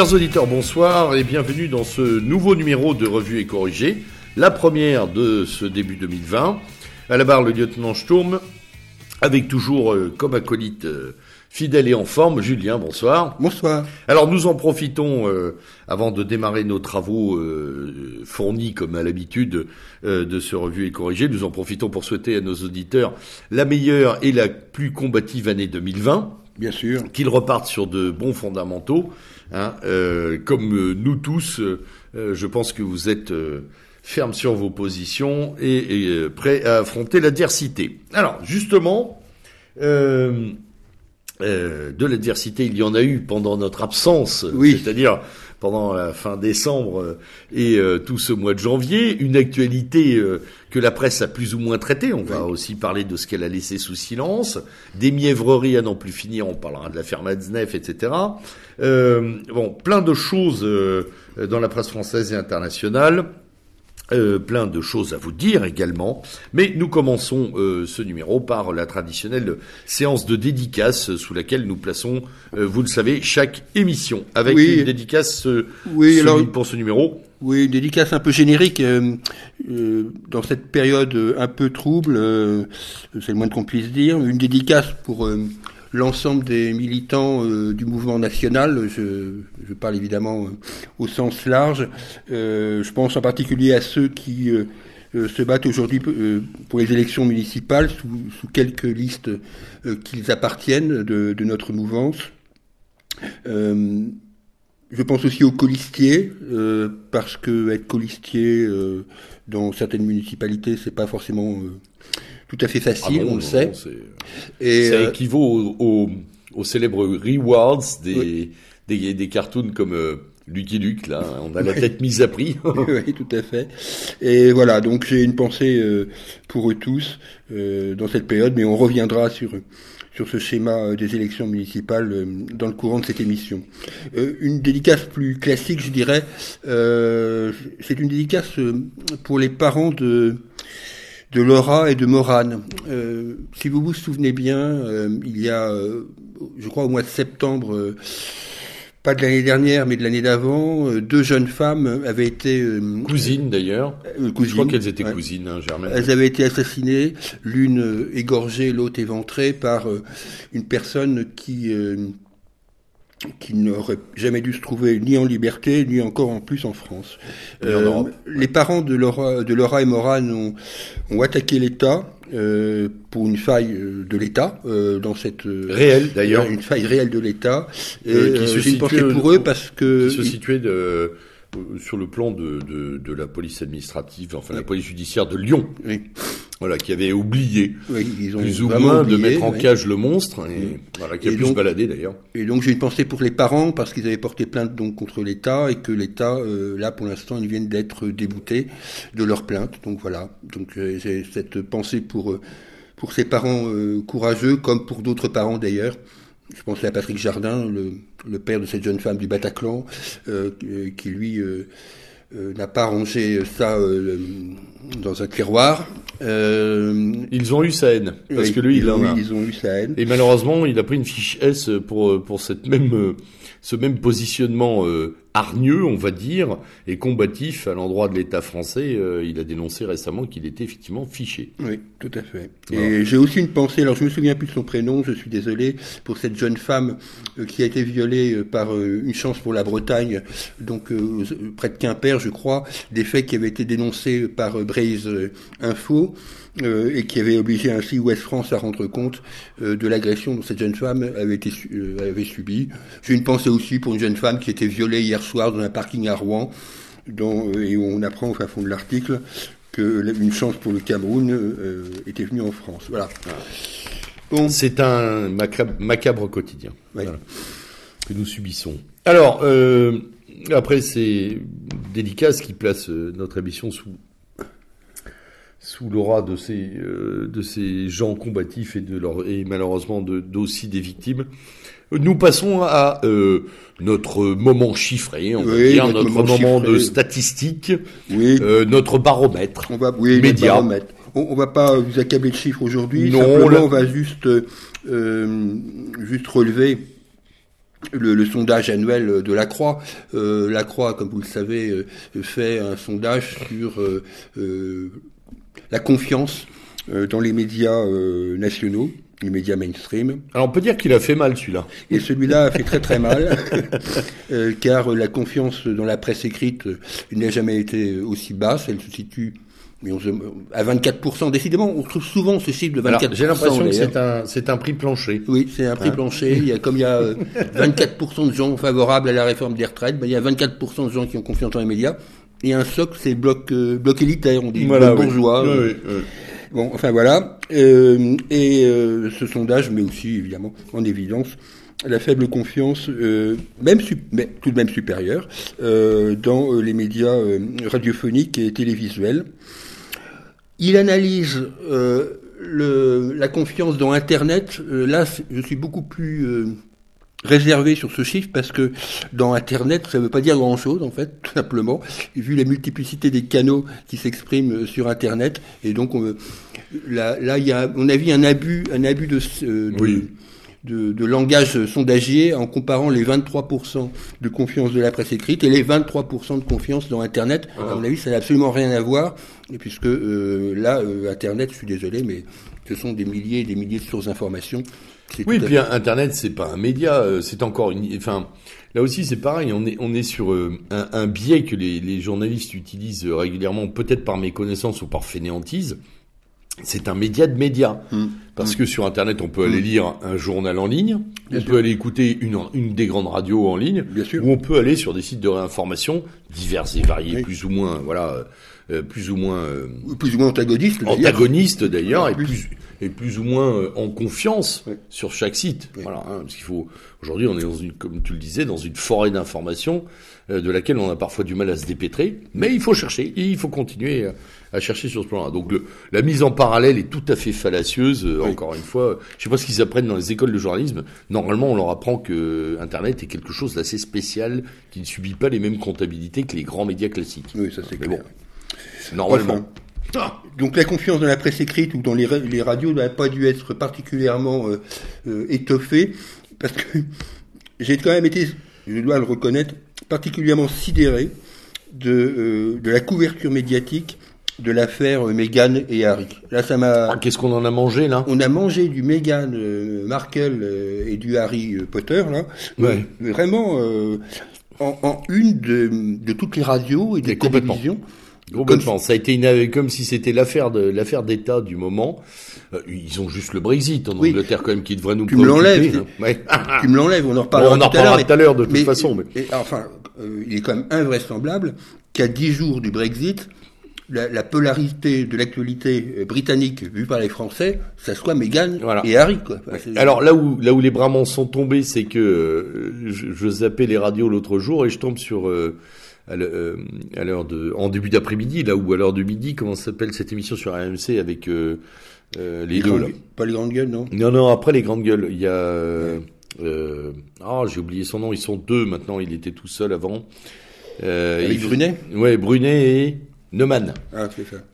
Chers auditeurs, bonsoir et bienvenue dans ce nouveau numéro de Revue et Corrigé, la première de ce début 2020. À la barre, le lieutenant Sturm, avec toujours euh, comme acolyte euh, fidèle et en forme, Julien, bonsoir. Bonsoir. Alors nous en profitons, euh, avant de démarrer nos travaux euh, fournis comme à l'habitude euh, de ce revue et corrigé, nous en profitons pour souhaiter à nos auditeurs la meilleure et la plus combative année 2020. Bien sûr. Qu'ils repartent sur de bons fondamentaux. Hein, comme nous tous, je pense que vous êtes fermes sur vos positions et, et prêts à affronter l'adversité. Alors justement... Euh, euh, de l'adversité, il y en a eu pendant notre absence, oui. c'est-à-dire pendant la fin décembre euh, et euh, tout ce mois de janvier, une actualité euh, que la presse a plus ou moins traitée. On va aussi parler de ce qu'elle a laissé sous silence, des mièvreries à n'en plus finir. On parlera de l'affaire Matzneff, etc. bon, plein de choses dans la presse française et internationale. Euh, plein de choses à vous dire également, mais nous commençons euh, ce numéro par la traditionnelle séance de dédicace sous laquelle nous plaçons, euh, vous le savez, chaque émission avec une dédicace oui, alors, pour ce numéro. Oui, une dédicace un peu générique dans cette période un peu trouble, c'est le moins qu'on puisse dire. Une dédicace pour l'ensemble des militants euh, du mouvement national, je, je parle évidemment euh, au sens large, euh, je pense en particulier à ceux qui se battent aujourd'hui pour les élections municipales sous, sous quelques listes qu'ils appartiennent de, de, notre mouvance. je pense aussi aux colistiers, parce que être colistier dans certaines municipalités, c'est pas forcément tout à fait facile, ah on le sait. Et ça euh, équivaut aux au, célèbres rewards des, des, des, cartoons comme euh, Lucky Luke, là, on a la tête mise à prix. oui, tout à fait. Et voilà, donc j'ai une pensée euh, pour eux tous euh, dans cette période, mais on reviendra sur sur ce schéma des élections municipales dans le courant de cette émission. une dédicace plus classique, je dirais, c'est une dédicace pour les parents de de Laura et de Morane. Euh, si vous vous souvenez bien, euh, il y a, euh, je crois au mois de septembre, pas de l'année dernière, mais de l'année d'avant, deux jeunes femmes avaient été cousines d'ailleurs. je crois qu'elles étaient cousines, hein, Germaine. Elles avaient été assassinées, l'une égorgée, l'autre éventrée par une personne qui qui n'aurait jamais dû se trouver ni en liberté, ni encore en plus en France. Euh, les parents de Laura, de Laura et Morane ont, ont attaqué l'État euh, pour une faille euh, de l'État euh, dans cette réelle d'ailleurs une faille réelle de l'État. Et qui se situait pour eux parce que qui se situait de sur le plan de, de, de, la police administrative, enfin la police judiciaire de Lyon. Oui. Voilà, qui avait oublié oui, ils ont plus ou moins de mettre en cage le monstre, et, voilà, qui a pu se balader d'ailleurs. Et donc j'ai une pensée pour les parents parce qu'ils avaient porté plainte donc contre l'État et que l'État, euh, là pour l'instant, ils viennent d'être déboutés de leur plainte. Donc voilà, donc euh, j'ai cette pensée pour euh, pour ces parents courageux comme pour d'autres parents d'ailleurs. Je pensais à Patrick Jardin, le, père de cette jeune femme du Bataclan, qui lui euh, n'a pas rangé ça euh, dans un tiroir. Euh, ils ont eu sa haine parce que lui, ils, il ont, a. Ils ont eu sa haine. Et malheureusement, il a pris une fiche S pour pour cette même ce même positionnement euh, hargneux, on va dire, et combatif à l'endroit de l'État français. Euh, il a dénoncé récemment qu'il était effectivement fiché. Oui, tout à fait. Et j'ai aussi une pensée, alors je me souviens plus de son prénom, je suis désolé, pour cette jeune femme euh, qui a été violée par une chance pour la Bretagne, donc près de Quimper, je crois, des faits qui avaient été dénoncés par Braise Info. Euh, et qui avait obligé ainsi Ouest France à rendre compte euh, de l'agression dont cette jeune femme avait, été, euh, avait subi. J'ai une pensée aussi pour une jeune femme qui était violée hier soir dans un parking à Rouen, dont, et on apprend au fin fond de l'article que une chance pour le Cameroun était venue en France. Voilà. Bon. C'est un macabre, macabre quotidien que nous subissons. Alors, après ces dédicaces qui placent notre émission sous sous l'aura de ces euh, de ces gens combatifs et de leur et malheureusement de d'aussi des victimes. Nous passons à euh, notre moment chiffré, on va dire notre, moment, de statistiques, oui. euh, notre baromètre. On va oui, média. Baromètre. On, on, va pas vous accabler de chiffres aujourd'hui. Non, Simplement, on va juste euh, juste relever le, sondage annuel de la Croix. Euh, la Croix, comme vous le savez, euh, fait un sondage sur euh, la confiance dans les médias nationaux les médias mainstream. Alors on peut dire qu'il a fait mal celui-là. Et celui-là a fait très très mal, car la confiance dans la presse écrite n'a jamais été aussi basse. Elle se situe mais on à 24%, décidément, on trouve souvent ce chiffre de 24%. J'ai l'impression que c'est un, c'est un prix plancher. Oui, c'est un prix hein plancher. Il y a, comme il y a 24% de gens favorables à la réforme des retraites, ben, il y a 24% de gens qui ont confiance dans les médias. Et un socle, c'est bloc, euh, bloc élitaire, on dit, bloc bourgeois. Oui, oui, bon, enfin voilà. Euh, et euh, ce sondage met aussi, évidemment, en évidence la faible confiance, même mais tout de même supérieure, dans les médias radiophoniques et télévisuels. Il analyse le, la confiance dans Internet. Là, je suis beaucoup plus réservé sur ce chiffre parce que dans Internet, ça ne veut pas dire grand-chose en fait, tout simplement, vu la multiplicité des canaux qui s'expriment sur Internet. Et donc, on, là, là, il y a, on a vu un abus, un abus de, de de, de, langage sondagier en comparant les 23% de confiance de la presse écrite et les 23% de confiance dans Internet. À mon avis, ça n'a absolument rien à voir, puisque euh, là, euh, Internet, je suis désolé, mais ce sont des milliers et des milliers de sources d'informations. Oui, puis Internet, c'est pas un média, euh, c'est encore une. Enfin, là aussi, c'est pareil. On est on est sur un, un, biais que les, les journalistes utilisent régulièrement, peut-être par méconnaissance ou par fainéantise c'est un média de médias. Mm. Parce mm. que sur Internet, on peut aller mm. lire un journal en ligne, on peut aller écouter une, une des grandes radios en ligne, ou on peut aller sur des sites de réinformation divers et variés, plus ou moins, voilà, euh, plus ou moins, euh, plus ou moins antagonistes, antagonistes d'ailleurs, et plus, et plus ou moins euh, en confiance sur chaque site. Voilà, hein, parce qu'il faut aujourd'hui, on est dans une, comme tu le disais, dans une forêt d'informations de laquelle on a parfois du mal à se dépêtrer, mais il faut chercher, et il faut continuer à chercher sur ce plan-là. Donc le, la mise en parallèle est tout à fait fallacieuse. Euh, encore une fois, je sais pas ce qu'ils apprennent dans les écoles de journalisme. Normalement, on leur apprend que Internet est quelque chose d'assez spécial, qui ne subit pas les mêmes comptabilités que les grands médias classiques. Oui, ça c'est clair. Bon, normalement. Ah, donc la confiance dans la presse écrite ou dans les, les radios n'a pas dû être particulièrement euh, euh, étoffée, parce que j'ai quand même été, je dois le reconnaître, particulièrement sidéré de, euh, de la couverture médiatique de l'affaire Meghan et Harry. Là, ça m'a. Ah, qu'est-ce qu'on en a mangé là? On a mangé du Meghan Markle et du Harry Potter là. Ouais. Vraiment en, une de, toutes les radios et des télévisions. Complètement. Ça a été une, comme si c'était l'affaire de l'affaire d'État du moment. ils ont juste le Brexit en Angleterre quand même qui devrait nous tu me l'enlèves. Hein. Tu me l'enlèves. On en reparlera. on en reparlera tout à l'heure de toute façon. Mais... enfin, il est quand même invraisemblable qu'à dix jours du Brexit, la, polarité de l'actualité euh, britannique vue par les Français, ça soit Meghan et Harry. Quoi. Alors là où là où les bramants sont tombés, c'est que euh, je, je, zappais les radios l'autre jour et je tombe sur euh, à l'heure de en début d'après-midi là où à l'heure de midi comment s'appelle cette émission sur AMC avec les, deux là. Pas les grandes gueules non? Non non après les grandes gueules il y a ah j'ai oublié son nom ils sont deux maintenant il était tout seul avant. avec Brunet? Ouais Brunet et Neumann. Ah,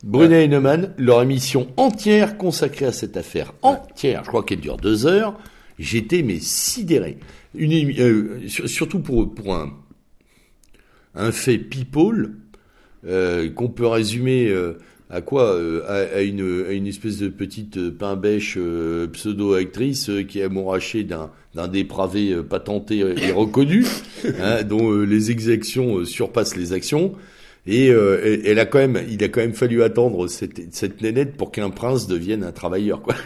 Brunet et Neumann, leur émission entière consacrée à cette affaire. Entière. Je crois qu'elle dure deux heures. J'étais, mais sidéré. Une, euh, surtout pour, pour un, un fait people, euh, qu'on peut résumer euh, à quoi à, une, à une espèce de petite pain bêche pseudo-actrice qui est amourachée d'un d'un dépravé patenté et reconnu, hein, dont les exactions surpassent les actions. Et euh, elle a quand même, il a quand même fallu attendre cette, cette nénette pour qu'un prince devienne un travailleur, quoi.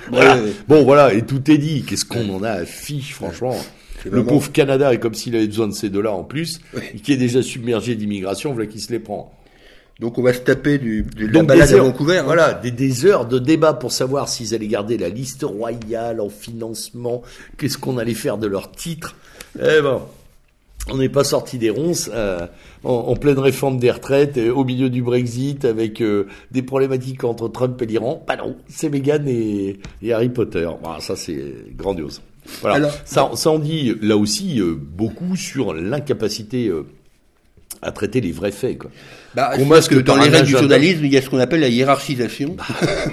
Bon, voilà, et tout est dit. Qu'est-ce qu'on en a à fiche, franchement? Le pauvre Canada est comme s'il avait besoin de ces dollars en plus, qui est déjà submergé d'immigration, voilà qui se les prend. Donc on va se taper du, de la balade à Vancouver. Hein. Voilà, des, des, heures de débat pour savoir s'ils allaient garder la liste royale en financement, qu'est-ce qu'on allait faire de leur titre. Eh ben, on n'est pas sorti des ronces euh, en, pleine réforme des retraites, euh, au milieu du Brexit, avec euh, des problématiques entre Trump et l'Iran. Bah non, c'est Meghan et, Harry Potter. ça c'est grandiose. Voilà. ça, ça en dit là aussi beaucoup sur l'incapacité à traiter les vrais faits. Quoi. Bah, que dans les règles du journalisme, il y a ce qu'on appelle la hiérarchisation. Bah,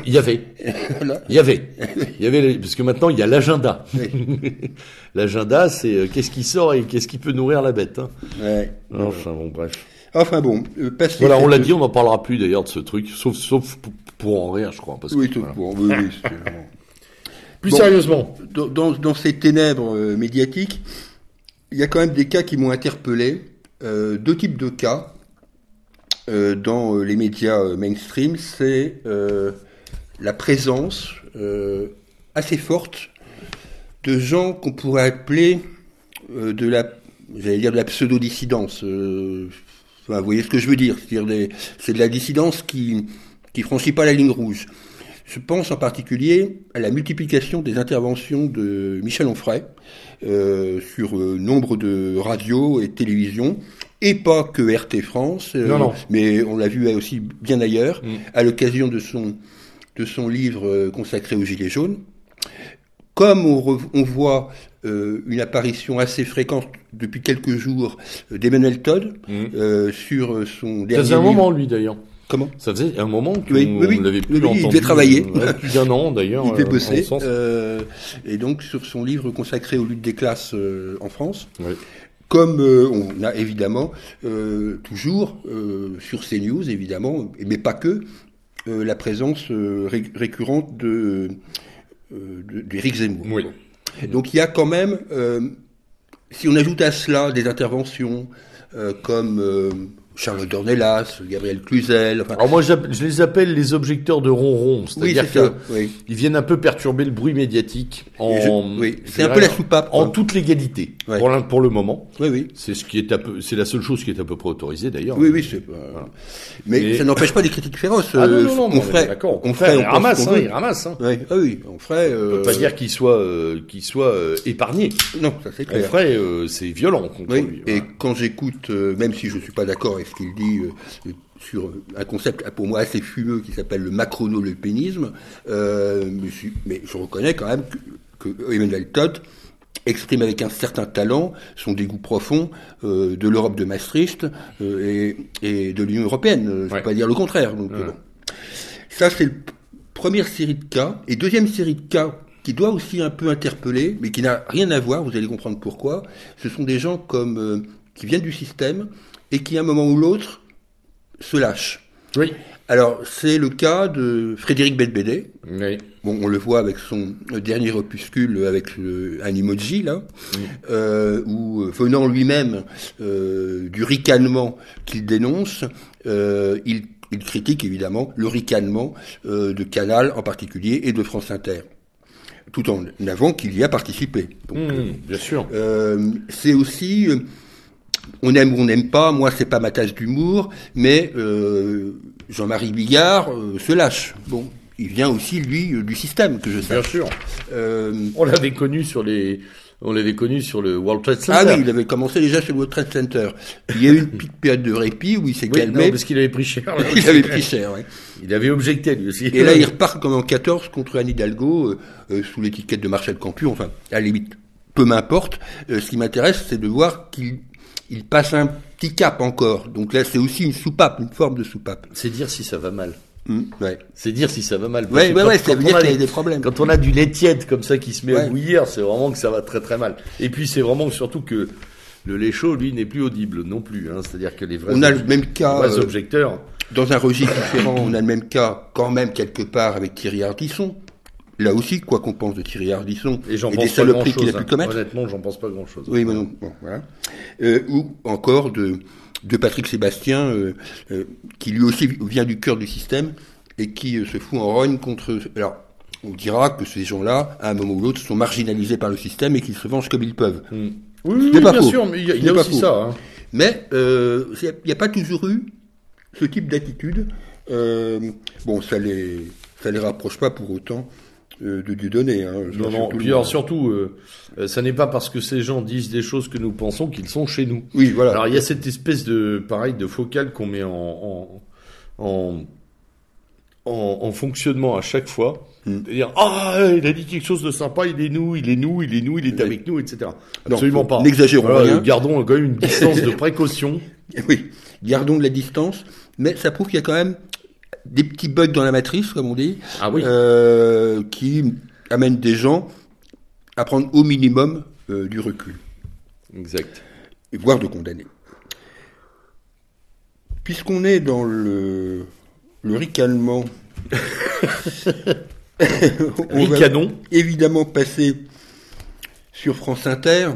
il y avait. Il y avait. Il y avait, parce que maintenant, il y a l'agenda. l'agenda, c'est euh, qu'est-ce qui sort et qu'est-ce qui peut nourrir la bête. Hein. Ouais. Enfin, bon, bref. Enfin bon, euh, Voilà, on l'a dit, on n'en parlera plus d'ailleurs de ce truc, sauf, sauf pour en rire, je crois. Parce oui, que, pour, oui, oui, Plus sérieusement. Dans, dans, ces ténèbres euh, médiatiques, il y a quand même des cas qui m'ont interpellé. Euh, deux types de cas euh, dans les médias mainstream, c'est la présence assez forte de gens qu'on pourrait appeler de la, j'allais dire de la pseudo-dissidence. vous voyez ce que je veux dire C'est-à-dire c'est de la dissidence qui qui franchit pas la ligne rouge. Je pense en particulier à la multiplication des interventions de Michel Onfray euh, sur euh, nombre de radios et télévisions, et pas que RT France, euh, mais on l'a vu aussi bien ailleurs, mm. à l'occasion de son, de son livre consacré aux Gilets jaunes. Comme on, on voit une apparition assez fréquente depuis quelques jours d'Emmanuel Todd mm. sur son dernier. C'est un moment, lui d'ailleurs. Comment Ça faisait un moment qu'on oui, l'avait plus entendu. Il devait travailler. plus d'un an d'ailleurs. Il devait euh, bosser. Euh, et donc sur son livre consacré aux luttes des classes euh, en France. Oui. Comme euh, on a évidemment euh, toujours sur CNews évidemment, mais pas que, la présence récurrente de d'Éric Zemmour. Oui. Donc il y a quand même, si on ajoute à cela des interventions comme Charles Dornelas, Gabriel Cluzel. Enfin... Alors moi, je les appelle les objecteurs de ronron, c'est-à-dire oui, qu'ils viennent un peu perturber le bruit médiatique. En, oui, c'est un peu la soupape. En toute légalité, pour, pour le moment. Oui, oui. C'est ce qui est un peu, c'est la seule chose qui est à peu près autorisée d'ailleurs. Oui, oui. Mais ça n'empêche pas des critiques féroces. Ah non, non, non, on ferait, d'accord. On ferait, on ramasse, hein, il ramasse. Hein. Oui, ah oui, on ferait. Euh... On peut pas dire qu'il soit, euh, qu'il soit euh, épargné. Non, ça c'est clair. On ferait, euh, c'est violent contre lui. Et quand j'écoute, euh, même si je suis pas d'accord ce qu'il dit euh, sur un concept pour moi assez fumeux qui s'appelle le macrono-lepénisme, euh, mais, je reconnais quand même que, Emmanuel Todd exprime avec un certain talent son dégoût profond euh, de l'Europe de Maastricht et, de l'Union européenne. Je ne vais pas dire le contraire. Donc, Ça, c'est la première série de cas. Et deuxième série de cas qui doit aussi un peu interpeller, mais qui n'a rien à voir, vous allez comprendre pourquoi, ce sont des gens comme qui viennent du système et qui, à un moment ou l'autre, se lâche. Oui. Alors, c'est le cas de Frédéric Bedbédé. Oui. Bon, on le voit avec son dernier opuscule avec un emoji, là, euh, où, euh, venant lui-même euh, du ricanement qu'il dénonce, il, il, critique évidemment le ricanement de Canal en particulier et de France Inter tout en avant qu'il y a participé. Donc, mmh, bien sûr. c'est aussi on aime ou on n'aime pas, moi c'est pas ma tasse d'humour, mais euh, Jean-Marie Bigard euh, se lâche. Bon, il vient aussi lui euh, du système que je sais. Bien sûr. on l'avait connu sur les on l'avait connu sur le World Trade Center. Ah oui, il avait commencé déjà sur le World Trade Center. Il y a eu une petite période de répit où il s'est calmé. Non, parce qu'il avait pris cher. il avait pris cher, oui. Il avait objecté lui aussi. Et là, il repart comme en 14 contre Anne Hidalgo, sous l'étiquette de Marshall Campus. Enfin, à la limite, peu m'importe. ce qui m'intéresse, c'est de voir qu'il il passe un petit cap encore. Donc là, c'est aussi une soupape, une forme de soupape. C'est dire si ça va mal. Mmh, ouais. C'est dire si ça va mal. Ouais, ouais, ouais, ça veut dire qu'il y a des problèmes. Quand on a du lait tiède comme ça qui se met à bouillir, c'est vraiment que ça va très très mal. Et puis c'est vraiment surtout que le lait chaud, lui, n'est plus audible non plus. Hein. C'est-à-dire que les vrais, on a le même cas, euh, objecteurs. Dans un registre différent, on a le même cas quand même quelque part avec Thierry Ardisson. Là aussi, quoi qu'on pense de Thierry Ardisson et, et des saloperies qu'il a pu commettre. Honnêtement, j'en pense pas grand-chose. Oui, mais non. Bon, voilà. Euh, ou encore de, de Patrick Sébastien, euh, euh, qui lui aussi vient du cœur du système et qui se fout en rogne contre. Alors, on dira que ces gens-là, à un moment ou l'autre, sont marginalisés par le système et qu'ils se vengent comme ils peuvent. Hmm. Oui, oui, bien sûr, mais il y a, aussi ça. Hein. Mais il n'y a, pas toujours eu ce type d'attitude. bon, ça les ça les rapproche pas pour autant euh, de Dieudonné. Hein, non, non. Puis alors, surtout, euh, euh, ça n'est pas parce que ces gens disent des choses que nous pensons qu'ils sont chez nous. Oui, voilà. Alors il y a cette espèce de pareil de focal qu'on met en en, en en, fonctionnement à chaque fois. Hmm. dire ah il a dit quelque chose de sympa, il est nous, il est nous, il est nous, il est avec nous, etc. Absolument pas. N'exagérons rien. Gardons quand même une distance de précaution. Oui, gardons de la distance, mais ça prouve qu'il y a quand même des petits bugs dans la matrice, comme on dit, Ah oui. euh, qui amènent des gens à prendre au minimum euh, du recul, Exact. et voire de condamner. Puisqu'on est dans le, le ricanement, on va évidemment passer sur France Inter.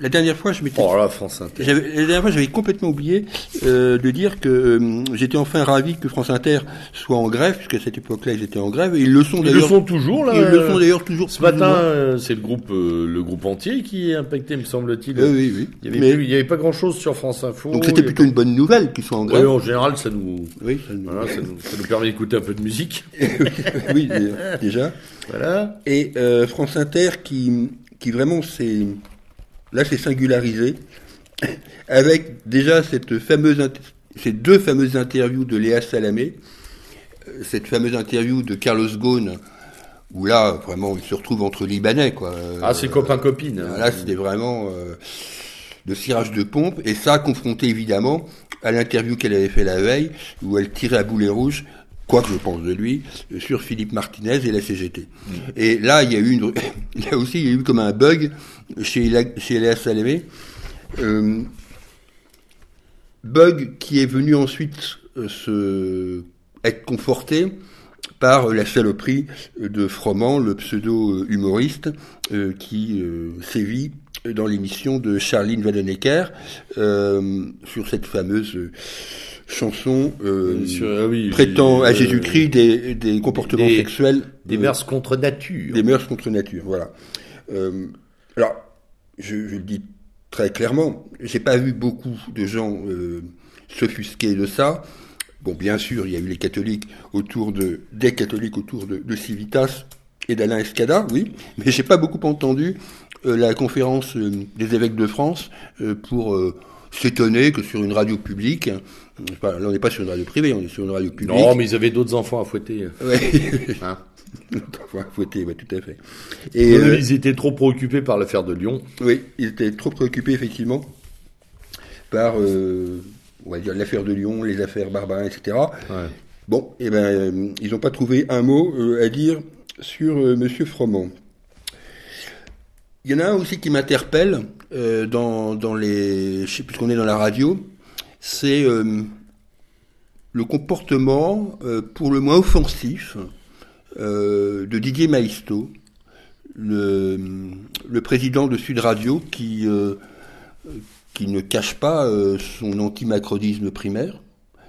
La dernière fois, je m'étais Oh France Inter. La dernière fois, j'avais complètement oublié euh, de dire que euh, j'étais enfin ravi que France Inter soit en grève, puisqu'à cette époque-là, ils étaient en grève, et ils le sont Ils le d'ailleurs. sont toujours là. Ils le euh, sont d'ailleurs toujours. Ce matin, c'est le groupe, euh, le groupe entier qui est impacté, me semble-t-il. Euh, oui, oui. Il y avait, Mais- plus- il y avait pas grand-chose sur France Info. donc c'était plutôt une bonne nouvelle qu'ils soient en grève. en général, ça nous, Oui, ça nous- voilà, ça nous, ça nous permet d'écouter un peu de musique. oui, dé- déjà. Voilà. Et euh, France Inter qui, qui vraiment s'est là s'est singularisé avec déjà cette fameuse ces deux fameuses interviews de Léa Salamé, euh, cette fameuse interview de Carlos Ghosn où là vraiment il se retrouve entre Libanais quoi. Ah, c'est copain copine. Euh, Là c'était vraiment euh, le cirage de pompe et ça confronté évidemment à l'interview qu'elle avait fait la veille où elle tirait à boulet rouge quoi que je pense de lui, sur Philippe Martinez et la CGT. Et là, il y a eu une, là aussi, il y a eu comme un bug chez, la, chez Léa Salamé. Euh, bug qui est venu ensuite euh, se, être conforté par la saloperie de Froment, le pseudo-humoriste, euh, qui euh, sévit dans l'émission de Charline Vanhoenacker euh, sur cette fameuse chanson Sur- ah oui, prêtant à Jésus-Christ des, des comportements des- sexuels, Des mœurs contre nature. des mœurs contre nature. Voilà. Alors, je, je le dis très clairement, j'ai pas vu beaucoup de gens euh, s'offusquer de ça. Bon, bien sûr, il y a eu les catholiques autour de, des catholiques autour de, de Civitas et d'Alain Escada, oui, mais j'ai pas beaucoup entendu euh, la conférence euh, des évêques de France euh, pour euh, s'étonner que sur une radio publique, hein, pas- là on n'est pas sur une radio privée, on est sur une radio publique. Non, mais ils avaient d'autres enfants à fouetter. Ouais. Hein. Enfin, fouetté, ouais, tout à fait. Et, euh, Ils étaient trop préoccupés par l'affaire de Lyon. Oui, ils étaient trop préoccupés effectivement par, euh, on va dire, l'affaire de Lyon, les affaires Barbarin, etc. Ouais. Bon, eh ben, euh, ils n'ont pas trouvé un mot euh, à dire sur Monsieur Froment. Il y en a un aussi qui m'interpelle dans, dans les, puisqu'on est dans la radio, c'est le comportement pour le moins offensif euh, de Didier Maisto, le, le président de Sud Radio, qui euh, qui ne cache pas euh, son antimacronisme primaire.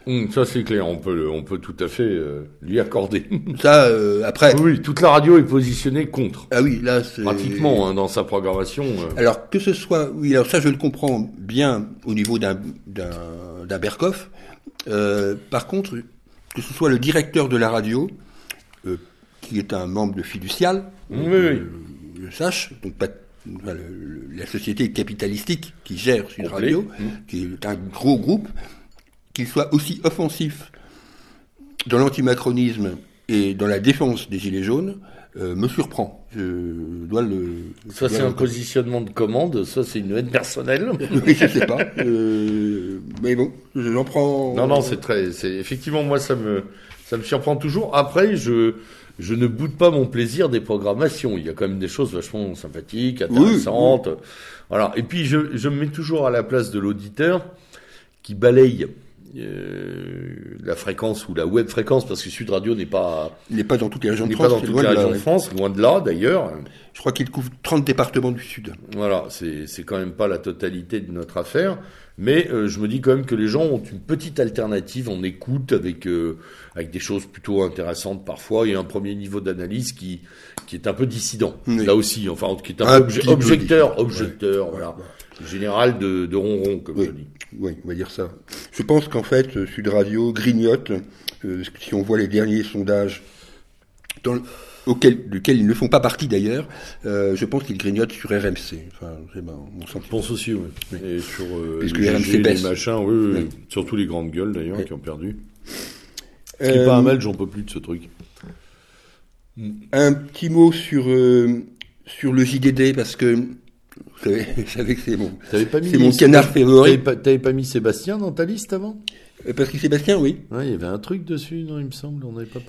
Hum, ça c'est clair, on peut, on peut tout à fait euh, lui accorder. Ça, après, oui, toute la radio est positionnée contre, ah oui, là, c'est pratiquement, hein, dans sa programmation. Alors que ce soit, oui, alors ça je le comprends bien au niveau d'un d'un d'un Berkoff. Par contre, que ce soit le directeur de la radio, qui est un membre de Fiducial, Oui, oui. le sache, donc pas enfin, le- le- la société capitalistique qui gère Sud. Radio, Mm. qui est un gros groupe, qu'il soit aussi offensif dans l'antimacronisme et dans la défense des Gilets jaunes, euh, me surprend. Je dois le. Je c'est un positionnement de commande, ça c'est une haine personnelle. oui, je sais pas. Euh, mais bon, j'en prends. Non, non, c'est très, c'est effectivement moi ça me, ça me surprend toujours. Après, je, je ne boude pas mon plaisir des programmations. Il y a quand même des choses vachement sympathiques, intéressantes. Voilà. Et puis je, je me mets toujours à la place de l'auditeur qui balaye euh, la fréquence ou la web fréquence parce que Sud Radio n'est pas, Il n'est pas dans toutes les régions de n'est France. pas dans toutes les de régions de ouais. France, loin de là d'ailleurs. Je crois qu'il couvre 30 départements du Sud. Voilà, c'est c'est quand même pas la totalité de notre affaire, mais euh, je me dis quand même que les gens ont une petite alternative en écoute avec euh, avec des choses plutôt intéressantes parfois et un premier niveau d'analyse qui qui est un peu dissident. Oui. Là aussi, enfin qui est un, obje- peu objecteur, objecteur, Ouais, voilà, ouais, général de de ronron comme Oui. je dis. Oui, on va dire ça. Je pense qu'en fait, euh, Sud Radio grignote, euh, si on voit les derniers sondages, dans le- auxquels, duquel ils ne font pas partie d'ailleurs, euh, je pense qu'ils grignotent sur RMC. Enfin, c'est mon, mon Je sentiment. pense aussi, oui. Et sur euh, Puisque les RMC les baisse. machins, oui, oui, surtout les grandes gueules d'ailleurs qui ont perdu. Ce qui est Euh, pas un mal, j'en peux plus de ce truc. Un petit mot sur, euh, sur le JDD, parce que Vous savez, que c'est mon, c'est mon canard favori. T'avais pas, pas mis Sébastien dans ta liste avant? Euh, Parce que Sébastien, oui. il y avait un truc dessus, non, il me semble. On n'avait pas,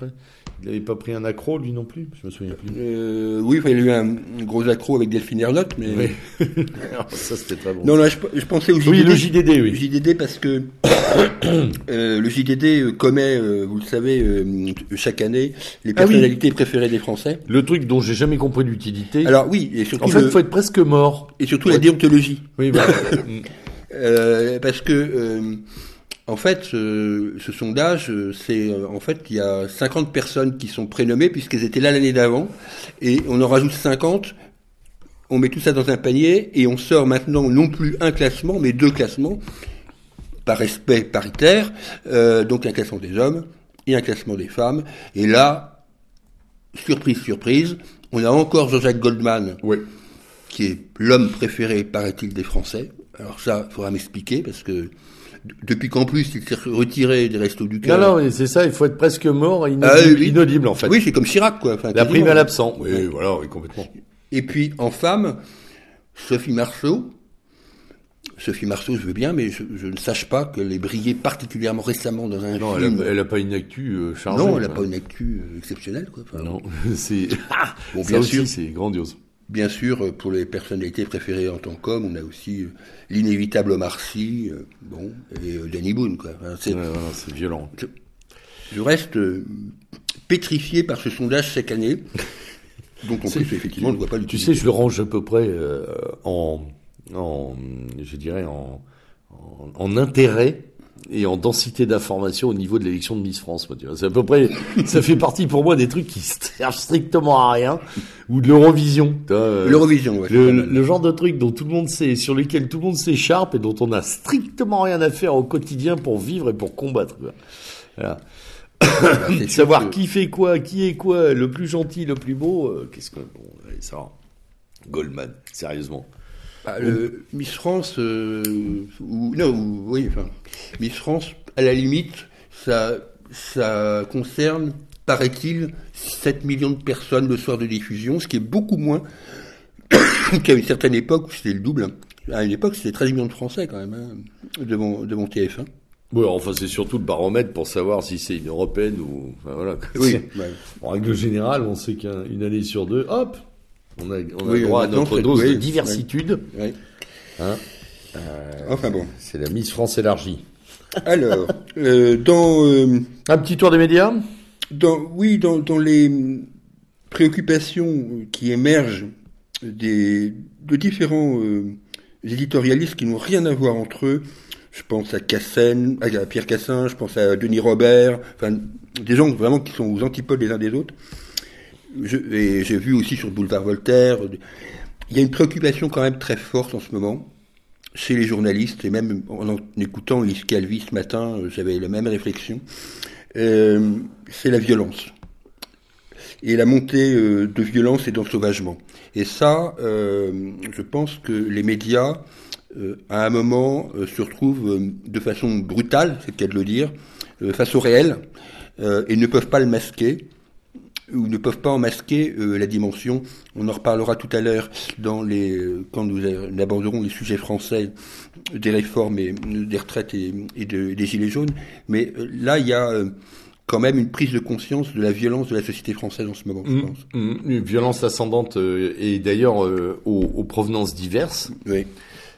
il n'avait pas pris un accro, lui non plus Je me souviens plus. Euh, oui, il a eu un gros accro avec Delphine Ernotte, mais. ça, c'était très bon. Non, là, je, pensais au JDD. Oui, le JDD, oui. Le JDD parce que euh, le JDD euh, commet, vous le savez, chaque année, les ah personnalités préférées des Français. Le truc dont j'ai jamais compris l'utilité. Alors, oui, et surtout. En fait, il faut être presque mort. Et surtout la déontologie. Oui, bah. parce que en fait, ce, sondage, euh, c'est euh, en fait il y a 50 personnes qui sont prénommées puisqu'elles étaient là l'année d'avant, et on en rajoute 50. On met tout ça dans un panier et on sort maintenant non plus un classement, mais deux classements par respect paritaire. Euh, donc un classement des hommes et un classement des femmes. Et là, surprise, surprise, on a encore Jean-Jacques Goldman, qui est l'homme préféré, paraît-il, des Français. Alors ça, il faudra m'expliquer parce que depuis qu'en plus il s'est retiré des restos du cœur. Non, non, c'est ça, il faut être presque mort, inaudible, ah inaudible en fait. Oui, c'est comme Chirac, quoi. La prime à l'absent. Oui, voilà, oui, complètement. Et puis, en femme, Sophie Marceau. Sophie Marceau, je veux bien, mais je, ne sache pas qu'elle ait brillé particulièrement récemment dans un non, film. elle n'a pas une actu euh, chargée. Non, elle n'a pas une actu euh, exceptionnelle, quoi. non, c'est. bon, bien sûr, c'est grandiose. Bien sûr, pour les personnalités préférées en tant qu'homme, on a aussi euh, l'inévitable Omar Sy, euh, bon, et euh, Danny Boone, quoi. c'est violent. Je reste pétrifié par ce sondage chaque année. Donc en plus, effectivement, on ne voit pas Tu sais, je le range à peu près en, en, je dirais, en, en intérêt et en densité d'information au niveau de l'élection de Miss France. C'est à peu près, ça fait partie pour moi des trucs qui servent strictement à rien ou de l'Eurovision. L'Eurovision, ouais, le, le, genre de truc dont tout le monde sait, sur lesquels tout le monde s'écharpe et dont on a strictement rien à faire au quotidien pour vivre et pour combattre. Voilà. Savoir qui fait quoi, qui est quoi, le plus gentil, le plus beau, euh, qu'est-ce que bon, ça, Goldman, sérieusement. Le Miss France, euh, ou, non, oui, enfin, Miss France, à la limite, ça, ça concerne, paraît-il, 7 millions de personnes le soir de diffusion, ce qui est beaucoup moins qu'à une certaine époque où c'était le double. À une époque, c'était 13 millions de Français quand même, hein, devant, devant TF1. Oui, enfin, c'est surtout le baromètre pour savoir si c'est une européenne ou. Enfin, voilà. Oui. En règle générale, on sait qu'une année sur deux, hop, on a, on a droit à notre dose de diversitude. Hein euh, enfin bon. C'est la Miss France élargie. Alors, euh, dans... Euh, Un petit tour des médias? dans, Oui, dans, dans les préoccupations qui émergent des, de différents éditorialistes qui n'ont rien à voir entre eux, je pense à Cassen, à Pierre Cassin, je pense à Denis Robert, enfin, des gens vraiment qui sont aux antipodes les uns des autres et j'ai vu aussi sur le boulevard Voltaire, il y a une préoccupation quand même très forte en ce moment chez les journalistes, et même en, écoutant Lise Calvi ce matin, euh, j'avais la même réflexion, euh, c'est la violence. Et la montée euh, de violence et d'ensauvagement. Et ça, je pense que les médias, à un moment, se retrouvent de façon brutale, c'est le cas de le dire, face au réel, et ne peuvent pas le masquer ou ne peuvent pas en masquer euh, la dimension. On en reparlera tout à l'heure dans les euh, quand nous aborderons les sujets français des réformes et des retraites et, des gilets jaunes. Mais euh, là, il y a quand même une prise de conscience de la violence de la société française en ce moment, je mmh, pense. Mmh. une violence ascendante et d'ailleurs aux, provenances diverses. Oui.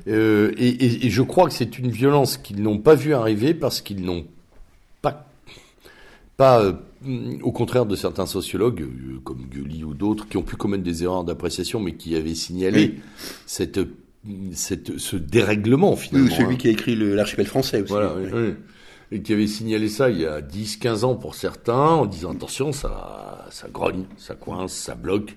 et, et, je crois que c'est une violence qu'ils n'ont pas vu arriver parce qu'ils n'ont pas pas au contraire de certains sociologues, euh, comme Gulli ou d'autres, qui ont pu commettre des erreurs d'appréciation, mais qui avaient signalé cette, cette, ce dérèglement finalement. Oui, celui hein. qui a écrit l'archipel français aussi. Voilà, oui. Et qui avait signalé ça il y a 10-15 ans pour certains, en disant attention, ça, ça grogne, ça coince, ça bloque,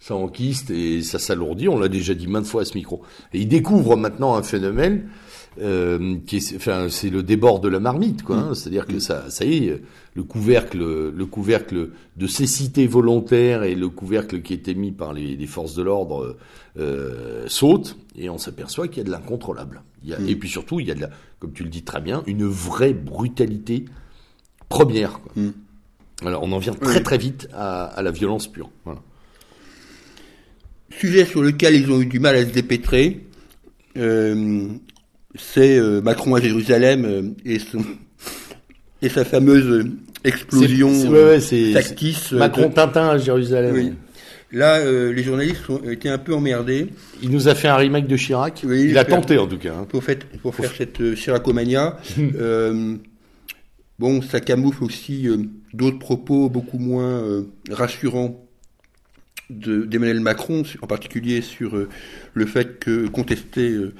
ça enquiste et ça s'alourdit. On l'a déjà dit maintes fois à ce micro. Et ils découvrent maintenant un phénomène euh, qui est, enfin, c'est le débord de la marmite, quoi. Hein. C'est-à-dire que ça, ça y est, le couvercle, le couvercle de cécité volontaire et le couvercle qui est émis par les, les forces de l'ordre euh, saute et on s'aperçoit qu'il y a de l'incontrôlable. Il y a, Et puis surtout, il y a de la, comme tu le dis très bien, une vraie brutalité première. Quoi. Mm. Alors, on en vient très très vite à, à la violence pure. Voilà. sujet sur lequel ils ont eu du mal à se dépêtrer, euh, c'est euh, Macron à Jérusalem euh, et, son, et sa fameuse explosion tactique. Macron Tintin à Jérusalem. Là, les journalistes ont été un peu emmerdés. Il nous a fait un remake de Chirac. il a tenté en tout cas. Hein. Pour, fait, pour faire cette Chiracomania. bon, ça camoufle aussi d'autres propos beaucoup moins rassurants d'Emmanuel Macron, en particulier sur euh, le fait que contester euh, euh,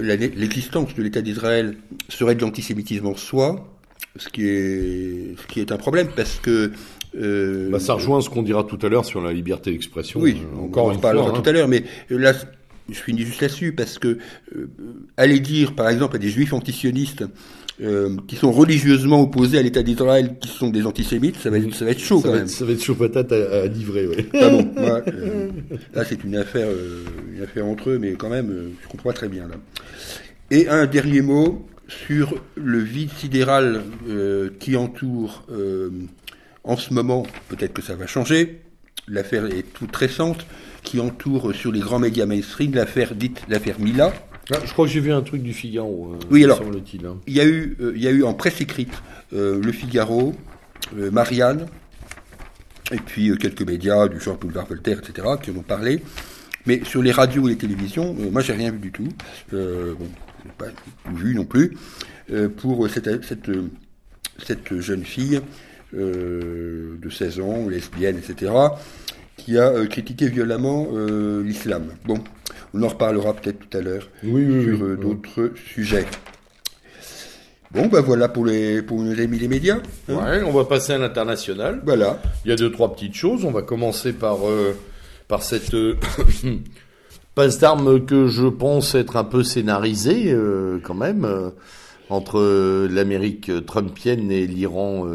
l'existence de l'État d'Israël serait de l'antisémitisme en soi, ce qui est, ce qui est un problème parce que bah, ça rejoint ce qu'on dira tout à l'heure sur la liberté d'expression. Oui, encore on en parlera hein. tout à l'heure, mais là, je finis juste là-dessus parce que aller dire, par exemple, à des juifs antisionistes euh, qui sont religieusement opposés à l'État d'Israël, qui sont des antisémites, ça va être, ça va être chaud ça quand va même. Être, ça va être chaud patate à, à livrer, oui. Ah bon, moi, euh, là c'est une affaire, euh, une affaire entre eux, mais quand même, je comprends pas très bien là. Et un dernier mot sur le vide sidéral qui entoure en ce moment, peut-être que ça va changer, l'affaire est toute récente, qui entoure sur les grands médias mainstream l'affaire dite l'affaire Mila. Ah, je crois que j'ai vu un truc du Figaro euh, oui, alors. Hein. Il y a eu, euh, y a eu en presse écrite euh, le Figaro, Marianne, et puis quelques médias du genre Boulevard Voltaire, etc., qui en ont parlé. Mais sur les radios et les télévisions, moi j'ai rien vu du tout. bon, pas vu non plus. pour cette, cette, cette, jeune fille de 16 ans, lesbienne, etc., qui a critiqué violemment l'islam. Bon, on en reparlera peut-être tout à l'heure sur euh, d'autres sujets. Bon, ben voilà pour, les, pour nos amis les médias. Hein. ouais, on va passer à l'international. Voilà. Il y a deux, trois petites choses. On va commencer par, euh, par cette euh, passe d'armes que je pense être un peu scénarisée, quand même, entre l'Amérique trumpienne et l'Iran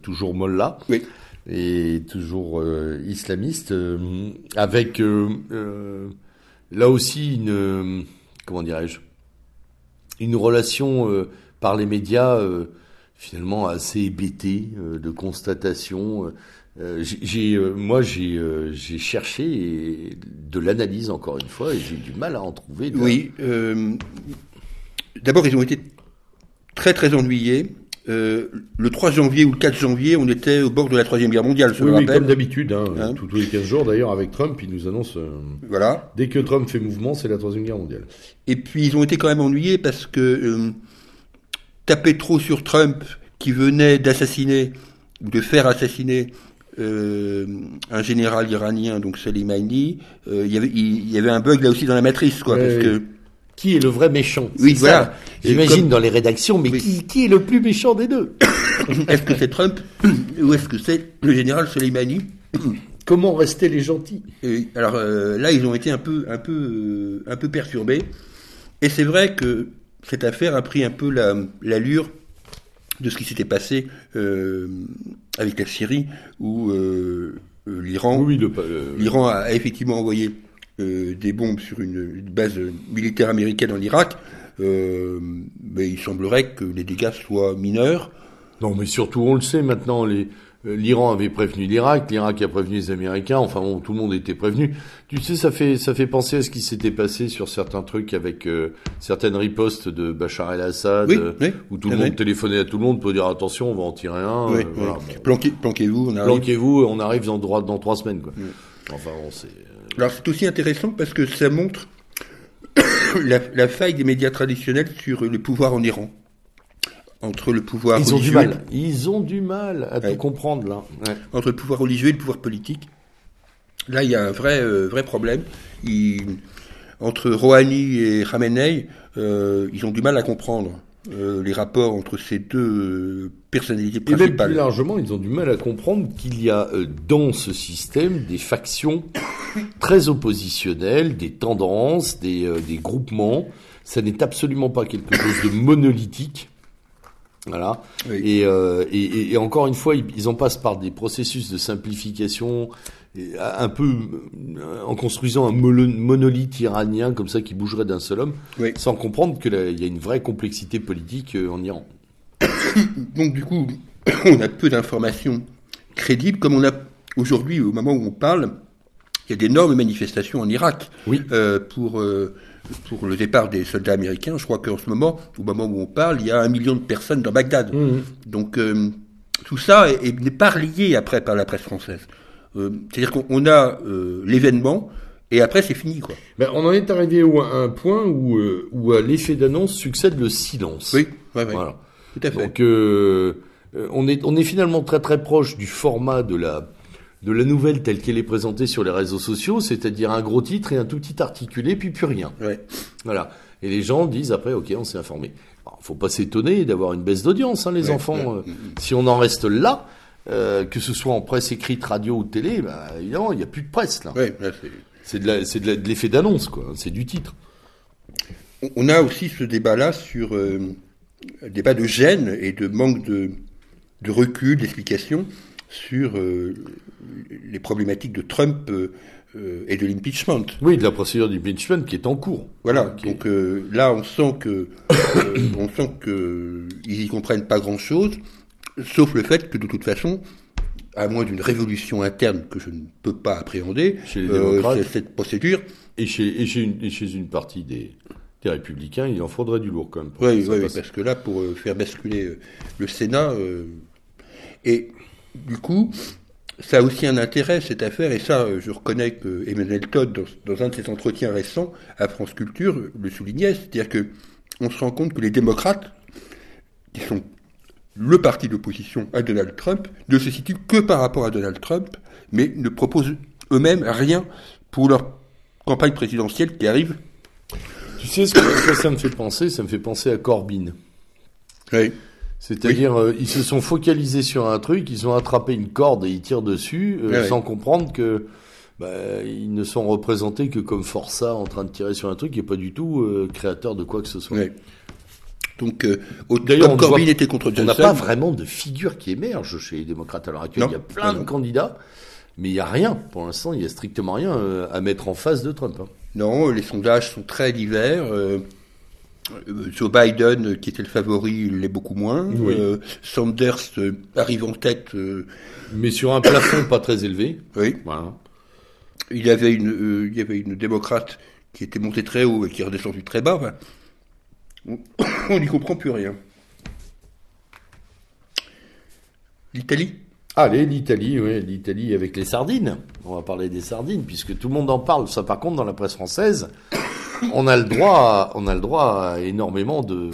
toujours mollah. Oui. Et toujours islamiste, avec là aussi une euh, comment dirais-je une relation euh, par les médias euh, finalement assez hébétée de constatation. j'ai moi j'ai j'ai cherché de l'analyse encore une fois et j'ai du mal à en trouver. Oui. D'abord ils ont été très très ennuyés euh, le 3 janvier ou le 4 janvier, on était au bord de la Troisième Guerre mondiale, je oui, oui, comme d'habitude, hein, hein tous les 15 jours d'ailleurs avec Trump, il nous annonce... Euh, voilà. Dès que Trump fait mouvement, c'est la Troisième Guerre mondiale. Et puis ils ont été quand même ennuyés parce que euh, taper trop sur Trump, qui venait d'assassiner, ou de faire assassiner euh, un général iranien, donc Soleimani, il y, avait, il, y avait un bug là aussi dans la matrice, quoi, parce que qui est le vrai méchant Oui, voilà. J'imagine dans les rédactions, mais qui, qui, est le plus méchant des deux Est-ce que c'est Trump ou est-ce que c'est le général Soleimani Comment rester les gentils Alors euh, là, ils ont été un peu, un peu, euh, un peu perturbés. Et c'est vrai que cette affaire a pris un peu l'allure de ce qui s'était passé euh, avec la Syrie, où l'Iran, oui, l'Iran a effectivement envoyé euh, des bombes sur une, base militaire américaine en Irak, euh, mais il semblerait que les dégâts soient mineurs. Non, mais surtout, on le sait maintenant, les, euh, l'Iran avait prévenu l'Irak, l'Irak a prévenu les Américains, enfin bon, tout le monde était prévenu. Tu sais, ça fait ça fait penser à ce qui s'était passé sur certains trucs avec certaines ripostes de Bachar el-Assad, où tout le monde téléphonait à tout le monde pour dire attention, on va en tirer un. voilà, planquez-vous, on arrive. Planquez-vous, on arrive dans, droit, dans trois semaines. Quoi. Enfin, on sait. Alors c'est aussi intéressant parce que ça montre la, faille des médias traditionnels sur le pouvoir en Iran. Entre le pouvoir Ils ont du mal. Ils ont du mal à tout comprendre là. Entre le pouvoir religieux et le pouvoir politique. Là, il y a un vrai, euh, vrai problème. entre Rouhani et Khamenei, euh, ils ont du mal à comprendre. Euh, les rapports entre ces deux euh, personnalités principales. Et même plus largement, ils ont du mal à comprendre qu'il y a euh, dans ce système des factions très oppositionnelles, des tendances, des, des groupements. Ça n'est absolument pas quelque chose de monolithique. Voilà. Et, et, et, encore une fois, ils, ils, en passent par des processus de simplification, un peu euh, en construisant un monolithe iranien comme ça qui bougerait d'un seul homme, sans comprendre qu'il y a une vraie complexité politique euh, en Iran. Donc du coup, on a peu d'informations crédibles, comme on a aujourd'hui, au moment où on parle, il y a d'énormes manifestations en Irak oui. euh, pour, euh, pour le départ des soldats américains. Je crois qu'en ce moment, au moment où on parle, il y a un million de personnes dans Bagdad. Mmh. Donc euh, tout ça n'est pas relié après par la presse française. Euh, C'est-à-dire qu'on a euh, l'événement, et après, c'est fini, quoi. Ben, on en est arrivé au- à un point où, euh, où à l'effet d'annonce succède le silence. Oui, ouais, ouais. Voilà. tout à fait. Donc, euh, on, est, on est finalement très très proche du format de la, de la nouvelle telle qu'elle est présentée sur les réseaux sociaux, c'est-à-dire un gros titre et un tout petit articulé, puis plus rien. Ouais. Voilà. Et les gens disent après, ok, on s'est informé. Alors, faut pas s'étonner d'avoir une baisse d'audience, hein, les enfants. Euh, Si on en reste là, euh, que ce soit en presse écrite, radio ou télé, bah, évidemment, il n'y a plus de presse là. Ouais, là, c'est- de l'effet d'annonce, quoi. C'est du titre. On- a aussi ce débat-là sur euh, un débat de gêne et de manque de, de recul, d'explication sur euh, les problématiques de Trump euh, et de l'impeachment. Oui, de la procédure d'impeachment qui est en cours. Voilà. Donc euh, là, on sent que euh, on sent que ils y comprennent pas grand-chose, sauf le fait que de toute façon, à moins d'une révolution interne que je ne peux pas appréhender, Chez les euh, cette procédure, Et chez, et chez, une, et chez une partie des, des républicains, il en faudrait du lourd quand même. pour Oui, oui, parce que là, pour euh, faire basculer euh, le Sénat, euh, et du coup, ça a aussi un intérêt, cette affaire, et ça, je reconnais que Emmanuel Todd, dans, dans un de ses entretiens récents à France Culture, le soulignait, c'est-à-dire que on se rend compte que les démocrates, qui sont le parti d'opposition à Donald Trump, ne se situent que par rapport à Donald Trump, mais ne proposent eux-mêmes rien pour leur campagne présidentielle qui arrive. Tu sais ce que ça me fait penser? Ça me fait penser à Corbyn. Oui. C'est-à-dire, euh, ils se sont focalisés sur un truc, ils ont attrapé une corde et ils tirent dessus, euh, sans comprendre que bah, ils ne sont représentés que comme forçats en train de tirer sur un truc et pas du tout euh, créateurs de quoi que ce soit. Donc, euh, au- D'ailleurs, Corbyn voit- était contre On n'a Johnson, pas vraiment de figure qui émerge chez les démocrates à l'heure actuelle. Non. Il y a plein Non. de candidats, mais il n'y a rien. Pour l'instant, il n'y a strictement rien euh, à mettre en face de Trump. hein. non, les sondages sont très divers. euh, euh, Joe Biden, qui était le favori, il l'est beaucoup moins. Oui. Euh, Sanders arrive en tête. Mais sur un plafond pas très élevé. oui, Voilà. il y avait une, il y avait une démocrate qui était montée très haut et qui est redescendue très bas. Enfin, on- n'y comprend plus rien. L'Italie? Allez, l'Italie, oui, l'Italie avec les sardines. On va parler des sardines, puisque tout le monde en parle. Ça, par contre, dans la presse française, on a le droit, à- on a le droit à énormément de,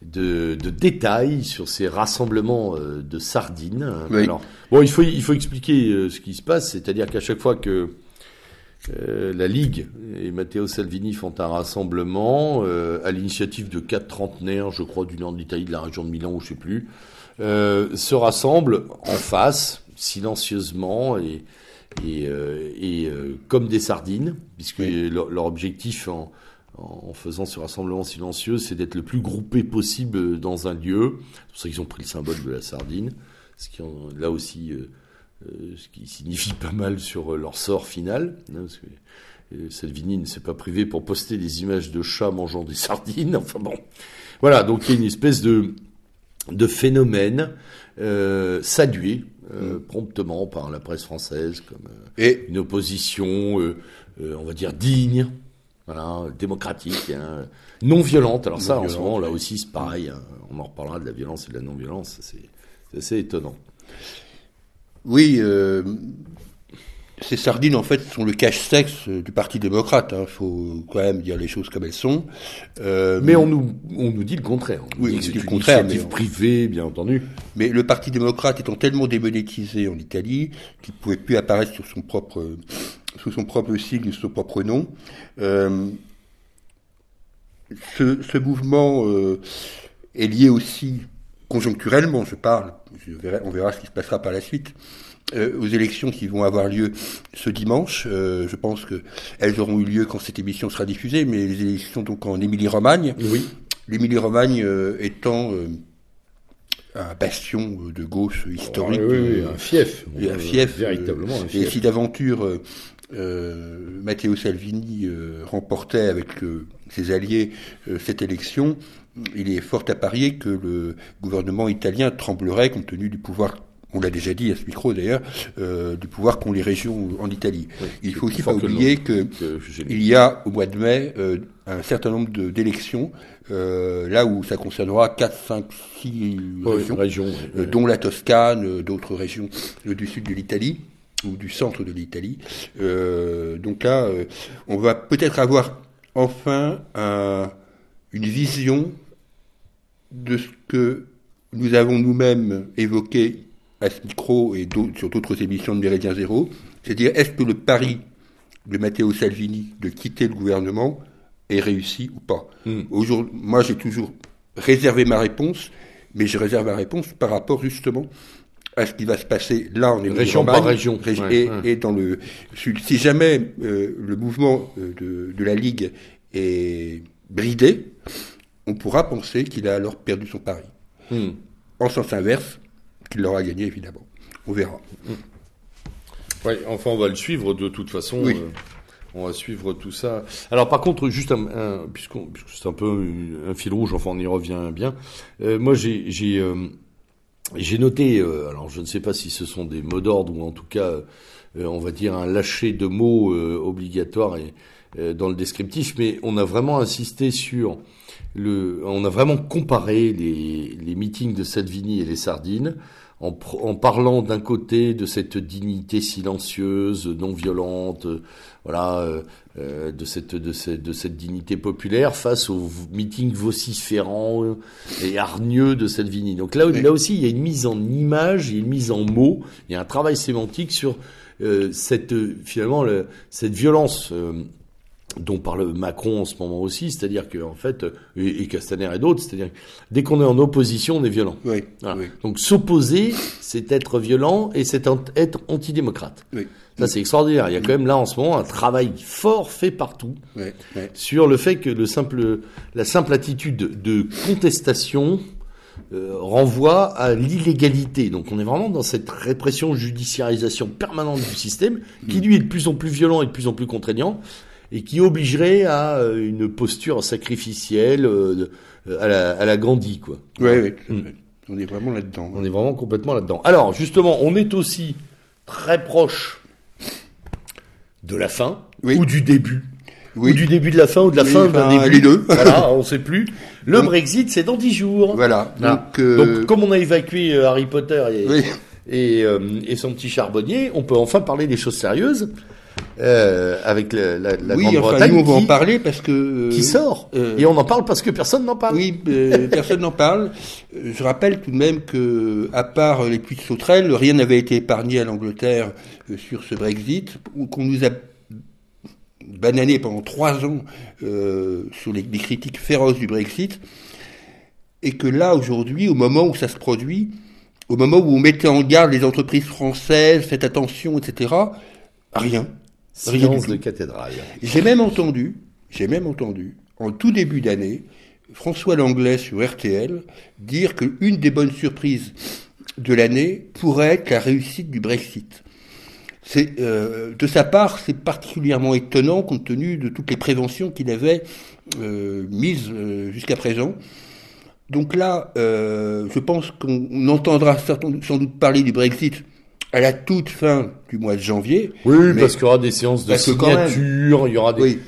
de, de détails sur ces rassemblements euh, de sardines. Oui. Alors, bon, il faut, il faut expliquer euh, ce qui se passe, c'est-à-dire qu'à chaque fois que euh, la Ligue et Matteo Salvini font un rassemblement euh, à l'initiative de quatre trentenaires, je crois, du nord de l'Italie, de la région de Milan, ou je sais plus, euh, se rassemblent en face, silencieusement et, et, euh, et euh, comme des sardines, puisque Oui. leur, leur objectif en, en faisant ce rassemblement silencieux, c'est d'être le plus groupé possible dans un lieu. C'est pour ça qu'ils ont pris le symbole de la sardine, ce qui en- là aussi, ce qui signifie pas mal sur euh, leur sort final. hein, parce que, euh, Salvini ne s'est pas privé pour poster des images de chats mangeant des sardines. Enfin bon, voilà. Donc il y a une espèce de de phénomène euh, salué euh, promptement par la presse française comme euh, et une opposition, euh, euh, on va dire digne, voilà, démocratique, hein, non violente. Alors ça, en ce moment, là aussi, c'est pareil. hein, on en reparlera de la violence et de la non-violence. C'est assez étonnant. Oui, euh, ces sardines, en fait, sont le cache-sexe euh, du Parti démocrate. Il faut quand même dire les choses comme elles sont. Euh, Mais on nous, on nous dit le contraire. On Oui, c'est le une contraire, initiative mais- privée, bien entendu. Mais le Parti démocrate étant tellement démonétisé en Italie qu'il ne pouvait plus apparaître sur son propre, sous son propre signe, sous son propre nom, euh, ce, ce mouvement euh, est lié aussi conjoncturellement, je parle, je verrai- on verra ce qui se passera par la suite, euh, aux élections qui vont avoir lieu ce dimanche. Euh, je pense que elles auront eu lieu quand cette émission sera diffusée, mais les élections donc en Émilie-Romagne. Oui. L'Émilie-Romagne euh, étant un bastion de gauche historique. oui, oui, un fief. et un fief. Véritablement un euh, Et fief. si d'aventure Matteo Salvini remportait avec ses alliés cette élection, il est fort à parier que le gouvernement italien tremblerait compte tenu du pouvoir on l'a déjà dit à ce micro d'ailleurs, euh, du pouvoir qu'ont les régions en Italie. il faut aussi pas oublier que, il y a au mois de mai euh, un certain nombre d'élections, euh, là où ça concernera 4, 5, 6 régions, dont la Toscane, d'autres régions du sud de l'Italie ou du centre de l'Italie. donc là, on va peut-être avoir enfin une vision de ce que nous avons nous-mêmes évoqué à ce micro et sur d'autres émissions de Méridien Zéro, c'est-à-dire est-ce que le pari de Matteo Salvini de quitter le gouvernement est réussi ou pas hmm. Moi, j'ai toujours réservé ma réponse, mais je réserve ma réponse par rapport justement à ce qui va se passer là en région par région et, dans le si jamais euh, le mouvement euh, de, la Ligue est bridé, on pourra penser qu'il a alors perdu son pari. Hmm. En sens inverse, qu'il l'aura gagné évidemment. On verra. Oui, enfin on va le suivre de toute façon. Euh, on va suivre tout ça. Alors par contre, juste un, puisque c'est un peu un fil rouge, enfin on y revient bien. Euh, moi j'ai j'ai euh, noté, alors je ne sais pas si ce sont des mots d'ordre ou en tout cas, on va dire un lâcher de mots obligatoire et dans le descriptif, mais on a vraiment insisté sur le, on a vraiment comparé les, les meetings de Salvini et les sardines en, en parlant d'un côté de cette dignité silencieuse, non violente, voilà, euh, euh, de cette de cette de cette dignité populaire face aux meetings vociférants et hargneux de Salvini. Donc là, là aussi, il y a une mise en image, il y a une mise en mots, il y a un travail sémantique sur euh, cette finalement cette violence dont parle Macron en ce moment aussi, c'est-à-dire que en fait, et, Castaner et d'autres, c'est-à-dire dès qu'on est en opposition, on est violent. Oui, Donc s'opposer, c'est être violent et c'est être antidémocrate. Oui. Ça c'est extraordinaire. Il y a quand même là en ce moment un travail fort fait partout sur le fait que le simple, la simple attitude de contestation euh, renvoie à l'illégalité. Donc on est vraiment dans cette répression, judiciarisation permanente du système, qui lui est de plus en plus violent et de plus en plus contraignant et qui obligerait à euh, une posture sacrificielle euh, à la, à la Gandhi, quoi. Oui, oui. Mm. On est vraiment là-dedans. On est vraiment complètement là-dedans. Alors, justement, on est aussi très proche de la fin ou du début. Oui. Ou du début de la fin ou de la fin d'un début. Les deux. voilà, on sait plus. Le Brexit, c'est dans dix jours. Voilà. Donc, euh, Donc, comme on a évacué Harry Potter et, et, et, son petit charbonnier, on peut enfin parler des choses sérieuses. Euh, avec la, la, la oui, Grande-Bretagne. nous, on va en parler parce que euh, qui sort euh, et on en parle parce que personne n'en parle. Oui, personne n'en parle. Je rappelle tout de même que, à part les puits de sauterelles, rien n'avait été épargné à l'Angleterre sur ce Brexit, qu'on nous a banané pendant trois ans sur les, les, critiques féroces du Brexit, et que là aujourd'hui, au moment où ça se produit, au moment où on mettait en garde les entreprises françaises, faites attention, etc. Rien. Silence de cathédrale. J'ai même entendu, j'ai même entendu, en tout début d'année, François Langlais sur RTL dire qu'une des bonnes surprises de l'année pourrait être la réussite du Brexit. C'est euh, de sa part, c'est particulièrement étonnant compte tenu de toutes les préventions qu'il avait euh, mises euh, jusqu'à présent. Donc là, je pense qu'on entendra sans doute parler du Brexit à la toute fin du mois de janvier. Oui, parce qu'il y aura des séances de signature, il y aura des... Oui.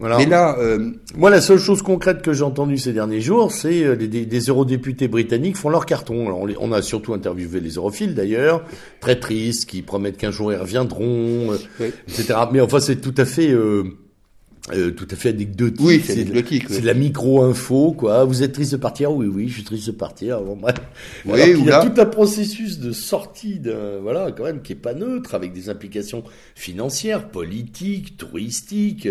Voilà. Mais là, euh... moi, la seule chose concrète que j'ai entendue ces derniers jours, c'est euh, des, des, eurodéputés britanniques font leur carton. Alors, on, on, a surtout interviewé les europhiles d'ailleurs, très tristes, qui promettent qu'un jour ils reviendront, euh, oui. etc. Mais enfin, c'est tout à fait euh, euh, tout à fait anecdotique. Oui, c'est anecdotique. C'est de la micro-info, quoi. Vous êtes triste de partir Oui, oui, je suis triste de partir. Bon, bref. Oui, il y a tout un processus de sortie, de, voilà, quand même, qui est pas neutre, avec des implications financières, politiques, touristiques.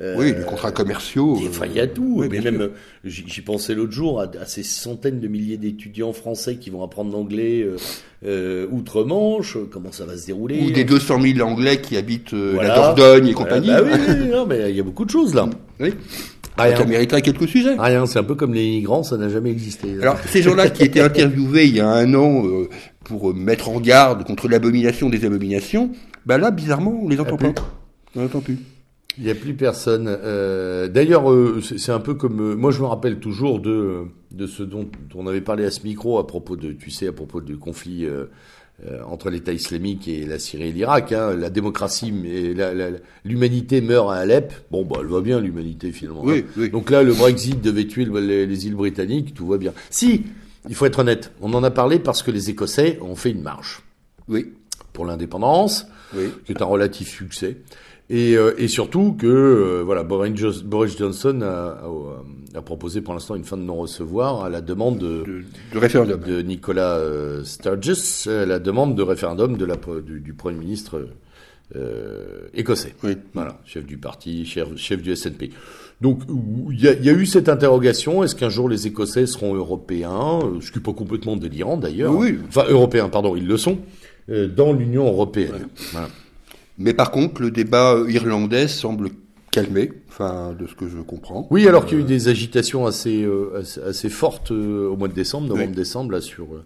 Euh, oui, les contrats commerciaux. Enfin, il y a tout. Oui, mais même, j'y pensais l'autre jour à, à, ces centaines de milliers d'étudiants français qui vont apprendre l'anglais. Euh, euh, outre-Manche, comment ça va se dérouler Ou des 200 000 Anglais qui habitent euh, la Dordogne et compagnie. Bah oui, oui, non, mais il y a beaucoup de choses là. Oui. Rien. Ça mériterait quelques sujets. Rien, c'est un peu comme les migrants, ça n'a jamais existé. Alors, ces gens-là qui étaient interviewés il y a un an euh, pour mettre en garde contre l'abomination des abominations, bah là, bizarrement, on les entend pas. On les entend plus. Il n'y a plus personne. Euh, D'ailleurs, euh, c'est un peu comme euh, moi, je me rappelle toujours de de ce dont on avait parlé à ce micro à propos de, tu sais, à propos du conflit entre l'État islamique et la Syrie et l'Irak. Hein. La démocratie, l'humanité meurt à Alep. Bon, bah, elle va bien l'humanité finalement. Oui, hein. oui. Donc là, le Brexit devait tuer les, les, îles britanniques, tout va bien. Si, il faut être honnête, on en a parlé parce que les Écossais ont fait une marche. Oui. Pour l'indépendance, oui. qui est un relatif succès. Et, euh, et surtout que euh, voilà, Boris Johnson a, a, proposé pour l'instant une fin de non-recevoir à la demande de, de, référendum de Nicolas euh, Sturgis, à la demande de référendum de la, du, du Premier ministre euh, écossais. Oui. Voilà, chef du parti, chef, chef du SNP. Donc il y, y, a eu cette interrogation est-ce qu'un jour les Écossais seront européens Ce qui n'est pas complètement délirant d'ailleurs. Oui. Enfin européens, pardon, ils le sont dans l'Union européenne. Ouais. Voilà. Mais par contre, le débat irlandais semble calmé, enfin, de ce que je comprends. Oui, alors qu'il y a eu des agitations assez, euh, assez, assez, fortes euh, au mois de décembre, novembre-décembre, là, sur euh,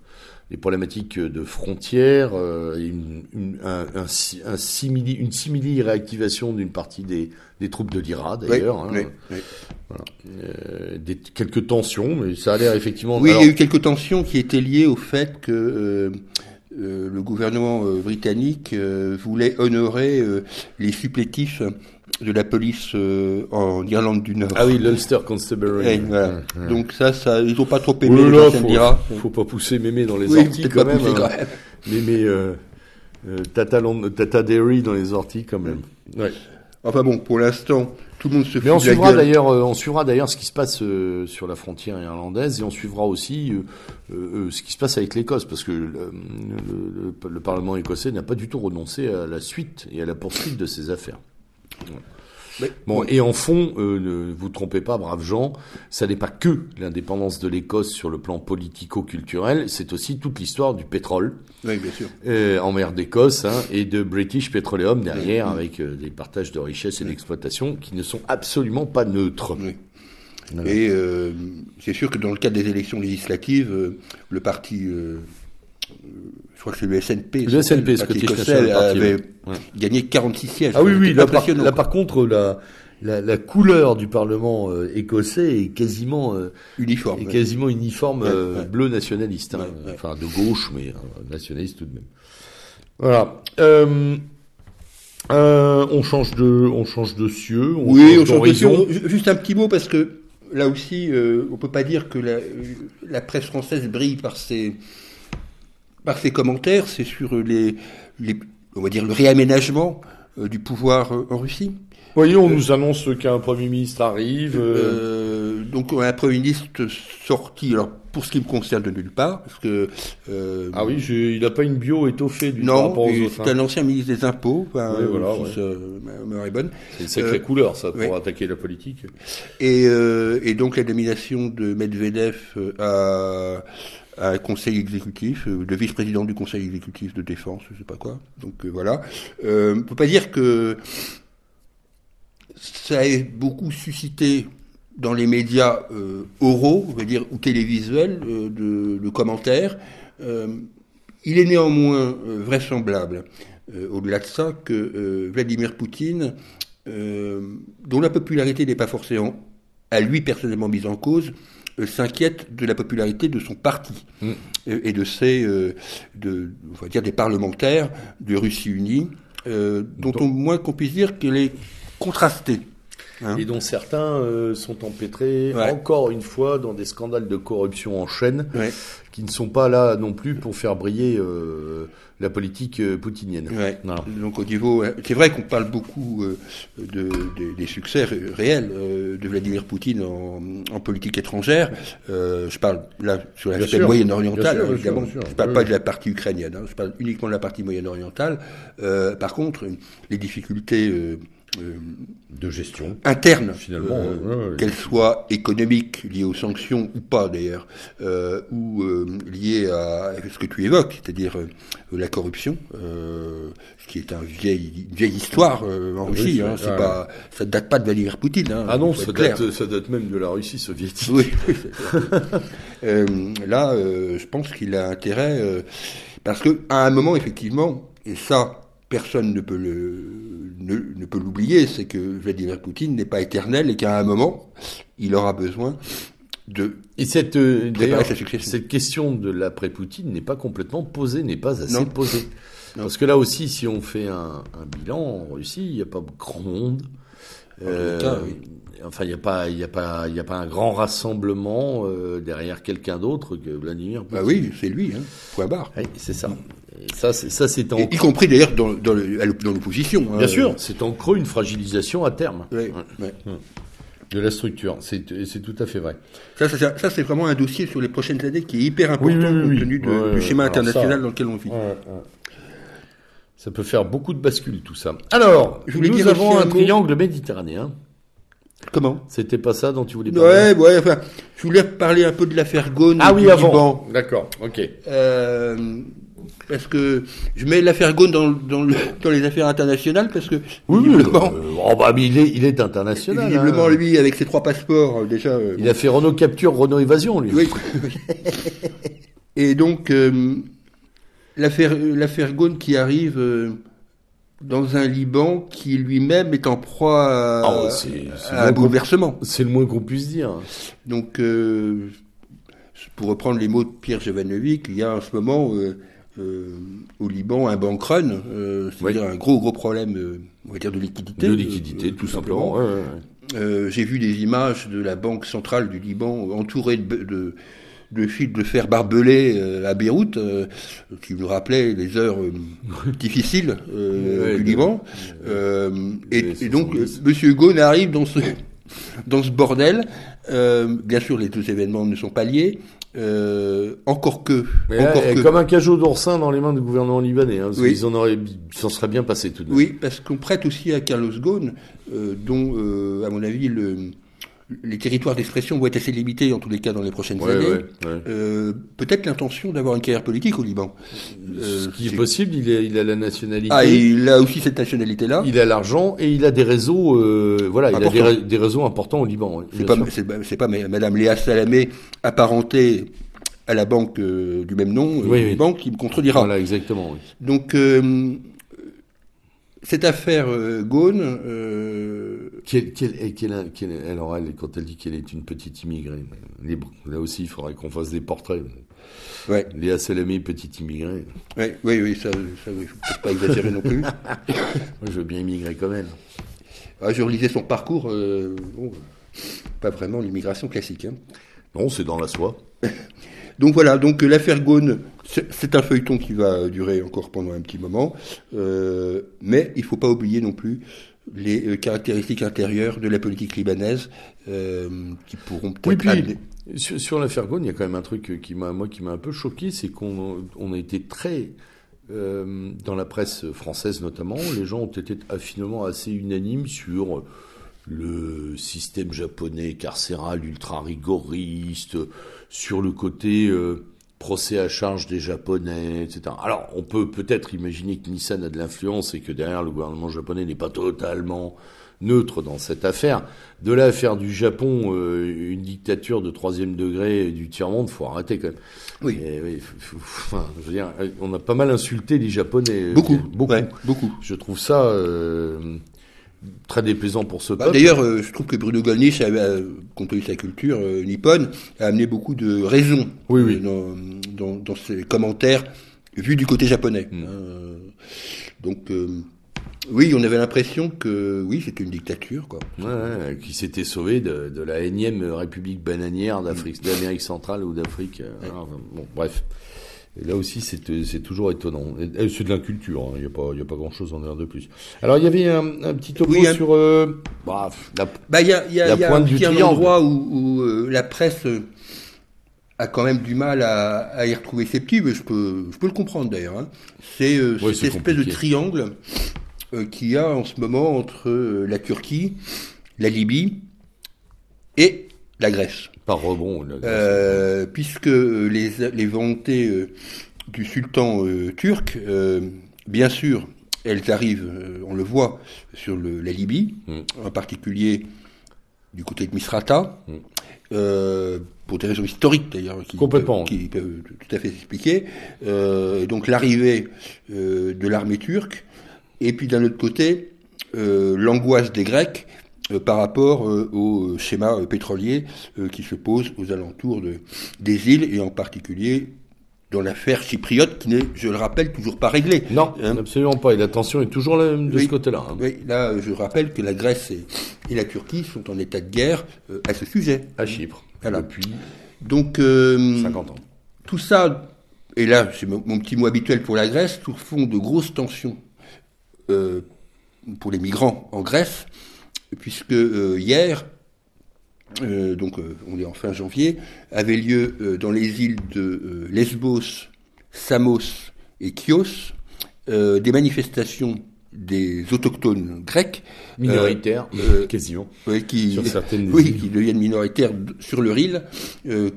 les problématiques de frontières, une, une, un, un, un simili, une simili-réactivation d'une partie des, des troupes de l'IRA, d'ailleurs. Oui, hein, oui, voilà. Euh, des, quelques tensions, mais ça a l'air effectivement... Oui, alors... il y a eu quelques tensions qui étaient liées au fait que... Euh, euh, le gouvernement euh, britannique euh, voulait honorer les supplétifs de la police en Irlande du Nord. Ah oui, l'Ulster Constabulary. Et, voilà. ouais. Donc ça, ça, ils ont pas trop aimé. Oui, là, faut, faut pas pousser mémé dans les oui, orties quand même. Hein. quand même. Mémé, euh, euh, Tata, Tata Derry dans les orties quand même. Ouais. Enfin bon, pour l'instant, tout le monde se Mais on suivra d'ailleurs, euh, on suivra d'ailleurs ce qui se passe euh, sur la frontière irlandaise et on suivra aussi euh, ce qui se passe avec l'Écosse parce que le, le, le, le Parlement écossais n'a pas du tout renoncé à la suite et à la poursuite de ces affaires. Mais, bon, et en fond, euh, ne vous trompez pas, braves gens, ça n'est pas que l'indépendance de l'Écosse sur le plan politico-culturel, c'est aussi toute l'histoire du pétrole. Oui, bien sûr. Euh, en mer d'Écosse hein, et de British Petroleum derrière, oui. avec euh, des partages de richesses et d'exploitation qui ne sont absolument pas neutres. Et euh, c'est sûr que dans le cadre des élections législatives, euh, le parti crois que c'est le SNP. Le SNP, Scottish National Party, avait ouais. gagné 46 sièges. Ah oui, oui, là par, là par, contre, la, la, la, couleur du Parlement euh, écossais est quasiment euh, uniforme, est quasiment uniforme ouais, euh, bleu nationaliste, hein, enfin de gauche, mais nationaliste tout de même. Voilà. on change de, on change de cieux. On oui, change on change de cieux. Juste un petit mot parce que là aussi, on peut pas dire que la, la presse française brille par ses par ses commentaires, c'est sur les, les, on va dire, le réaménagement euh, du pouvoir euh, en Russie. Voyez, on euh, nous annonce qu'un Premier ministre arrive. Euh, donc un Premier ministre sorti, alors pour ce qui me concerne de nulle part, parce que... Ah oui, il n'a pas une bio étoffée du non, c'est un ancien ministre des Impôts, oui, voilà, ouais. bonne. C'est une sacrée couleur, ça, pour attaquer la politique. Et, et donc la nomination de Medvedev à à un conseil exécutif, euh, le vice-président du conseil exécutif de défense, je sais pas quoi. Donc euh, voilà. Euh, on peut pas dire que ça ait beaucoup suscité dans les médias euh, oraux, on va dire, ou télévisuels, euh, de, de, commentaires. Euh, il est néanmoins vraisemblable, au-delà de ça, que Vladimir Poutine, dont la popularité n'est pas forcément à lui personnellement mise en cause, s'inquiète de la popularité de son parti mm. et de ses, euh, de, on va dire, des parlementaires de Russie unie, euh, dont au moins qu'on puisse dire qu'elle est contrastée. Hein et dont certains euh, sont empêtrés ouais. encore une fois dans des scandales de corruption en chaîne ouais. qui ne sont pas là non plus pour faire briller euh, la politique euh, poutinienne. Ouais. Donc au niveau, c'est vrai qu'on parle beaucoup euh, de, de, des succès réels euh, de Vladimir Poutine en, en politique étrangère. je parle là sur l'aspect moyen-oriental, hein, évidemment. Sûr, je parle pas de la partie ukrainienne. Hein, je parle uniquement de la partie moyen-orientale. par contre, les difficultés euh, de gestion interne, finalement, euh, ouais, qu'elle soit économique, liée aux sanctions ou pas d'ailleurs, euh, ou liée à ce que tu évoques, c'est-à-dire la corruption, ce qui est un vieil, une vieille histoire en Russie. hein, c'est pas, ça ne date pas de Vladimir Poutine. Hein, ah non, ça date, ça date, même de la Russie soviétique. Oui. là, je pense qu'il a intérêt parce que à un moment, effectivement, et ça personne ne peut le, ne, ne peut l'oublier, c'est que Vladimir Poutine n'est pas éternel et qu'à un moment, il aura besoin de Et cette, euh, d'ailleurs, cette question de l'après-Poutine n'est pas complètement posée, n'est pas assez Non. posée. Non. Parce que là aussi, si on fait un, un bilan en Russie, il n'y a pas grand monde. Euh, cas, oui. Enfin, il n'y a pas, il a pas, il y a pas un grand rassemblement euh, derrière quelqu'un d'autre que Vladimir. Poutine. Bah oui, c'est lui, hein, point barre. Oui, c'est ça. Ça, c'est ça, c'est en, y compris d'ailleurs dans, dans, l'opposition. hein. bien sûr, c'est en creux une fragilisation à terme Ouais, Ouais. ouais. de la structure. C'est, tout à fait vrai. Ça, ça, ça, c'est vraiment un dossier sur les prochaines années qui est hyper important Oui, oui, oui, compte tenu de- Ouais, du schéma international dans lequel on vit. Ça peut faire beaucoup de bascules, tout ça. Alors, Je nous dire avons un un triangle méditerranéen. Comment? C'était pas ça dont tu voulais parler? Ouais, ouais, enfin, je voulais parler un peu de l'affaire Ghosn Ah oui, avant. D'accord, ok. Euh, parce que je mets l'affaire Ghosn dans, dans, le- dans les affaires internationales parce que Oui, visiblement, euh, oh, bah, mais il est, il est international. visiblement hein. lui avec ses trois passeports euh, déjà. euh, Il a fait Renault Capture, Renault Évasion, lui. Oui. Et donc, euh, l'affaire l'affaire Ghosn qui arrive euh, dans un Liban qui lui-même est en proie à, Ah, ouais, à un bouleversement. C'est le moins qu'on puisse dire. Donc, pour reprendre les mots de Pierre Jovanovic, il y a en ce moment euh, euh, au Liban un bank run, euh, c'est-à-dire un gros gros problème, euh, on va dire de liquidité. De liquidité, tout simplement. ouais, ouais, ouais. J'ai vu des images de la banque centrale du Liban entourée de, de, de fils de fer barbelés à Beyrouth, qui nous rappelaient les heures difficiles du Liban. Et, donc, 70. Monsieur Ghosn arrive dans ce dans ce bordel. Bien sûr, les deux événements ne sont pas liés. Euh, encore que, Mais là, encore que. Comme un cajot d'oursin dans les mains du gouvernement libanais. Hein, parce Oui. qu'ils en auraient, ils s'en seraient bien passé tout de même. Oui, parce qu'on prête aussi à Carlos Ghosn, euh, dont, euh, à mon avis, le, les territoires d'expression vont être assez limités, en tous les cas, dans les prochaines Ouais, années. ouais, ouais. Euh, Peut-être l'intention d'avoir une carrière politique au Liban. Euh, Ce qui est possible, il a, il a la nationalité. Ah, et il a aussi cette nationalité-là. Il a l'argent et il a des réseaux, euh, voilà, il a des, réseaux importants au Liban. C'est pas, c'est, pas Madame Léa Salamé apparentée à la banque euh, du même nom, euh, Oui, oui. Liban, qui me contredira. Voilà, exactement. oui. Donc, euh, cette affaire euh, Ghosn, euh, Quelle, quelle, quelle- quelle- alors elle, quand elle dit qu'elle est une petite immigrée, libre, là aussi, il faudrait qu'on fasse des portraits. ouais, Léa Salamé, petite immigrée. ouais, oui, oui, ça, ça oui, faut pas exagérer non plus. Moi, je veux bien immigrer comme elle. Ah, je relisais son parcours, euh, bon, pas vraiment l'immigration classique. hein. Non, c'est dans la soie. Donc voilà, donc euh, l'affaire Ghosn, c'est un feuilleton qui va durer encore pendant un petit moment, euh, mais il faut pas oublier non plus les euh, caractéristiques intérieures de la politique libanaise euh, qui pourront Oui, peut-être puis amener- sur, sur l'affaire Ghosn, il y a quand même un truc qui m'a, moi, qui m'a un peu choqué, c'est qu'on on a été très euh, dans la presse française notamment, les gens ont été finalement assez unanimes sur le système japonais carcéral ultra rigoriste, sur le côté euh, procès à charge des Japonais, etc. Alors, on peut peut-être imaginer que Nissan a de l'influence et que derrière le gouvernement japonais n'est pas totalement neutre dans cette affaire. De là à faire du Japon euh, une dictature de troisième degré du tiers-monde, faut arrêter quand même. Oui. Et oui, faut- faut- enfin, je veux dire, on a pas mal insulté les Japonais. beaucoup, beaucoup. ouais, beaucoup. Je trouve ça euh, très déplaisant pour ce Bah, peuple. D'ailleurs, euh, je trouve que Bruno Gollnisch, euh, compte tenu de sa culture euh, nippone, a amené beaucoup de raisons Oui, euh, oui. dans, dans, dans ses commentaires vus du côté japonais. Mm. Donc, oui, on avait l'impression que oui, c'était une dictature, quoi. Ouais, ouais, qui s'était sauvé de, de la énième république bananière d'Afrique, d'Amérique centrale ou d'Afrique. bon, bref. Et là aussi, c'est c'est toujours étonnant. Et C'est de l'inculture, hein, il n'y a pas, il y a pas grand-chose en dire de plus. Alors, il y avait un, un petit topo Oui, sur euh, bah, la- Bah, il y a, y a, La y a pointe aussi du un endroit où, où, euh, la presse euh, a quand même du mal à, à y retrouver ses petits, mais je peux, je peux le comprendre d'ailleurs. hein. C'est euh, Ouais, cette espèce de triangle euh, qu'il y a en ce moment entre euh, la Turquie, la Libye et la Grèce. par rebond. la- Euh, puisque euh, les, les volontés euh, du sultan euh, turc, bien sûr, elles arrivent, on le voit, sur le, la Libye, Mm. en particulier du côté de Misrata, Mm. pour des raisons historiques d'ailleurs, qui, Complètement. peuvent- qui peuvent tout à fait s'expliquer. Donc l'arrivée de l'armée turque, et puis d'un autre côté, l'angoisse des Grecs par rapport au schéma pétrolier qui se pose aux alentours de, des îles et en particulier dans l'affaire chypriote qui n'est, je le rappelle, toujours pas réglée. Non, hein absolument pas. Et la tension est toujours la même de ce côté-là. Hein. Oui, là, je rappelle que la Grèce et, la Turquie sont en état de guerre euh, à ce sujet. À Chypre. Voilà. Depuis Donc, euh, 50 ans. Tout ça, et là, c'est mon, petit mot habituel pour la Grèce, tout fond de grosses tensions euh, pour les migrants en Grèce, puisque euh, hier, euh, donc euh, on est en fin janvier, avait lieu euh, dans les îles de Lesbos, Samos et Chios des manifestations des autochtones grecs minoritaires quasiment. qui sur certaines oui qui deviennent minoritaires sur leur île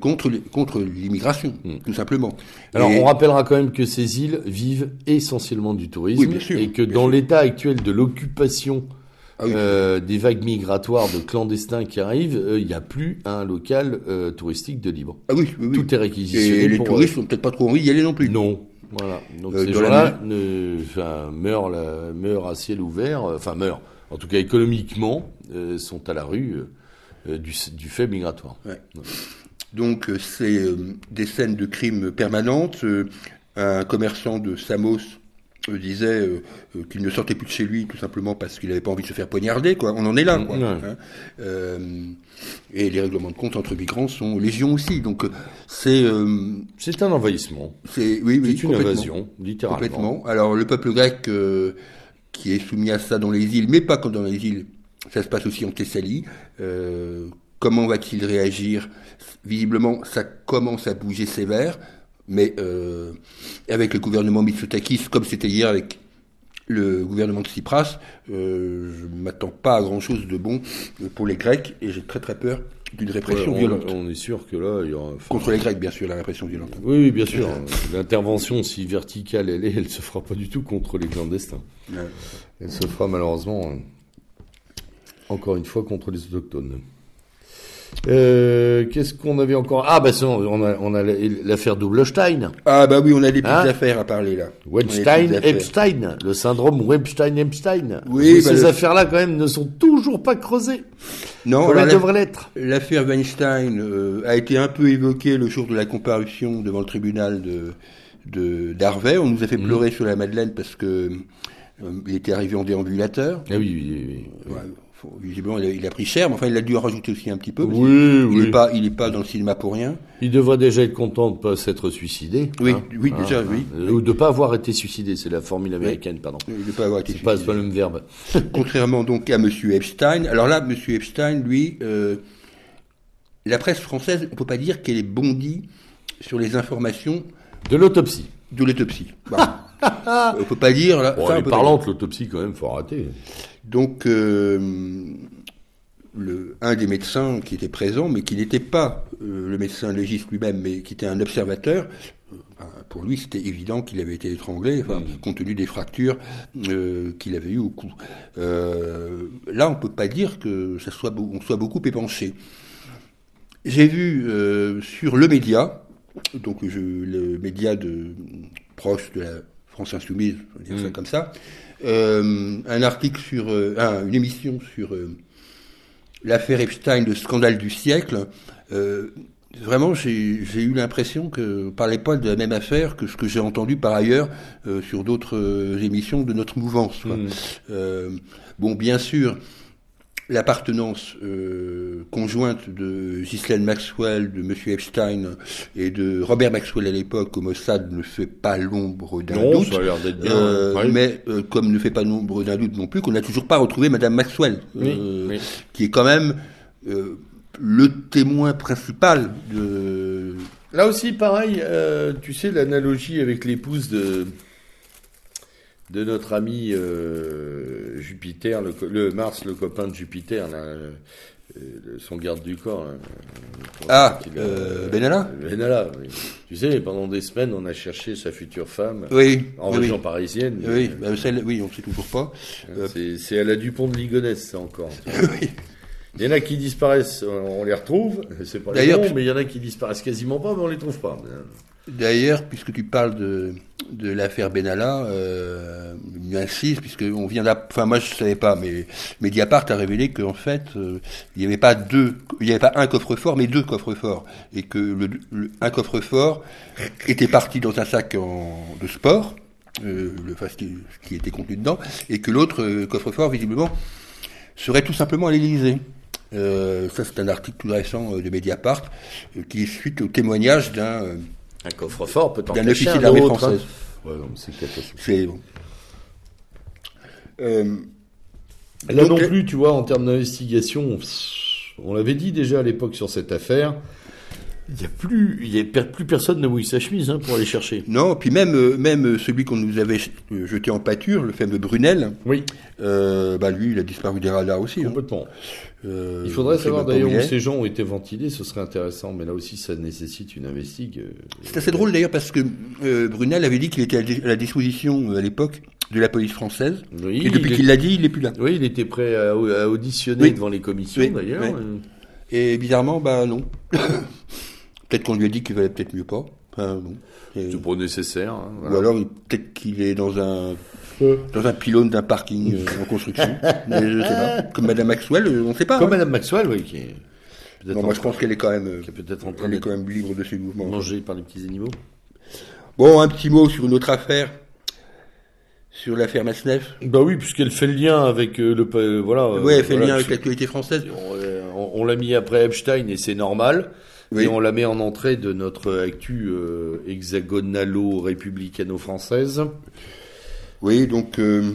contre contre l'immigration hmm. tout simplement. Alors on rappellera quand même que ces îles vivent essentiellement du tourisme et que dans l'état actuel de l'occupation ah euh, des vagues migratoires de clandestins qui arrivent, euh, il n'y a plus un local euh, touristique de libre. Ah oui, oui, Tout est réquisitionné. Et les touristes n'ont peut-être pas trop envie d'y aller non plus. Non. Voilà. Donc ces gens-là meurent, meurent à ciel ouvert, enfin meurent, en tout cas économiquement, sont à la rue du, du, fait migratoire. Ouais. Donc c'est des scènes de crimes permanentes. un commerçant de Samos disait euh, euh, qu'il ne sortait plus de chez lui tout simplement parce qu'il n'avait pas envie de se faire poignarder. Quoi. On en est là. Quoi, hein. euh, et les règlements de compte entre migrants sont légion aussi. Donc c'est c'est un envahissement. C'est oui, oui, une invasion, littéralement. Complètement. Alors le peuple grec qui est soumis à ça dans les îles, mais pas comme dans les îles, ça se passe aussi en Thessalie. comment va-t-il réagir? Visiblement, ça commence à bouger sévère mais euh, avec le gouvernement Mitsotakis, comme c'était hier avec le gouvernement de Tsipras, euh, je ne m'attends pas à grand-chose de bon pour les Grecs et j'ai très très peur d'une répression violente. On est sûr que là, il y aura... Contre les Grecs, bien sûr, la répression violente. Oui, bien sûr. L'intervention, si verticale elle est, elle se fera pas du tout contre les clandestins. Elle se fera malheureusement, encore une fois, contre les autochtones. Euh, Qu'est-ce qu'on avait encore? Ah bah on a, on a l'affaire Doublestein. Ah bah oui, on a des petites hein? affaires à parler là. Weinstein, Epstein, le syndrome Weinstein-Epstein. Oui, bah ces affaires-là quand même ne sont toujours pas creusées. Non, elles devraient l'être. L'affaire Weinstein euh, a été un peu évoquée le jour de la comparution devant le tribunal de d'Harvey. On nous a fait mmh. pleurer sur la Madeleine parce que euh, il était arrivé en déambulateur. Ah oui, oui, oui. oui visiblement, il a, pris cher, mais enfin, il a dû en rajouter aussi un petit peu. Oui, il oui. Pas, il n'est pas dans le cinéma pour rien. Il devrait déjà être content de ne pas s'être suicidé. Oui, hein. oui, déjà, hein. oui. Ou de ne pas avoir été suicidé, c'est la formule américaine, pardon. De ne pas avoir été suicidé. Pas, pas le même verbe. Contrairement donc à Monsieur Epstein. Alors là, Monsieur Epstein, lui, euh, la presse française, on peut pas dire qu'elle est bondie sur les informations de l'autopsie. De l'autopsie. On peut pas dire là. Bon, ça, parlante, l'autopsie quand même, faut rater. Donc, euh, le, un des médecins qui était présent, mais qui n'était pas euh, le médecin légiste lui-même, mais qui était un observateur, euh, pour lui, c'était évident qu'il avait été étranglé, enfin, mmh. compte tenu des fractures qu'il avait eues au cou. là, on peut pas dire que ça soit, on soit beaucoup épanché. J'ai vu sur le média, donc je, le média de proche de la France Insoumise, on va dire ça mmh. comme ça, euh, un article sur, euh, une émission sur euh, l'affaire Epstein, le scandale du siècle. vraiment, j'ai eu l'impression que parlait pas de la même affaire que ce que j'ai entendu par ailleurs sur d'autres émissions de notre mouvance. Mmh. bon, bien sûr, l'appartenance euh, conjointe de Ghislaine Maxwell, de M. Epstein et de Robert Maxwell à l'époque au Mossad ne fait pas l'ombre d'un doute. Ça a l'air d'être bien. Euh, mais euh, comme ne fait pas l'ombre d'un doute non plus, qu'on n'a toujours pas retrouvé Madame Maxwell, qui est quand même le témoin principal de. Là aussi, pareil, tu sais l'analogie avec l'épouse de de notre ami euh, Jupiter, le, Mars, le copain de Jupiter, euh, son garde du corps. ah, euh, Benalla Benalla, oui. Tu sais, pendant des semaines, on a cherché sa future femme oui, en région parisienne. Oui, bah, oui, on ne sait toujours pas. C'est à la Dupont de Ligonnès, ça encore. oui. Il y en a qui disparaissent, on les retrouve, c'est pas les bons, mais il y en a qui disparaissent quasiment pas, mais on les trouve pas. D'ailleurs, puisque tu parles de, l'affaire Benalla, euh, il insiste, puisqu'on vient d'apprendre, enfin moi je savais pas, mais Mediapart a révélé qu'en fait, euh, il n'y avait pas deux, un coffre-fort, mais deux coffres-forts. Et que le, un coffre-fort était parti dans un sac de sport, euh, qui, était contenu dedans, et que l'autre euh, coffre-fort, visiblement, serait tout simplement à l'Élysée. Ça, c'est un article tout récent de Mediapart qui est suite au témoignage d'un Un coffre-fort peut en d'un cacher officier un de l'armée autre, hein. française. Ouais, non, mais c'est catastrophique. C'est bon. Euh, Là Donc, non euh, plus, tu vois, en termes d'investigation, on l'avait dit déjà à l'époque sur cette affaire, il y a plus, il y a per- plus personne ne mouille sa chemise hein, pour aller chercher. non, puis même euh, même celui qu'on nous avait jeté en pâture, le fameux Brunel, Oui, euh, bah lui, il a disparu des radars aussi. hein. complètement. Euh, Il faudrait savoir d'ailleurs où ces gens ont été ventilés, ce serait intéressant, mais là aussi ça nécessite une investigation. C'est assez drôle d'ailleurs parce que euh, Brunel avait dit qu'il était à la disposition à l'époque de la police française. Oui, Et depuis il qu'il l'a dit, il n'est plus là. Oui, il était prêt à, à auditionner Oui. devant les commissions Oui, d'ailleurs. oui. Et bizarrement, bah non. peut-être qu'on lui a dit qu'il valait peut-être mieux pas. Enfin, bon. Et- C'est pas nécessaire. hein, Ou alors peut-être qu'il est dans un dans un pylône d'un parking euh, en construction. Mais je sais pas. Comme Madame Maxwell, euh, on ne sait pas. Comme hein. Madame Maxwell, oui, qui est peut-être moi je pense qu'elle est quand même, euh, qui est peut-être en train elle est quand même libre de ses mouvements. mangée par les petits animaux. Bon, un petit mot sur une autre affaire, sur l'affaire Masneff. Bah oui, puisqu'elle fait le lien avec euh, le, euh, voilà. euh, oui, elle fait le lien avec l'actualité française. On, euh, on- on l'a mis après Epstein et c'est normal. Oui. Et on la met en entrée de notre actu euh, hexagonalo-républicano-française. Oui, donc euh,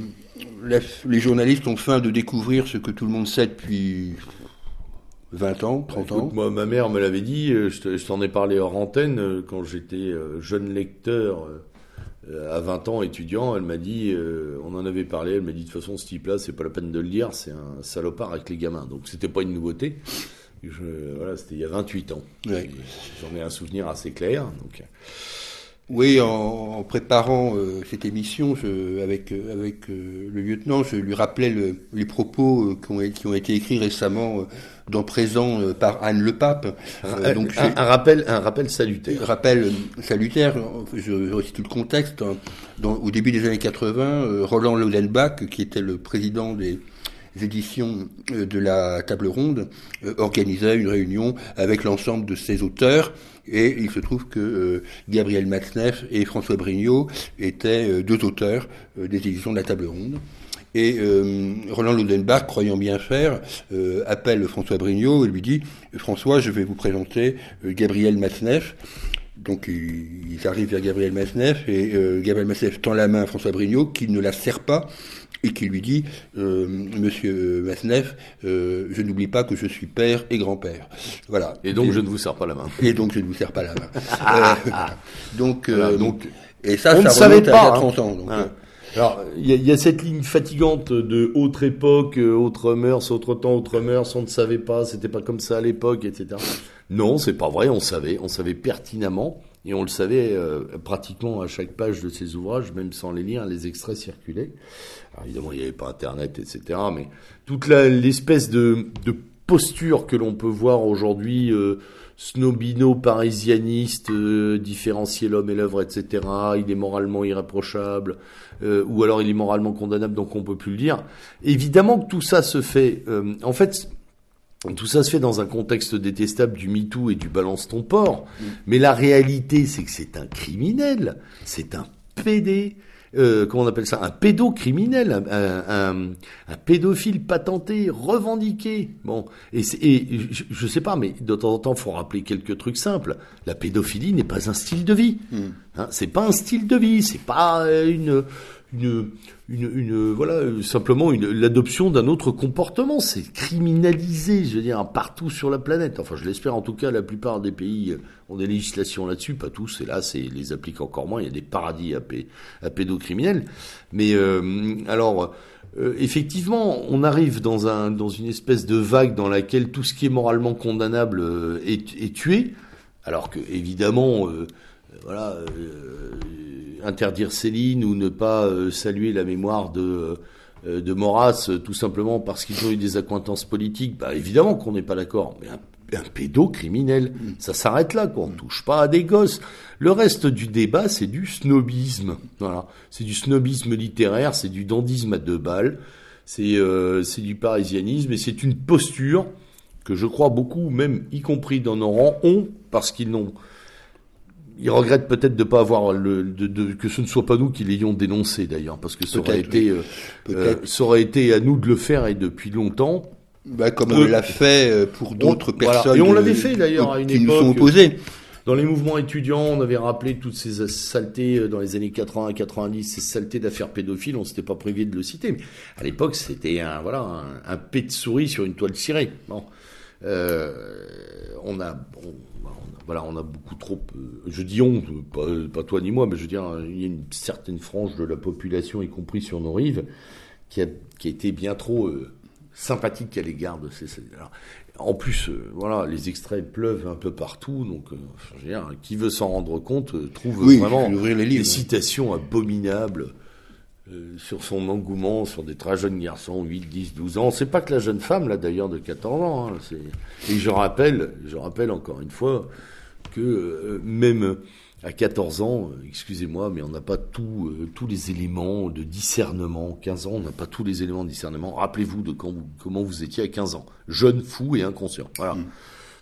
la- les journalistes ont faim de découvrir ce que tout le monde sait depuis 20 ans, 30 ans. Écoute, moi, ma mère me l'avait dit, euh, je te- je t'en ai parlé hors antenne, euh, quand j'étais jeune lecteur à 20 ans, étudiant, elle m'a dit, euh, on en avait parlé, elle m'a dit, de toute façon, ce type-là, c'est pas la peine de le lire, c'est un salopard avec les gamins. Donc c'était pas une nouveauté. Je- voilà, c'était il y a 28 ans. Ouais. J'en ai un souvenir assez clair. Donc, Oui, en, en préparant euh, cette émission, je, avec euh, avec euh, le lieutenant, je lui rappelais le- les propos euh, qui, ont, qui ont été écrits récemment euh, dans Présent euh, par Anne Le Pape. Euh, donc un, rappel, un rappel salutaire. rappel euh, salutaire, je, je recite le contexte. hein. Dans- au début des années 80, euh, Roland Lodenbach, qui était le président des éditions euh, de la table ronde, euh, organisait une réunion avec l'ensemble de ses auteurs. Et il se trouve que euh, Gabriel Matzneff et François Brignot étaient deux auteurs des éditions de la table ronde. Et Roland Lodenbach, croyant bien faire, appelle François Brignot et lui dit François, je vais vous présenter Gabriel Matzneff. Donc ils arrivent vers Gabriel Matzneff et Gabriel Matzneff tend la main à François Brignot qui ne la serre pas et qui lui dit euh, Monsieur Matzneff, euh, je n'oublie pas que je suis père et grand-père. Voilà. Et donc, je ne vous serre pas la main. Et donc je ne vous serre pas la main. Euh, donc, Voilà, euh, donc, et ça, on ne ça savait remonte à pas, y a hein. 30 ans. Donc, Hein. euh, Alors, il y, y a cette ligne fatigante de autre époque, euh, autre mœurs, autre temps, autre mœurs, on ne savait pas, c'était pas comme ça à l'époque, etc. Non, c'est pas vrai, on savait, on savait pertinemment, et on le savait euh, pratiquement à chaque page de ces ouvrages, même sans les lire, les extraits circulaient. Alors, évidemment, il n'y avait pas Internet, etc. Mais toute l'espèce de, de posture que l'on peut voir aujourd'hui, euh, snobino-parisianiste, euh, différencier l'homme et l'œuvre, etc. Il est moralement irréprochable, euh, ou alors il est moralement condamnable, donc on peut plus le dire. Évidemment que tout ça se fait. euh, en fait, tout ça se fait dans un contexte détestable du MeToo et du balance ton porc. Mais la réalité, c'est que c'est un criminel, c'est un PD. Euh, comment on appelle ça? Un pédocriminel, un, un, pédophile patenté, revendiqué. Bon, et, je, je sais pas, mais de temps en temps, faut rappeler quelques trucs simples. La pédophilie n'est pas un style de vie. Hein, c'est pas un style de vie, c'est pas euh, une une, une, une- voilà simplement une, l'adoption d'un autre comportement. C'est criminalisé, je veux dire, partout sur la planète. Enfin, je l'espère en tout cas. La plupart des pays euh, ont des législations là-dessus, pas tous. Et là, c'est les appliquent encore moins. Il y a des paradis à, pé- à pédocriminels. Mais euh, alors. euh, effectivement, on arrive dans, un, dans une espèce de vague dans laquelle tout ce qui est moralement condamnable euh, est, est tué, alors que évidemment, euh, voilà, euh, interdire Céline ou ne pas euh, saluer la mémoire de euh, de Maurras tout simplement parce qu'ils ont eu des accointances politiques, bah évidemment qu'on n'est pas d'accord. Mais un- un pédocriminel. Ça s'arrête là, quoi. On touche pas à des gosses. Le reste du débat, c'est du snobisme. Voilà. C'est du snobisme littéraire, c'est du dandisme à deux balles, c'est euh, c'est du parisianisme et c'est une posture que je crois beaucoup, même y compris dans nos rangs, ont parce qu'ils n'ont ils regrettent peut-être de pas avoir le, de, de, que ce ne soit pas nous qui l'ayons dénoncé d'ailleurs, parce que ça aurait été, euh, euh, ça aurait été à nous de le faire et depuis longtemps. Bah, comme on l'a fait euh, pour d'autres personnes. Et on l'avait fait d'ailleurs à une qui époque. nous sont opposés. Dans les mouvements étudiants, on avait rappelé toutes ces saletés dans les années 80 90, ces saletés d'affaires pédophiles, on s'était pas privé de le citer. Mais à l'époque, c'était un, voilà, un, un pet de souris sur une toile cirée. Bon. Euh, on a, voilà, on a beaucoup trop. Euh, je dis on, pas, pas, toi ni moi, mais je veux dire, il y a une certaine frange de la population, y compris sur nos rives, qui a, qui a été bien trop euh, sympathique à l'égard de ces. Alors, en plus, euh, voilà, les extraits pleuvent un peu partout, donc je veux dire, qui veut s'en rendre compte trouve oui, vraiment les livres, des citations abominables. sur son engouement, sur des très jeunes garçons, 8, 10, 12 ans. C'est pas que la jeune femme, là, d'ailleurs, de 14 ans. Hein, et je rappelle, je rappelle encore une fois, que euh, même à 14 ans, euh, excusez-moi, mais on n'a pas tout, euh, tous les éléments de discernement. 15 ans, on n'a pas tous les éléments de discernement. Rappelez-vous de quand vous, comment vous étiez à 15 ans. Jeune, fou et inconscient. Voilà. Mm.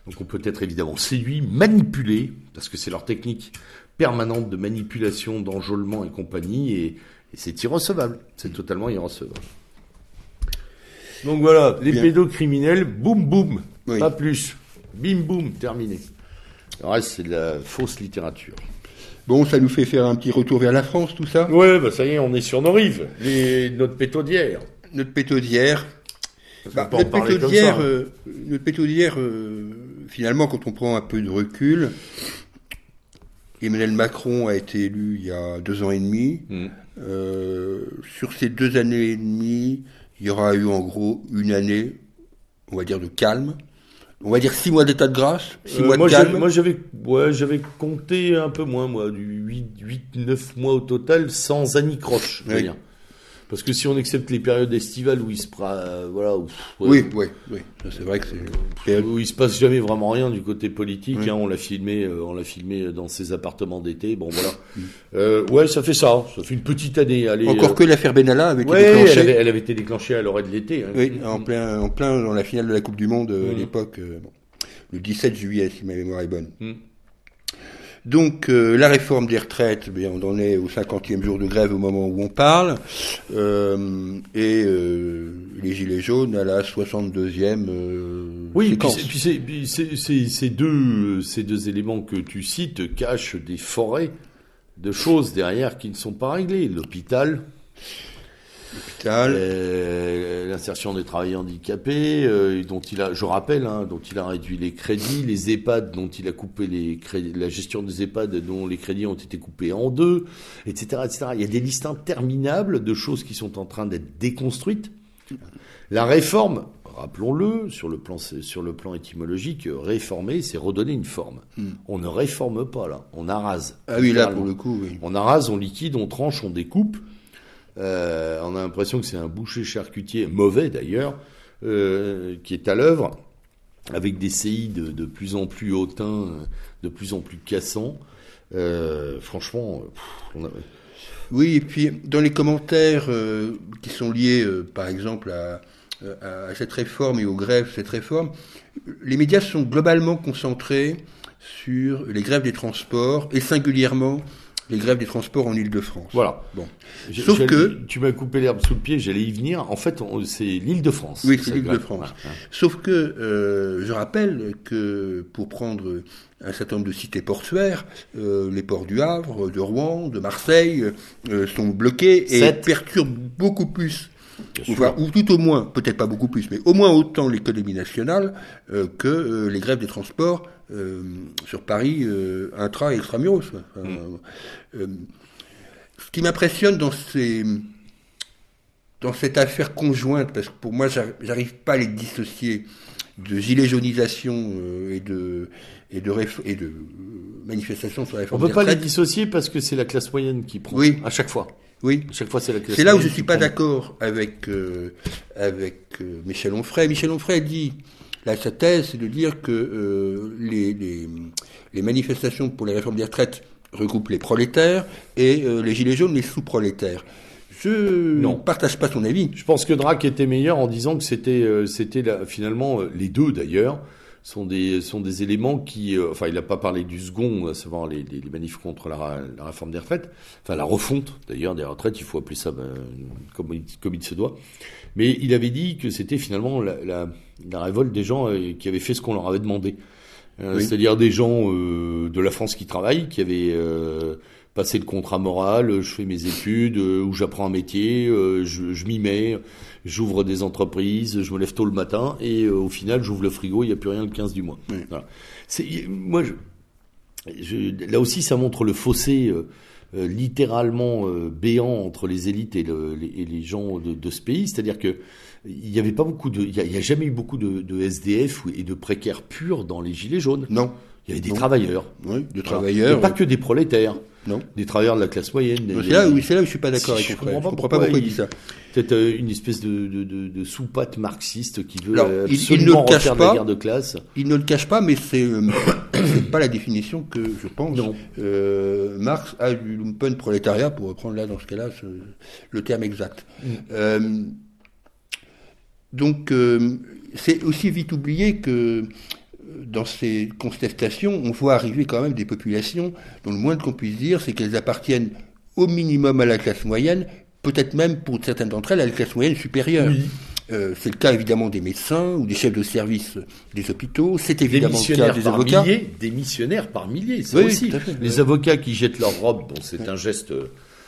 Donc on peut être évidemment séduit, manipulé, parce que c'est leur technique permanente de manipulation, d'enjôlement et compagnie, et, et c'est irrecevable. C'est totalement irrecevable. Donc voilà, les Bien. pédocriminels, boum boum, oui. pas plus. Bim boum, terminé. Le reste, c'est de la fausse littérature. Bon, ça nous fait faire un petit retour vers la France, tout ça? Ouais, bah ça y est, on est sur nos rives, les, notre pétaudière. Notre pétaudière. Bah, notre, pétaudière euh, notre pétaudière, euh, finalement, quand on prend un peu de recul, Emmanuel Macron a été élu il y a deux ans et demi. Mm. Euh, sur ces deux années et demie, il y aura eu en gros une année, on va dire, de calme on va dire six mois d'état de grâce, six euh, mois moi de calme. Moi, j'avais, ouais, j'avais compté un peu moins, moi, du 8, 8, 9 mois au total, sans anicroche, oui. dire. Parce que si on accepte les périodes estivales où il se euh, voilà, où, ouais, oui, oui, oui, c'est vrai que c'est où il se passe jamais vraiment rien du côté politique. Oui. Hein, on l'a filmé, euh, on l'a filmé dans ses appartements d'été. Bon voilà, mm. euh, ouais, ça fait ça, ça fait une petite année. Allez, Encore que l'affaire Benalla avait ouais, été déclenchée. Elle avait, elle avait, été déclenchée à l'oreille de l'été. Hein. Oui, en plein, en plein dans la finale de la Coupe du Monde mm. à l'époque, bon, le 17 juillet, si ma mémoire est bonne. Mm. Donc euh, la réforme des retraites, bien, on en est au 50e jour de grève au moment où on parle, euh, et euh, les gilets jaunes à la 62e. oui, puis, puis ces deux ces deux éléments que tu cites cachent des forêts de choses derrière qui ne sont pas réglées. L'hôpital, euh, L'insertion des travailleurs handicapés, euh, dont il a, je rappelle, hein, dont il a réduit les crédits, les EHPAD dont il a coupé les crédits, la gestion des EHPAD dont les crédits ont été coupés en deux, etc., etc. Il y a des listes interminables de choses qui sont en train d'être déconstruites. La réforme, rappelons-le, sur le plan sur le plan étymologique, réformer, c'est redonner une forme. Hmm. On ne réforme pas là, on arrase. Ah oui, là pour le coup, oui. On arrase, on liquide, on tranche, on découpe. Euh, on a l'impression que c'est un boucher charcutier, mauvais d'ailleurs, euh, qui est à l'œuvre, avec des CI de, de, plus en plus hautains, de plus en plus cassants. Euh, franchement. Oui, et puis dans les commentaires euh, qui sont liés, euh, par exemple, à, à, cette réforme et aux grèves, cette réforme, les médias sont globalement concentrés sur les grèves des transports et singulièrement les grèves des transports en Ile-de-France. Voilà. Bon. Sauf que tu m'as coupé l'herbe sous le pied, j'allais y venir. En fait, c'est l'Île-de-France. Oui, c'est l'Île-de-France. Ouais. Sauf que euh, je rappelle que pour prendre un certain nombre de cités portuaires, euh, les ports du Havre, de Rouen, de Marseille euh, sont bloqués et Sept. perturbent beaucoup plus Ou tout au moins, peut-être pas beaucoup plus, mais au moins autant l'économie nationale euh, que euh, les grèves des transports euh, sur Paris, euh, intra et extramuros. Enfin, mm. ce qui m'impressionne dans ces dans cette affaire conjointe, parce que pour moi, j'arrive pas à les dissocier de gilet jaunisation et de et de, et de manifestation sur la réforme. On peut pas les dissocier parce que c'est la classe moyenne qui prend oui. à chaque fois. Oui. Chaque fois, c'est la C'est là où je suis pas d'accord avec euh, avec euh, Michel Onfray. Michel Onfray dit Là, sa thèse, c'est de dire que euh, les, les, les, manifestations pour les réformes des retraites regroupent les prolétaires et les gilets jaunes les sous-prolétaires. Je ne partage pas son avis. Je pense que Drac était meilleur en disant que c'était c'était finalement les deux d'ailleurs sont des sont des éléments qui enfin il n'a pas parlé du second à savoir les, les, manifs contre la, la, réforme des retraites enfin la refonte d'ailleurs des retraites il faut appeler ça ben, comme, comme il se doit. Mais il avait dit que c'était finalement la, la, la, révolte des gens euh, qui avaient fait ce qu'on leur avait demandé. Euh, c'est-à-dire des gens euh, de la France qui travaillent, qui avaient passé le contrat moral, je fais mes études, où j'apprends un métier, je, je m'y mets, j'ouvre des entreprises, je me lève tôt le matin, et au final, j'ouvre le frigo, il n'y a plus rien le 15 du mois. Voilà. Moi, je, je, là aussi, ça montre le fossé euh, littéralement euh, béant entre les élites et, le, les, et les, gens de, de ce pays. C'est-à-dire que il n'y avait pas beaucoup de, il n'y a, jamais eu beaucoup de, de, SDF et de précaires purs dans les gilets jaunes. Non. Il y avait des travailleurs. Oui, des travailleurs. Et pas que des prolétaires. Non. Des travailleurs de la classe moyenne. C'est là, oui, c'est là où je suis pas d'accord avec Je comprends pas, comprends pas pourquoi il dit ça. Peut-être euh, une espèce de, de, de, de soupape marxiste qui veut Alors, absolument il, il ne le pas, la guerre de classe. Il ne le cache pas, mais c'est euh, pas la définition que je pense. Non. Euh, Marx a du lumpen prolétariat, pour reprendre là dans ce cas-là le terme exact. Mm. Euh, donc, c'est aussi vite oublié que dans ces contestations, on voit arriver quand même des populations dont le moins qu'on puisse dire, c'est qu'elles appartiennent au minimum à la classe moyenne, peut-être même pour certaines d'entre elles à la classe moyenne supérieure. Euh, c'est le cas évidemment des médecins ou des chefs de service des hôpitaux. C'est évidemment le cas des avocats. Milliers, des missionnaires par milliers, c'est aussi. les avocats qui jettent leur robe, bon, c'est un geste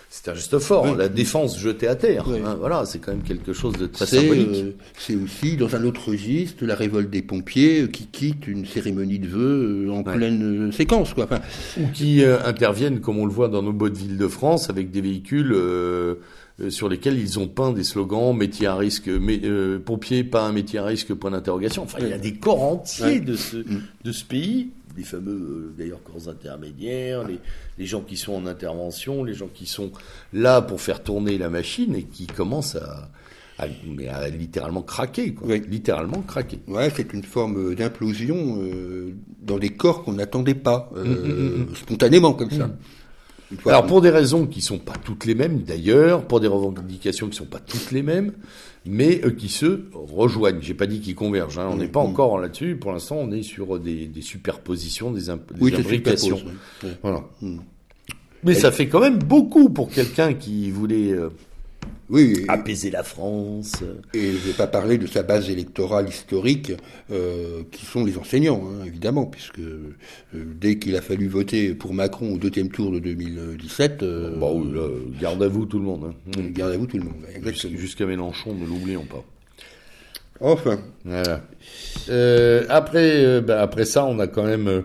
c'est un geste fort, la défense jetée à terre. Hein, voilà, c'est quand même quelque chose de très symbolique. Euh, c'est aussi, dans un autre registre, la révolte des pompiers euh, qui quittent une cérémonie de vœux euh, en pleine séquence. Quoi. Enfin, Ou qui interviennent, comme on le voit dans nos beaux villes de France, avec des véhicules sur lesquels ils ont peint des slogans métier à risque, mais, pompier, pas un métier à risque, point d'interrogation. Enfin, il y a des corps entiers de, ce, mm. de ce pays les fameux euh, d'ailleurs corps intermédiaires, les, les, gens qui sont en intervention, les gens qui sont là pour faire tourner la machine et qui commencent à, à, mais à littéralement craquer, quoi. littéralement craquer. Ouais, c'est une forme d'implosion euh, dans des corps qu'on n'attendait pas euh, mm, mm, mm, spontanément comme ça. Alors pour des raisons qui sont pas toutes les mêmes d'ailleurs, pour des revendications qui sont pas toutes les mêmes, mais euh, qui se rejoignent. J'ai pas dit qu'ils convergent. Hein. On n'est pas encore là-dessus. Pour l'instant, on est sur des, des superpositions, des, imp des imbrications. Voilà. Mm. Mais ça fait quand même beaucoup pour quelqu'un qui voulait euh, oui, apaiser la France. Et je vais pas parler de sa base électorale historique, euh, qui sont les enseignants, hein, évidemment, puisque euh, dès qu'il a fallu voter pour Macron au deuxième tour de 2017... Euh, bah garde à vous tout le monde. Hein. Garde à vous tout le monde, exactement. Jusqu'à Mélenchon, ne l'oublions pas. Enfin. Voilà. Euh, après, bah, après ça, on a quand même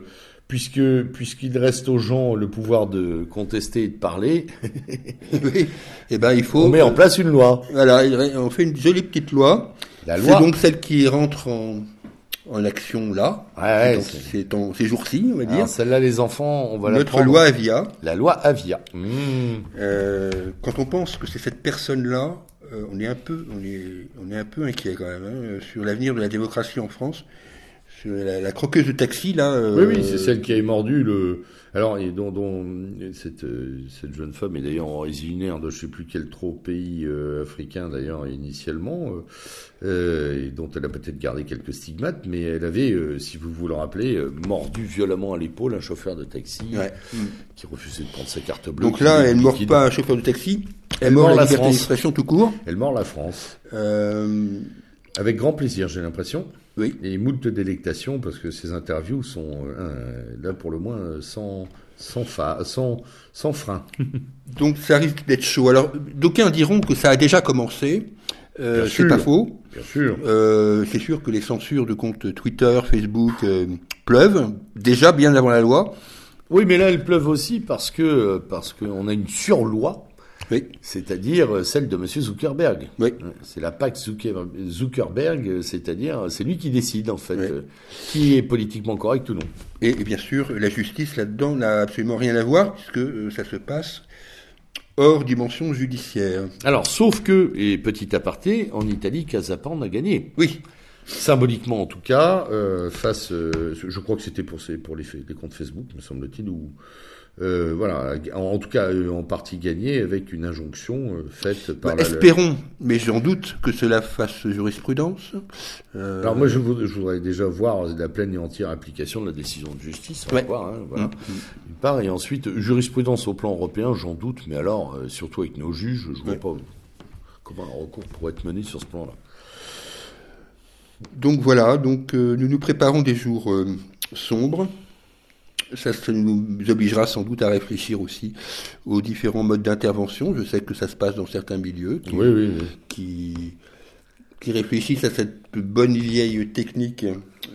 puisque puisqu'il reste aux gens le pouvoir de contester et de parler, oui, eh ben il faut. On met en place une loi. Voilà, on fait une jolie petite loi. La loi. C'est donc celle qui rentre en, en action là. Ouais, c'est en ces jours-ci, on va dire. Celle-là, les enfants, on va la Notre loi Avia. La loi Avia. Mmh. Euh, quand on pense que c'est cette personne-là, euh, on est un peu, on est, on est un peu inquiet quand même hein, sur l'avenir de la démocratie en France la, croqueuse de taxi là. Oui, oui, c'est euh, celle qui a mordu le. Alors, et dont, dont cette, euh, cette jeune femme est d'ailleurs originaire de je sais plus quel trop pays euh, africain d'ailleurs initialement, et dont elle a peut-être gardé quelques stigmates, mais elle avait, si vous vous le rappelez, mordu violemment à l'épaule un chauffeur de taxi qui refusait de prendre sa carte bleue. Donc là, elle ne mord pas un chauffeur de taxi, elle, mord la, liberté d'expression tout court. Elle mord la France. Avec grand plaisir, j'ai l'impression. Oui. Et moult de délectation parce que ces interviews sont euh, là pour le moins sans sans, fa, sans, sans frein. Donc ça risque d'être chaud. Alors d'aucuns diront que ça a déjà commencé. Euh, c'est pas faux. Bien sûr. Euh, c'est sûr que les censures de comptes Twitter, Facebook euh, pleuvent déjà bien avant la loi. Oui, mais là elles pleuvent aussi parce que parce qu'on a une surloi c'est-à-dire euh, celle de M. Zuckerberg. Oui. C'est la PAC Zuckerberg, c'est-à-dire c'est lui qui décide en fait euh, qui est politiquement correct ou non. Et, bien sûr, la justice là-dedans n'a absolument rien à voir puisque euh, ça se passe hors dimension judiciaire. Alors, sauf que, et petit aparté, en Italie, Casapan a gagné. Oui. symboliquement en tout cas, euh, face, euh, je crois que c'était pour, pour les, les, comptes Facebook, me semble-t-il, ou euh, voilà, en, tout cas en partie gagné avec une injonction faite par. Bah, espérons, mais j'en doute que cela fasse jurisprudence. Alors moi, je voudrais, déjà voir la pleine et entière application de la décision de justice. On hein, voilà. Mm, mm. part, et ensuite jurisprudence au plan européen, j'en doute, mais alors surtout avec nos juges, je vois pas comment un recours pourrait être mené sur ce plan-là. Donc voilà, donc euh, nous nous préparons des jours euh, sombres. Ça, nous obligera sans doute à réfléchir aussi aux différents modes d'intervention. Je sais que ça se passe dans certains milieux qui, qui, réfléchissent à cette bonne vieille technique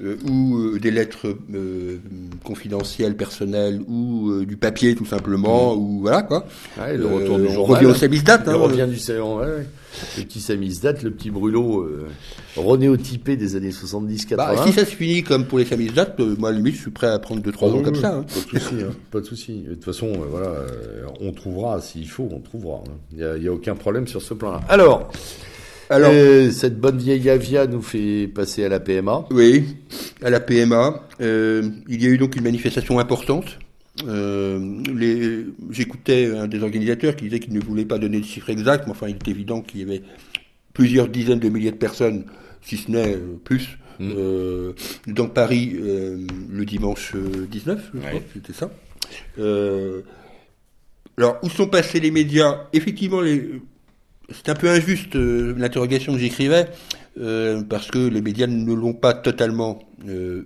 euh, ou des lettres confidentielles, personnelles ou du papier tout simplement ou voilà quoi. le retour du journal. revient au service date. Hein, revient du ouais, le petit samizdat, le petit brûlot euh, renéotypé des années 70-80. Bah, si ça se finit comme pour les samizdat, euh, moi, à limite, je suis prêt à prendre 2-3 ans comme ça. Hein. Pas de souci. Hein, pas de souci. De toute façon, euh, voilà, on trouvera, s'il faut, on trouvera. Il hein. n'y a, a, aucun problème sur ce plan-là. Alors, alors cette bonne vieille Avia nous fait passer à la PMA. Oui, à la PMA. il y a eu donc une manifestation importante euh, J'écoutais un des organisateurs qui disait qu'il ne voulait pas donner le chiffre exact, mais enfin, il est évident qu'il y avait plusieurs dizaines de milliers de personnes, si ce n'est euh, plus, mm. euh, dans Paris euh, le dimanche 19, c'était ça. alors, où sont passés les médias? Effectivement, les... c'est un peu injuste l'interrogation que j'écrivais, parce que les médias ne l'ont pas totalement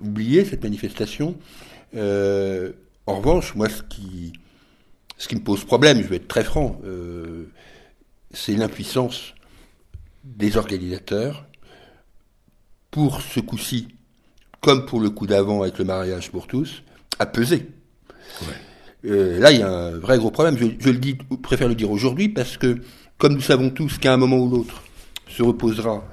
oublié, cette manifestation. Euh, en revanche, moi, ce qui, ce qui me pose problème, je vais être très franc, euh, c'est l'impuissance des organisateurs pour ce coup-ci, comme pour le coup d'avant avec le mariage pour tous, à peser. Euh, là, il y a un vrai gros problème. Je, le dis, préfère le dire aujourd'hui parce que, comme nous savons tous qu'à un moment ou l'autre se reposera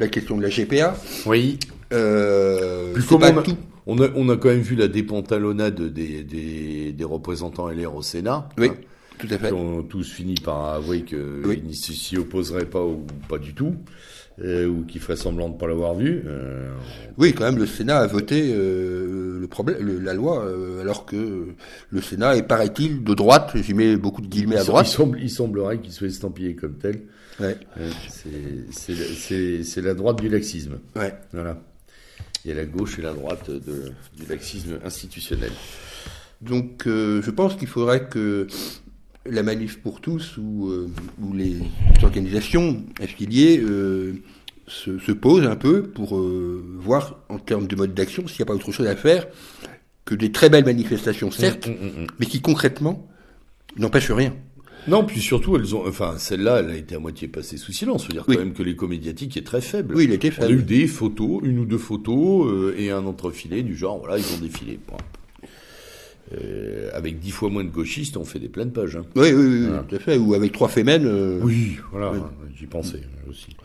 la question de la GPA. Oui. Euh, c'est pas tout on a, on a quand même vu la dépantalonnade des, des, des représentants LR au Sénat. Oui, hein, tout à fait. Qui ont tous fini par avouer qu'ils ne s'y opposeraient pas ou pas du tout. Euh, ou qui ferait semblant de ne pas l'avoir vu. Euh, oui, quand même, le Sénat a voté euh, le problème, la loi, euh, alors que le Sénat est, paraît-il, de droite. J'y mets beaucoup de guillemets à droite. Il, semble, il semblerait qu'il soit estampillé comme tel. Ouais. c'est la droite du laxisme. Ouais. Voilà. Il y a la gauche et la droite de, du laxisme institutionnel. Donc euh, je pense qu'il faudrait que la manif pour tous ou, euh, ou les organisations affiliées euh, se, se, posent un peu pour voir en termes de mode d'action s'il n'y a pas autre chose à faire que des très belles manifestations, certes, mm, mm, mm, mais qui concrètement n'empêchent rien. Non, puis surtout, elles ont, enfin, celle-là, elle a été à moitié passée sous silence. Il faut dire quand même que l'écho médiatique est très faible. Oui, il était faible. On a eu des photos, une ou deux photos, euh, et un entrefilé du genre, voilà, ils ont défilé. Euh, avec dix fois moins de gauchistes, on fait des pleines pages. Hein. Oui, oui, oui, tout à fait. Ou avec trois fémènes. Euh, oui, voilà, j'y pensais aussi.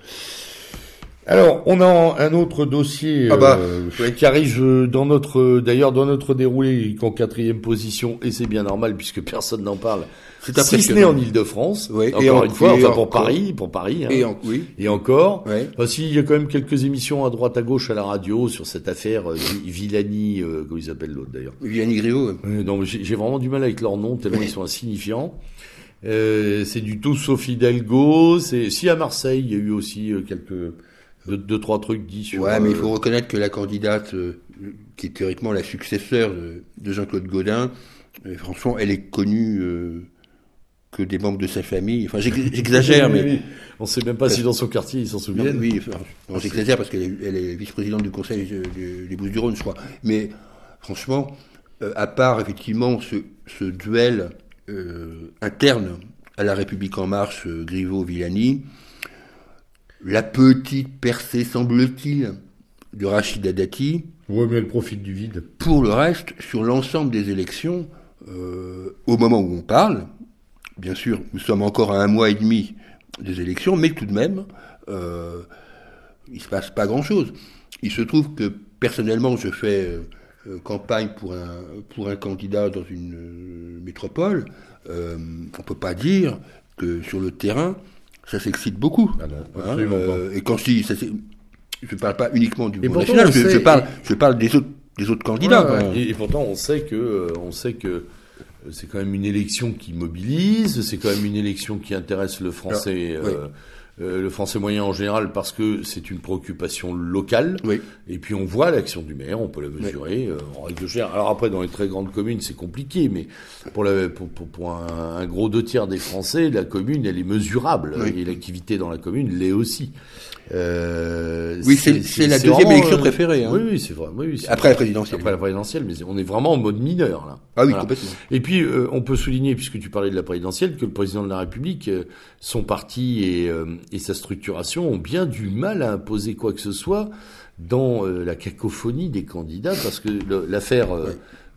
Alors, on a un autre dossier ah bah, qui arrive dans notre, d'ailleurs dans notre déroulé en quatrième position, et c'est bien normal puisque personne n'en parle. C'est si ce n'est en Ile-de-France. Oui, encore et une fois, enfin pour Paris, pour Paris. Hein. Et, oui. et encore. Oui. Enfin, si, il y a quand même quelques émissions à droite à gauche à la radio sur cette affaire euh, Villani, euh, comment ils s'appellent l'autre d'ailleurs. Villani Griot. Ouais. donc j'ai vraiment du mal avec leurs noms tellement ils sont insignifiants. Euh, c'est du tout Sophie Delgo. C'est si à Marseille, il y a eu aussi euh, quelques deux, trois trucs dits sur. Ouais, mais il faut reconnaître que la candidate qui est théoriquement la successeur de, de Jean-Claude Godin, franchement, elle est connue que des membres de sa famille. Enfin, j'exagère, mais on ne sait même pas si dans son quartier ils s'en souviennent. oui, j'exagère parce qu'elle est, vice-présidente du Conseil des Bouches-du-Rhône, je crois. Mais franchement, euh, à part effectivement ce, duel euh, interne à la République en marche, euh, Griveaux-Villani, la petite percée, semble-t-il, de Rachida Dati. Oui, mais elle profite du vide. Pour le reste, sur l'ensemble des élections, au moment où on parle, Bien sûr, nous sommes encore à un mois et demi des élections, mais tout de même, euh, il ne se passe pas grand-chose. Il se trouve que personnellement, je fais euh, campagne pour un, pour un candidat dans une euh, métropole. on ne peut pas dire que sur le terrain, ça s'excite beaucoup. Ah hein, et quand je dis ça je ne parle pas uniquement du mouvement national, je, parle, je parle des autres, des autres candidats. et, pourtant, on sait que, on sait que c'est quand même une élection qui mobilise, c'est quand même une élection qui intéresse le français. Euh, le français moyen en général parce que c'est une préoccupation locale. Oui. Et puis on voit l'action du maire, on peut la mesurer euh, en règle générale. Alors après, dans les très grandes communes, c'est compliqué, mais pour, la, pour, pour, un, gros deux tiers des Français, la commune, elle est mesurable. Et l'activité dans la commune l'est aussi. Euh, oui, c'est la deuxième élection préférée. Hein. Oui, oui, c'est vrai. Oui, après la présidentielle. Après la présidentielle, mais on est vraiment en mode mineur là. Ah oui, complètement. Et puis on peut souligner, puisque tu parlais de la présidentielle, que le président de la République, son parti et, et sa structuration ont bien du mal à imposer quoi que ce soit dans euh, la cacophonie des candidats, parce que l'affaire euh,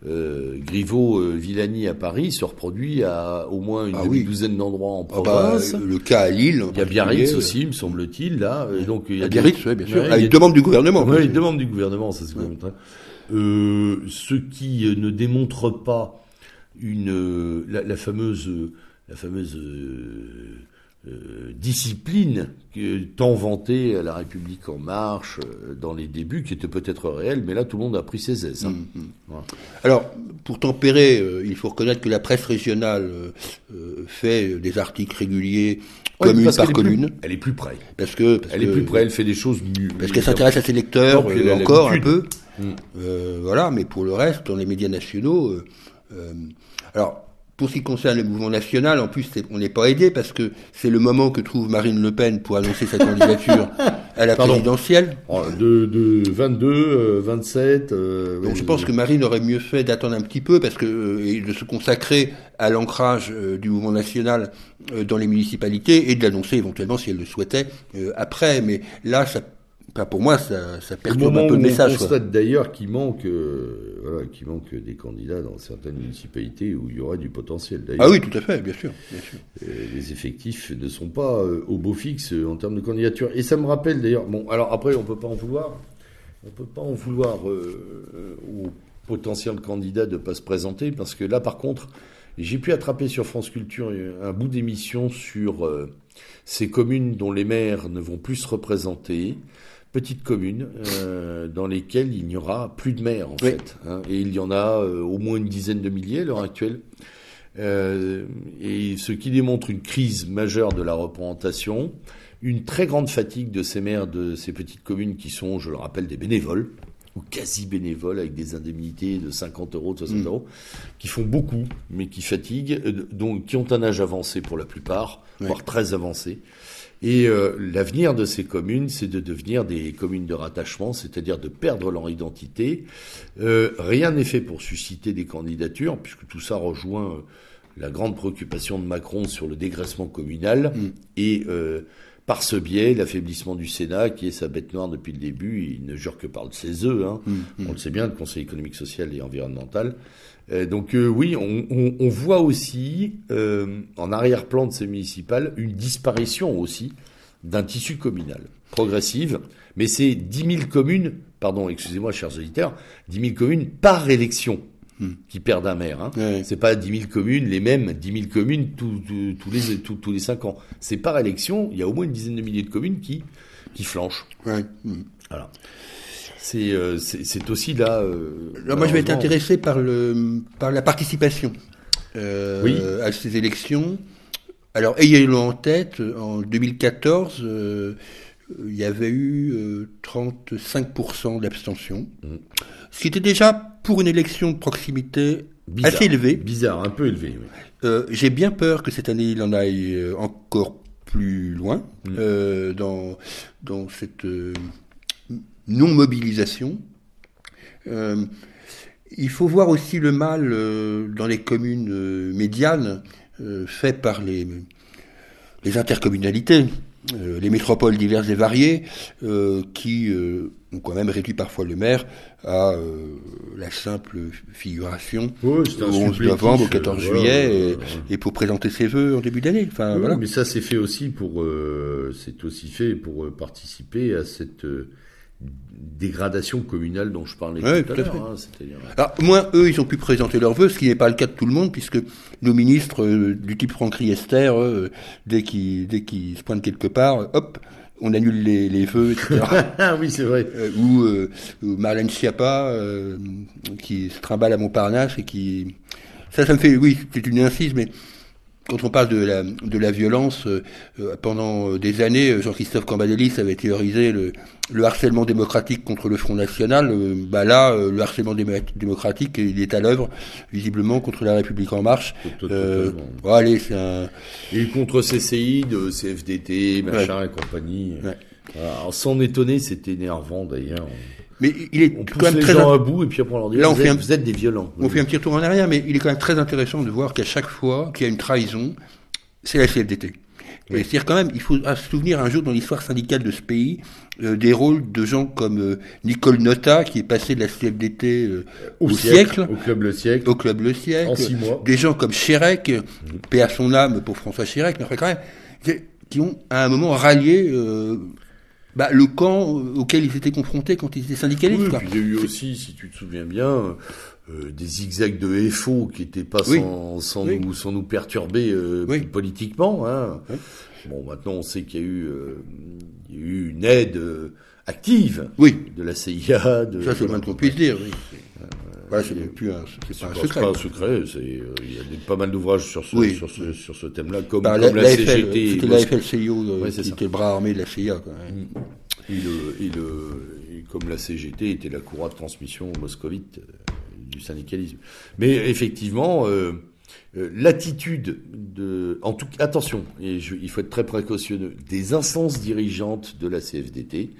euh, Griveaux-Villani à Paris se reproduit à au moins une ah douzaine d'endroits en ah bah, province. le cas à Lille. Il y a Biarritz aussi, me semble-t-il, là. Et donc, il y a, Biarritz, oui, bien sûr. Ah, il demande du gouvernement. Oui, il demande du gouvernement, ça c'est euh, Ce qui ne démontre pas une la, la fameuse la fameuse euh, discipline tant vantée à la République en marche euh, dans les débuts, qui était peut-être réelle, mais là tout le monde a pris ses aises. Hein. Mm, mm. Alors, pour tempérer, euh, il faut reconnaître que la presse régionale fait des articles réguliers, commune par commune. elle est plus près. Parce que elle est plus près, elle fait des choses mieux. Parce qu'elle s'intéresse à ses lecteurs encore un peu. Mm. voilà, mais pour le reste, dans les médias nationaux, alors pour ce qui concerne le mouvement national, en plus, on n'est pas aidé parce que c'est le moment que trouve Marine Le Pen pour annoncer sa candidature à la présidentielle. Oh, de, de 22, 27. Euh, euh, Donc je pense que Marine aurait mieux fait d'attendre un petit peu parce que euh, de se consacrer à l'ancrage du mouvement national dans les municipalités et de l'annoncer éventuellement si elle le souhaitait après. Mais là, ça pour moi, ça, ça perturbe un peu le message. On constate d'ailleurs qu'il manque, euh, voilà, qu'il manque des candidats dans certaines municipalités où il y aurait du potentiel. Ah oui, tout à fait, bien sûr. Bien sûr. les effectifs ne sont pas euh, au beau fixe euh, en termes de candidature. Et ça me rappelle d'ailleurs, bon, alors après, on peut pas en vouloir. On peut pas en vouloir aux potentiels candidats de pas se présenter parce que là, par contre, j'ai pu attraper sur France Culture un bout d'émission sur ces communes dont les maires ne vont plus se représenter petites communes euh, dans lesquelles il n'y aura plus de maires en fait. Hein. et il y en a euh, au moins une dizaine de milliers à l'heure actuelle. Euh, et ce qui démontre une crise majeure de la représentation, une très grande fatigue de ces maires de ces petites communes qui sont, je le rappelle, des bénévoles ou quasi bénévoles avec des indemnités de 50 euros, de 60 mm. euros, qui font beaucoup, mais qui fatiguent, donc qui ont un âge avancé pour la plupart, voire très avancé. Et euh, l'avenir de ces communes, c'est de devenir des communes de rattachement, c'est-à-dire de perdre leur identité. Euh, rien n'est fait pour susciter des candidatures, puisque tout ça rejoint euh, la grande préoccupation de Macron sur le dégraissement communal mm. et par ce biais, l'affaiblissement du Sénat, qui est sa bête noire depuis le début, il ne jure que par ses œufs. Hein. Mm. On le sait bien, le Conseil économique, social et environnemental. Euh, donc euh, oui, on, voit aussi euh, en arrière-plan de ces municipales une disparition aussi d'un tissu communal progressive, mais c'est 10 000 communes, pardon, excusez-moi, chers auditeurs, 10 000 communes par élection. Qui perdent un maire. Hein. C'est pas 10 000 communes, les mêmes 10 000 communes tous, les tous les cinq ans. C'est par élection. Il y a au moins une dizaine de milliers de communes qui qui flanchent. Ouais. Hmm. Voilà. Euh, c'est aussi là. Euh, moi, je vais être intéressé par, le, par la participation euh, à ces élections. Alors, ayez-le en tête, en 2014, il y avait eu 35% d'abstention, mmh. ce qui était déjà, pour une élection de proximité, assez élevé. Bizarre, un peu élevé. J'ai bien peur que cette année, il en aille encore plus loin mmh. dans, dans cette non-mobilisation. Euh, il faut voir aussi le mal euh, dans les communes euh, médianes fait par les, les intercommunalités, les métropoles diverses et variées, qui ont quand même réduit parfois le maire à la simple figuration au 11 novembre, au 14 juillet, et, pour présenter ses voeux en début d'année. Enfin, voilà. Mais ça, c'est fait aussi pour, c'est aussi fait pour participer à cette dégradation communale dont je parlais tout, à l'heure. Hein, Alors, moins eux, ils ont pu présenter leurs vœux, ce qui n'est pas le cas de tout le monde, puisque nos ministres euh, du type Franck Riester, euh, dès qu'ils se pointent quelque part, hop, on annule les, les vœux, etc. ah oui, c'est vrai. Euh, ou, euh, ou Marlène Schiappa, euh, qui se trimballe à Montparnasse et qui... Ça, ça me fait... Oui, c'est une incise, mais quand on parle de la, de la violence, euh, euh, pendant des années, Jean-Christophe Cambadélis avait théorisé le, le, harcèlement démocratique contre le Front National. Euh, bah là, le harcèlement démocratique, il est à l'œuvre, visiblement, contre la République En Marche. Bon, allez, c'est un... Et contre CCI, de CFDT, machin et compagnie. Ouais. Alors, sans étonner, c'est énervant d'ailleurs. Mais il est on quand même les très gens à bout et puis après on leur dit Là, on vous, fait êtes, un... vous êtes des violents. On fait un petit retour en arrière, mais il est quand même très intéressant de voir qu'à chaque fois qu'il y a une trahison, c'est la CFDT. Oui. C'est-à-dire quand même, il faut se souvenir un jour dans l'histoire syndicale de ce pays euh, des rôles de gens comme euh, Nicole Nota, qui est passé de la CFDT euh, au, au siècle, siècle, au club Le Siècle, au club Le Siècle, en six mois. des gens comme Chérec, mmh. paix à son âme pour François Chérec, mais quand même, qui ont à un moment rallié euh, bah, le camp auquel ils étaient confrontés quand ils étaient syndicalistes. Oui, quoi. Puis il y a eu aussi, si tu te souviens bien, euh, des zigzags de FO qui n'étaient pas oui. sans, sans, oui. nous, sans nous perturber euh, oui. politiquement. Hein. Bon, maintenant on sait qu'il y a eu, euh, il y a eu une aide euh, active oui. de la CIA. De, Ça, c'est moins qu'on puisse dire. Oui. Voilà, plus un, c'est pas, un secret. pas un secret. C'est, euh, il y a des, pas mal d'ouvrages sur ce, oui. sur ce, sur ce thème-là, comme, bah, comme la, la, CGT. C'était la FLCIO euh, ouais, qui ça. était le bras armé de la CIA. Quoi. Et, le, et, le, et comme la CGT était la courroie de transmission moscovite euh, du syndicalisme. Mais effectivement, euh, euh, l'attitude de, en tout attention, et je, il faut être très précautionneux, des instances dirigeantes de la CFDT.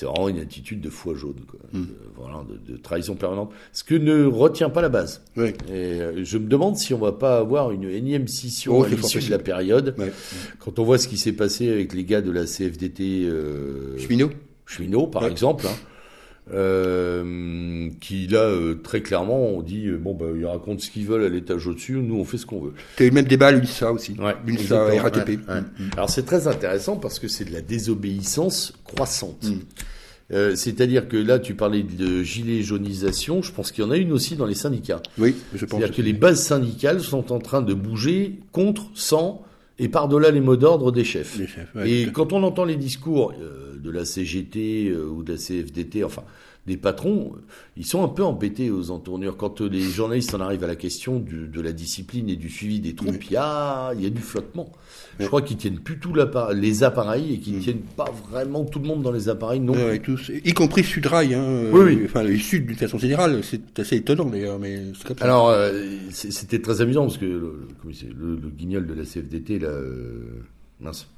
C'est vraiment une attitude de foi jaune, quoi. Mm. De, voilà, de, de, trahison permanente. Ce que ne retient pas la base. Oui. Et euh, je me demande si on va pas avoir une énième scission oh, à l'issue de la période. Ouais. Quand on voit ce qui s'est passé avec les gars de la CFDT. Euh, Cheminot. Cheminot, par ouais. exemple. Hein, euh, qui là euh, très clairement on dit euh, bon bah ils racontent ce qu'ils veulent à l'étage au-dessus, nous on fait ce qu'on veut. Tu as eu le même débat à l'UNSA aussi. Ouais, l'UNSA RATP. Ouais, ouais. Mmh. Alors c'est très intéressant parce que c'est de la désobéissance croissante. Mmh. Euh, C'est-à-dire que là, tu parlais de gilet jaunisation. Je pense qu'il y en a une aussi dans les syndicats. Oui, je pense. C'est-à-dire que les bases syndicales sont en train de bouger contre, sans et par-delà les mots d'ordre des chefs. Les chefs ouais, et quand on entend les discours euh, de la CGT euh, ou de la CFDT, enfin des patrons, ils sont un peu embêtés aux entournures. Quand les journalistes en arrivent à la question du, de la discipline et du suivi des troupes, oui. il, y a, il y a du flottement. Je crois qu'ils tiennent plus tout les appareils et qu'ils mmh. tiennent pas vraiment tout le monde dans les appareils non ouais, tous, y compris Sudrail, hein, oui, oui. enfin le Sud d'une façon générale, c'est assez étonnant d'ailleurs, mais comme ça. Alors euh, c'était très amusant parce que le, le, le, guignol de la CFDT là, euh, mince.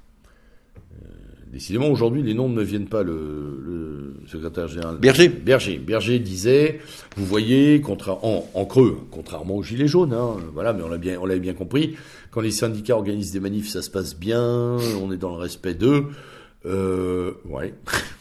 Décidément, aujourd'hui, les noms ne viennent pas. Le, le secrétaire général Berger. Berger. Berger disait, vous voyez, contra en, en, creux, contrairement aux gilets jaunes, hein, voilà, mais on l'a bien, on l'avait bien compris. Quand les syndicats organisent des manifs, ça se passe bien, on est dans le respect d'eux. Euh, ouais.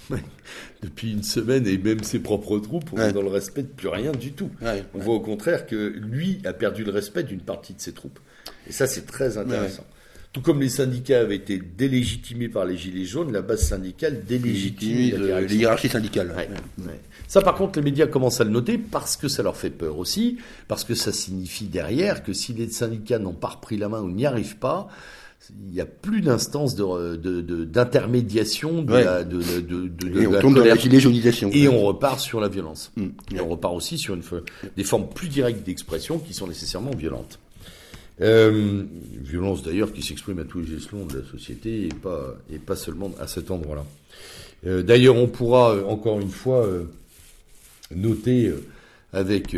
Depuis une semaine et même ses propres troupes, on ouais. est dans le respect de plus rien du tout. Ouais, on voit au contraire que lui a perdu le respect d'une partie de ses troupes. Et ça, c'est très intéressant. Tout comme les syndicats avaient été délégitimés par les Gilets jaunes, la base syndicale délégitime la hiérarchie syndicale. Ouais, ouais. Ça, par contre, les médias commencent à le noter parce que ça leur fait peur aussi, parce que ça signifie derrière que si les syndicats n'ont pas repris la main ou n'y arrivent pas, il n'y a plus d'instance d'intermédiation de, de, de, ouais. la, de, de, de, et on tombe dans la gilet jaunisation. Et on repart sur la violence. Mmh. Et on repart aussi sur une, des formes plus directes d'expression qui sont nécessairement violentes. Euh, violence d'ailleurs qui s'exprime à tous les échelons de la société et pas, et pas seulement à cet endroit-là. Euh, d'ailleurs, on pourra euh, encore une fois noter avec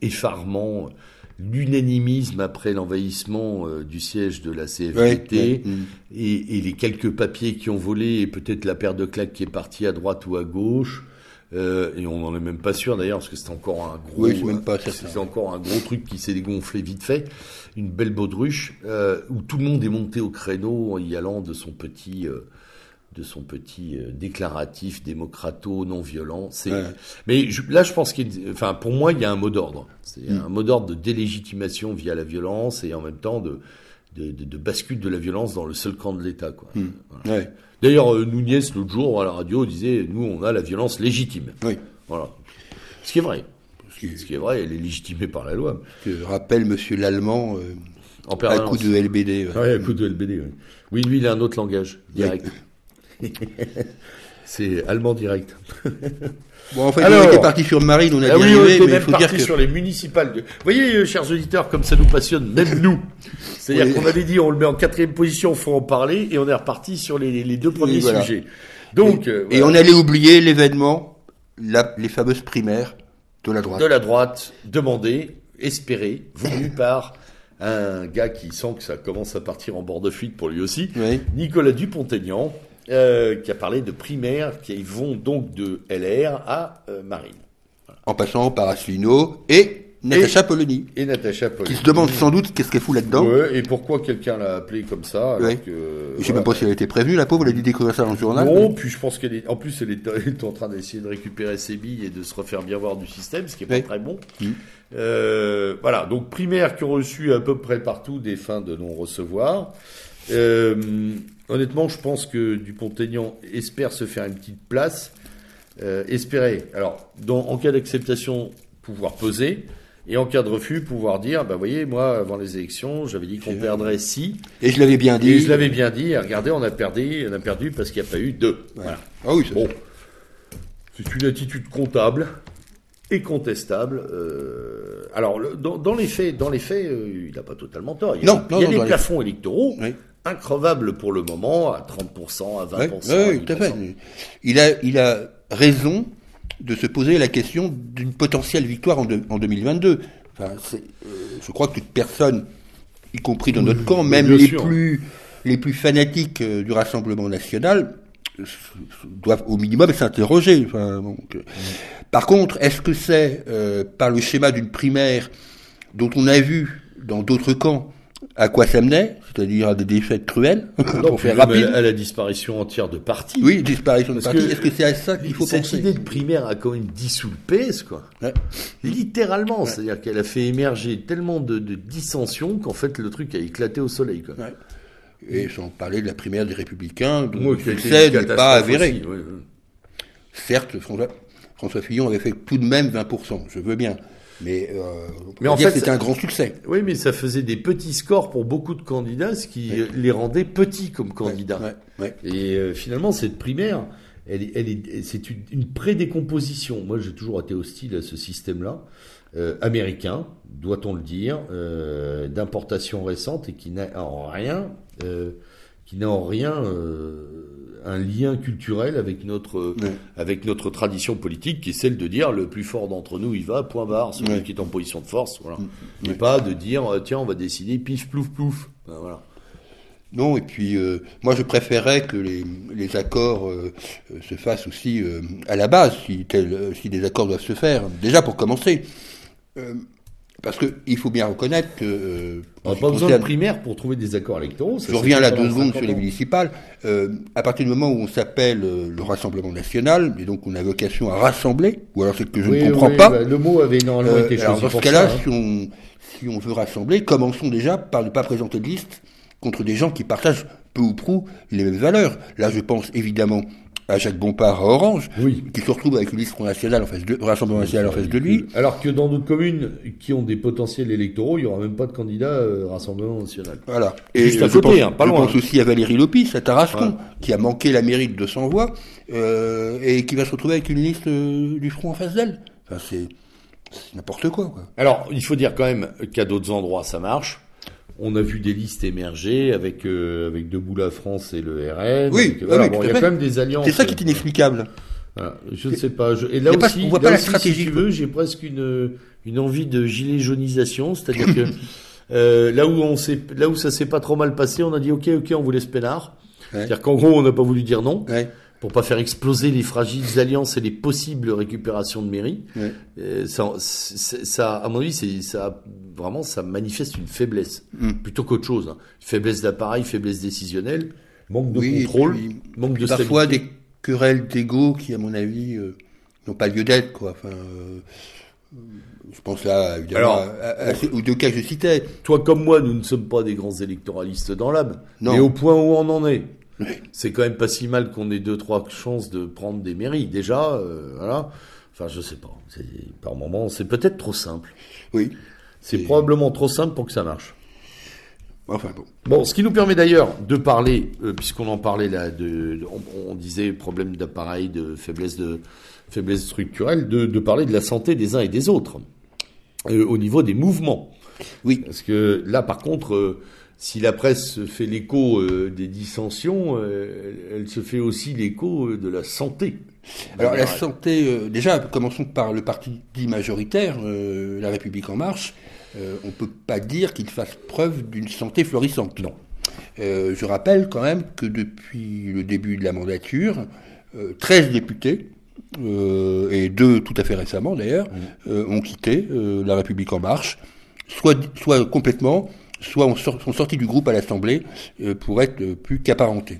effarement l'unanimisme après l'envahissement du siège de la CFDT ouais, ouais, et, et, les quelques papiers qui ont volé et peut-être la paire de claques qui est partie à droite ou à gauche. Euh, et on n'en est même pas sûr d'ailleurs parce que c'est encore un gros, oui, c'est encore un gros truc qui s'est dégonflé vite fait, une belle baudruche euh, où tout le monde est monté au créneau en y allant de son petit, euh, de son petit euh, déclaratif démocrato non violent. C'est, ouais. mais je, là je pense qu'il, enfin pour moi il y a un mot d'ordre, c'est mm. un mot d'ordre de délégitimation via la violence et en même temps de de, de, de bascule de la violence dans le seul camp de l'État quoi. Mm. Voilà. Ouais. D'ailleurs, euh, Nunez, l'autre jour, à la radio, disait Nous, on a la violence légitime. Oui. Voilà. Ce qui est vrai. Ce qui, Ce qui est vrai, elle est légitimée par la loi. Que rappelle Monsieur l'Allemand euh, en à coup de LBD. Ouais. ouais, à coup de LBD, oui. Oui, lui, il a un autre langage, direct. C'est allemand direct. Bon, en fait, on était parti sur Marine, on a ah oui, on mais était il même faut dire parti que... sur les municipales. Vous voyez, euh, chers auditeurs, comme ça nous passionne, même nous. C'est-à-dire Oui. qu'on avait dit, on le met en quatrième position, faut en parler, et on est reparti sur les, les deux premiers voilà. sujets. Donc, euh, Et voilà. on allait oublier l'événement, les fameuses primaires de la droite. de la droite, demandé, espéré, voulu par un gars qui sent que ça commence à partir en bord de fuite pour lui aussi, Oui. Nicolas Dupont-Aignan, euh, qui a parlé de primaires qui vont donc de LR à euh, Marine. En passant par Asselineau et Natacha Polony, Et Natacha Polony. qui se demande sans doute qu'est-ce qu'elle fout là-dedans. Ouais, et pourquoi quelqu'un l'a appelé comme ça alors Ouais. que, Je sais voilà. même pas si elle a été prévenue, la pauvre, elle a dû découvrir ça dans le journal. Non, puis je pense qu'elle est, en plus, elle est, elle est en train d'essayer de récupérer ses billes et de se refaire bien voir du système, ce qui est pas très bon. Mm. Euh, voilà, donc primaires qui ont reçu à peu près partout des fins de non-recevoir. Euh, honnêtement, je pense que Dupont-Aignan espère se faire une petite place. Euh, espérer, alors, dans, en cas d'acceptation, pouvoir peser. Et en cas de refus, pouvoir dire, bah, voyez, moi, avant les élections, j'avais dit qu'on C'est- perdrait si. Et je l'avais bien dit. Et je l'avais bien dit, et regardez, on a perdu, on a perdu parce qu'il n'y a pas eu deux. Voilà. Ah oui, ça- Bon, c'est une attitude comptable et contestable. euh, alors, le- dans, dans les faits, dans les faits, euh, il n'a pas totalement tort. Il y a, Non, non, il y a non, des les plafonds électoraux Oui. Increvables pour le moment, à 30%, à 20%. Ouais, à oui, tout à fait. 10%. Il a, il a raison de se poser la question d'une potentielle victoire en, deux- en 2022. Enfin, euh, je crois que toute personne, y compris dans notre camp, même les sûr. plus, les plus fanatiques euh, du Rassemblement national, euh, doivent au minimum s'interroger. Enfin, donc, euh. Par contre, est-ce que c'est euh, par le schéma d'une primaire dont on a vu dans d'autres camps à quoi ça menait, c'est-à-dire à des défaites cruelles, Non, pour faire rapide à, la disparition entière de partis. Oui, disparition de Parce parti. que Est-ce que c'est à ça qu'il faut Cette penser? idée de primaire a quand même dissous le PS, quoi. Ouais. Littéralement, c'est-à-dire qu'elle a fait émerger tellement de, de dissensions qu'en fait le truc a éclaté au soleil, quoi. Ouais. Et sans parler de la primaire des Républicains, dont le succès n'est pas avéré. Certes, François, François Fillon avait fait tout de même 20%, je veux bien. Mais, euh, on Mais en fait, c'était un grand succès. Oui, mais ça faisait des petits scores pour beaucoup de candidats, ce qui les rendait petits comme candidats. Ouais, ouais. Et euh, finalement, cette primaire, elle, est- elle est, c'est une, une prédécomposition. Moi, j'ai toujours été hostile à ce système-là, euh, américain, doit-on le dire, euh, d'importation récente et qui n'a en rien, euh, qui n'a en rien un lien culturel avec notre avec notre tradition politique, qui est celle de dire le plus fort d'entre nous, il va, point barre, celui qui est en position de force, voilà. Et Ouais. pas de dire euh, tiens, on va décider pif plouf plouf. Ben, voilà. Non, et puis euh, moi je préférais que les, les accords euh, se fassent aussi euh, à la base, si, tel, si des accords doivent se faire. Déjà pour commencer. Parce qu'il faut bien reconnaître que... euh, On n'a pas besoin de primaire pour trouver des accords électoraux. ça Je reviens là deux secondes 50 sur les municipales. Euh, à partir du moment où on s'appelle euh, le Rassemblement national, et donc on a vocation à rassembler, ou alors c'est que je Oui, ne comprends oui, pas. bah, le mot avait normalement Euh, été alors choisi dans ce cas-là, hein. si, on, si on veut rassembler, commençons déjà par ne pas présenter de liste contre des gens qui partagent peu ou prou les mêmes valeurs. Là, je pense évidemment à Jacques Bompard à Orange, Oui. qui se retrouve avec une liste Front national en face de, Rassemblement national en face de lui. Alors que dans d'autres communes qui ont des potentiels électoraux, il n'y aura même pas de candidat euh, Rassemblement National. Voilà. Juste à je côté, pense, hein, pas je loin. pense aussi à Valérie Lopis, à Tarascon, Ouais. qui a manqué la mairie de 200 voix, euh, et qui va se retrouver avec une liste euh, du front en face d'elle. Enfin, c'est c'est n'importe quoi, quoi. Alors, il faut dire quand même qu'à d'autres endroits, ça marche. On a vu des listes émerger avec euh, avec Debout la France et le RN. Oui, avec- oui, voilà, oui, bon, tout il y a quand même des alliances. C'est ça qui est inexplicable. Voilà, je ne sais pas. Je- et là aussi, on voit là pas la aussi, stratégie, Si tu veux, j'ai presque une une envie de gilet jaunisation, c'est-à-dire que euh, là où on s'est, là où ça s'est pas trop mal passé, on a dit ok, ok, on vous laisse peinard. Ouais. C'est-à-dire qu'en gros, on n'a pas voulu dire non Ouais. Pour pas faire exploser les fragiles alliances et les possibles récupérations de mairie. Ouais. Euh, ça, à mon avis, ça vraiment ça manifeste une faiblesse Mm. plutôt qu'autre chose. hein. Faiblesse d'appareil, faiblesse décisionnelle, manque de Oui, contrôle, puis, manque de Parfois stabilité. des querelles d'ego qui, à mon avis, euh, n'ont pas lieu d'être, quoi. Enfin, euh, je pense là, évidemment, Alors, à- à- à aux deux cas que je citais. Toi comme moi, nous ne sommes pas des grands électoralistes dans l'âme, Non. mais au point où on en est, c'est quand même pas si mal qu'on ait deux trois chances de prendre des mairies. Déjà, euh, voilà. Enfin, je sais pas. Par moment, c'est peut-être trop simple. Oui. C'est Et- probablement trop simple pour que ça marche. Enfin bon. Bon, ce qui nous permet d'ailleurs de parler, euh, puisqu'on en parlait là, de, on, disait problème d'appareil, de faiblesse de faiblesse structurelle, de, de, parler de la santé des uns et des autres euh, au niveau des mouvements. Oui. Parce que là, par contre, euh, si la presse fait l'écho des dissensions, elle se fait aussi l'écho de la santé. Alors la santé, déjà, commençons par le parti dit majoritaire, La République en marche. Euh, on ne peut pas dire qu'il fasse preuve d'une santé florissante. Non. Euh, je rappelle quand même que depuis le début de la mandature, 13 euh, députés, et deux tout à fait récemment d'ailleurs, mmh. ont quitté La République en marche, soit, soit complètement, soit sont sortis du groupe à l'Assemblée pour être plus qu'apparentés.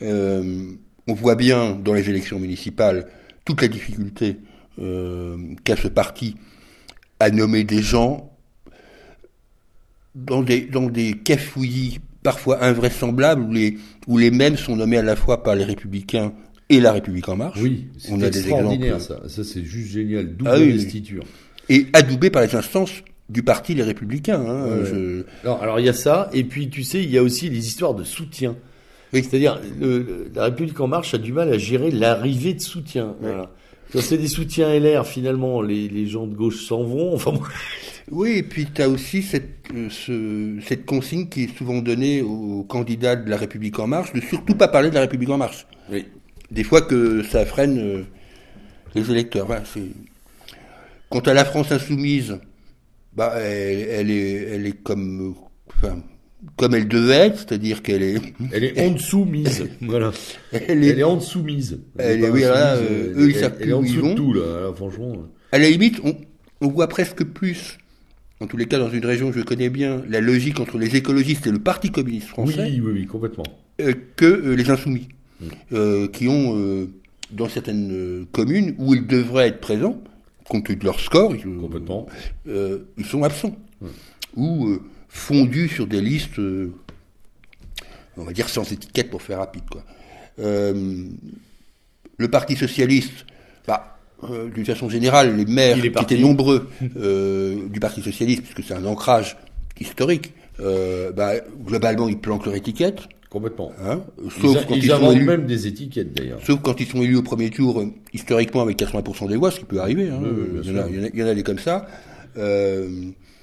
on voit bien dans les élections municipales toute la difficulté qu'a ce parti à nommer des gens dans des, dans des cafouillis parfois invraisemblables où les, où les mêmes sont nommés à la fois par les républicains et la République en marche. Oui, c'est extraordinaire ça. Ça c'est juste génial. Double ah. Et adoubé par les instances du parti Les Républicains. Hein, alors il y a ça, et puis tu sais, il y a aussi les histoires de soutien. Oui. C'est-à-dire, la République en marche a du mal à gérer l'arrivée de soutien. Voilà. Quand c'est des soutiens LR, finalement, les, les gens de gauche s'en vont. Enfin, Oui, et puis tu as aussi cette, euh, ce, cette consigne qui est souvent donnée aux candidats de la République en marche, de surtout pas parler de la République en marche. Oui. Des fois que ça freine euh, les électeurs. Voilà, Quant à la France insoumise, bah, elle, elle, est, elle est comme, enfin, comme elle devait être, c'est-à-dire qu'elle est. Elle est en dessous mise. voilà. Elle est, en dessous mise. Elle, est, oui, là, euh, eux, ils savent en dessous de tout, là, franchement. À la limite, on, on voit presque plus, en tous les cas dans une région que je connais bien, la logique entre les écologistes et le Parti communiste français. Oui, oui, oui, complètement. Euh, que euh, les insoumis, mm. euh, qui ont, euh, dans certaines communes où ils devraient être présents, compte tenu de leur score, ils, complètement. ils sont absents. Mm. Ou fondu sur des listes, euh, on va dire sans étiquette pour faire rapide. Quoi. Euh, le Parti socialiste, bah, euh, d'une façon générale, les maires qui étaient nombreux du Parti socialiste, puisque c'est un ancrage historique, bah, globalement ils planquent leur étiquette. Complètement. Hein sauf ils, quand ils, sont élus, même des étiquettes d'ailleurs. Sauf quand ils sont élus au premier tour, historiquement avec 80% des voix, ce qui peut arriver. Hein. il, y en a, il, y en a, des comme ça. Euh,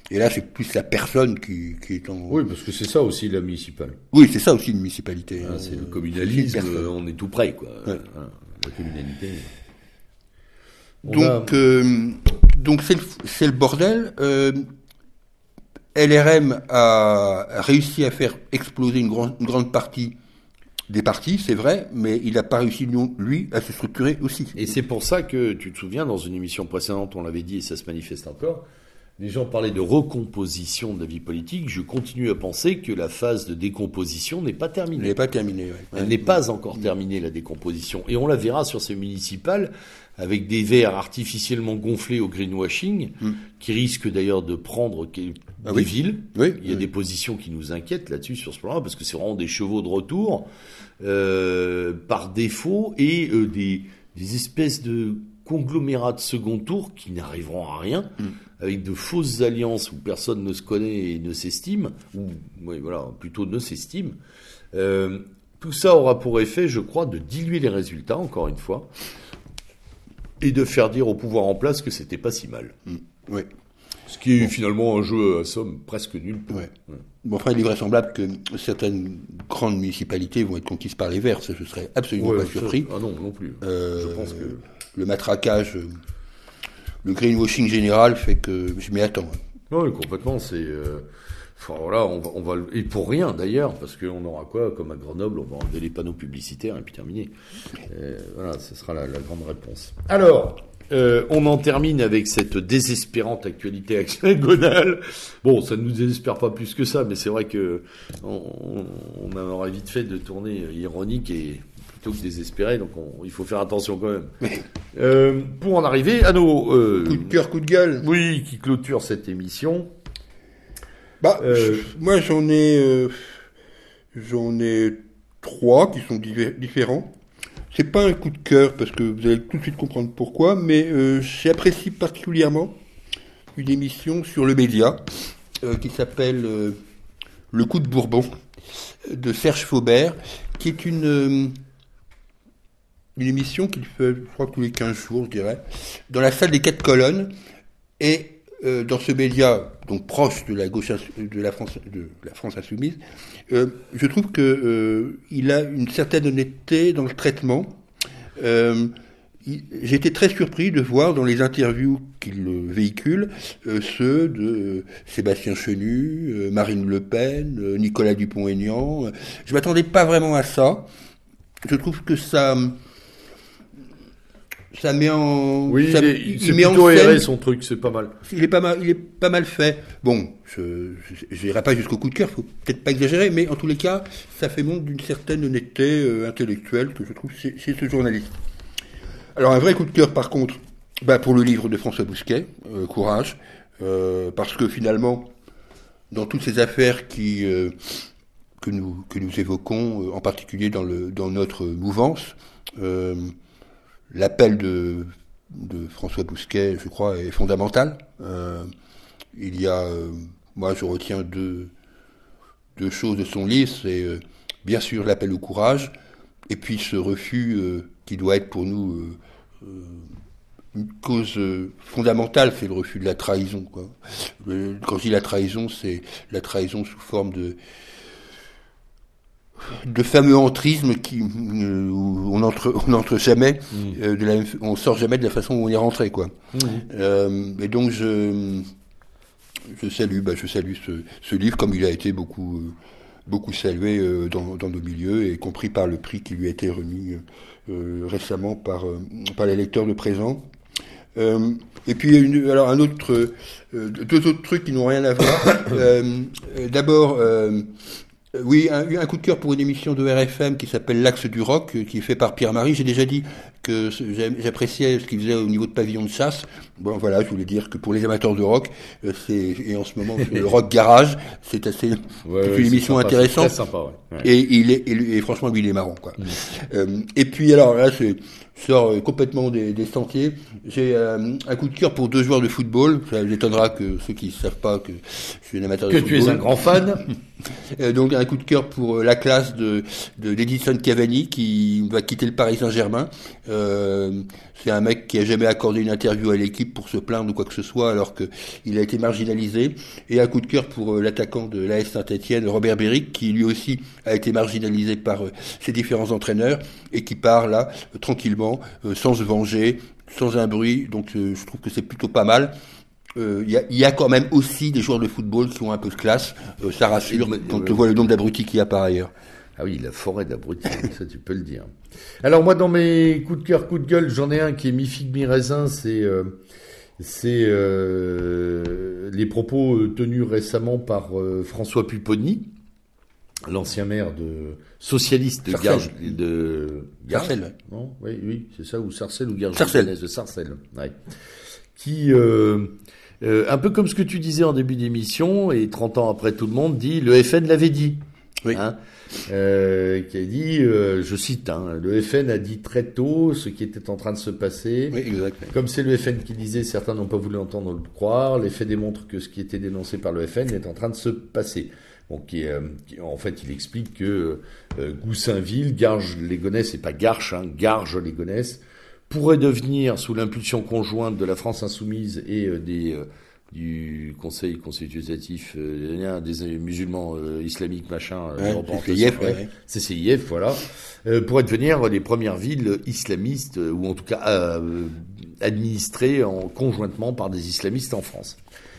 et là, c'est plus la personne qui, qui, est en. Oui, parce que c'est ça aussi la municipale. Oui, c'est ça aussi une municipalité. Ah, c'est le communalisme, on est tout près, quoi. la communalité. donc, euh, donc c'est le, le, bordel. LRM a réussi à faire exploser une, grande une grande partie des partis, c'est vrai, mais il n'a pas réussi, lui, à se structurer aussi. Et c'est pour ça que, tu te souviens, dans une émission précédente, on l'avait dit, et ça se manifeste encore, les gens parlaient de recomposition de la vie politique. Je continue à penser que la phase de décomposition n'est pas terminée. Elle n'est pas terminée. Elle n'est pas encore terminée la décomposition. Et on la verra sur ces municipales avec des verres artificiellement gonflés au greenwashing, mm. qui risquent d'ailleurs de prendre ah des villes. Il y a des positions qui nous inquiètent là-dessus sur ce plan-là, parce que c'est vraiment des chevaux de retour euh, par défaut et euh, des, des espèces de conglomérats de second tour qui n'arriveront à rien. Mm avec de fausses alliances où personne ne se connaît et ne s'estime, ou voilà, plutôt ne s'estime. Euh, tout ça aura pour effet, je crois, de diluer les résultats, encore une fois, et de faire dire au pouvoir en place que c'était pas si mal. Mm. Oui. Ce qui est finalement un jeu à somme presque nul. Ouais. Bon, enfin, il est vraisemblable que certaines grandes municipalités vont être conquises par les Verts. Ça, je serais absolument pas surpris. ah non, non plus. Euh, je pense que le matraquage le greenwashing général fait que je m'y attends. Oui, complètement. C'est euh, voilà, on va, on va, et pour rien d'ailleurs, parce qu'on aura quoi Comme à Grenoble, on va enlever les panneaux publicitaires et puis terminer. voilà, ce sera la, grande réponse. Alors, euh, on en termine avec cette désespérante actualité hexagonale. Bon, ça ne nous désespère pas plus que ça, mais c'est vrai que on, on, aurait vite fait de tourner ironique et plutôt que désespéré, donc il faut faire attention quand même. Euh, pour en arriver à nos... Euh, coup de cœur, coup de gueule. Oui, qui clôture cette émission. Bah, moi j'en ai... j'en ai trois qui sont différents. C'est pas un coup de cœur, parce que vous allez tout de suite comprendre pourquoi, mais j'apprécie particulièrement une émission sur le média qui s'appelle Le coup de Bourbon de Serge Faubert, qui est une, une émission qu'il fait, je crois, tous les 15 jours, je dirais, dans la salle des quatre colonnes. Et dans ce média, donc proche de la gauche, de la France, de la France insoumise, je trouve que il a une certaine honnêteté dans le traitement. Euh, été très surpris de voir dans les interviews qu'il véhicule euh, ceux de Sébastien Chenu, euh, Marine Le Pen, euh, Nicolas Dupont-Aignan. Je m'attendais pas vraiment à ça. Je trouve que ça ça met en oui ça, il, il met plutôt en son truc c'est pas mal. Il est pas mal il est pas mal fait. Bon je n'irai pas jusqu'au coup de cœur faut peut-être pas exagérer mais en tous les cas ça fait montre d'une certaine honnêteté intellectuelle que je trouve chez, chez ce journaliste. Alors un vrai coup de cœur par contre, bah, pour le livre de François Bousquet, euh, Courage, euh, parce que finalement, dans toutes ces affaires qui, euh, que, nous, que nous évoquons, en particulier dans, le, dans notre mouvance, l'appel de, de François Bousquet, je crois, est fondamental. il y a, moi je retiens deux, deux choses de son livre, c'est bien sûr l'appel au courage, et puis ce refus qui doit être pour nous euh, euh, une cause euh, fondamentale, c'est le refus de la trahison. Quoi. Quand je dis la trahison, c'est la trahison sous forme de de fameux entrisme qui où on entre on entre jamais mmh. de la, on sort jamais de la façon où on est rentré quoi mmh. et donc je je salue bah, je salue ce, ce, livre comme il a été beaucoup beaucoup salué dans, dans nos milieux et compris par le prix qui lui a été remis euh, récemment par, euh, par les lecteurs de présent. Euh, et puis une, alors un autre, deux autres trucs qui n'ont rien à voir. D'abord, oui, un, un, coup de cœur pour une émission de RFM qui s'appelle L'Axe du Rock, qui est fait par Pierre-Marie. J'ai déjà dit que j'appréciais ce qu'il faisait au niveau de pavillon de chasse. Bon, voilà, je voulais dire que pour les amateurs de rock, c'est et en ce moment le rock garage, c'est assez ouais, une émission intéressante. Sympa, ouais. Et il est et, franchement, lui, il est marrant, quoi. Mm. Euh, et puis alors là, c'est sort euh, complètement des, des sentiers. J'ai euh, un coup de cœur pour deux joueurs de football. Ça vous étonnera que ceux qui ne savent pas que je suis un amateur de football. Que tu es un grand fan. Euh, donc un coup de cœur pour la classe de d'Edison Cavani qui va quitter le Paris Saint-Germain. Euh, c'est un mec qui a jamais accordé une interview à l'équipe pour se plaindre ou quoi que ce soit, alors que il a été marginalisé. Et un coup de cœur pour l'attaquant de l'AS Saint-Etienne, Robert Beric, qui lui aussi a été marginalisé par ses différents entraîneurs et qui part là tranquillement, sans se venger, sans un bruit. Donc je trouve que c'est plutôt pas mal. Il euh, y, a, y, a, quand même aussi des joueurs de football qui ont un peu de classe. Euh, ça rassure quand tu vois le nombre d'abrutis qu'il y a par ailleurs. Ah oui, la forêt d'abrutis, ça tu peux le dire. Alors moi, dans mes coups de cœur, coups de gueule, j'en ai un qui est mi-figue, mi-raisin, c'est euh, c'est euh, les propos tenus récemment par François Pupponi, l'ancien maire de socialiste de Garge, de Sarcelles. Non, oui, oui, c'est ça, ou Sarcelles ou Garges. Sarcelles. De Sarcelles, ouais. Qui euh, euh, un peu comme ce que tu disais en début d'émission, et 30 ans après tout le monde dit, le FN l'avait dit. Oui. Hein, euh, qui a dit, euh, je cite, hein, le FN a dit très tôt ce qui était en train de se passer. Oui, exact. Comme c'est le FN qui disait, certains n'ont pas voulu entendre le croire. Les faits démontrent que ce qui était dénoncé par le FN est en train de se passer. Bon, qui, euh, qui, en fait, il explique que euh, Goussainville, Garges-les-Gonesse, et pas Garches, hein, Garges-les-Gonesse, pourrait devenir, sous l'impulsion conjointe de la France insoumise et euh, des euh, du Conseil constitutif euh, des musulmans euh, islamiques machin ouais, CCIF, ouais. CCIF voilà euh, pourrait devenir les premières villes islamistes ou en tout cas administrées en, conjointement par des islamistes en France.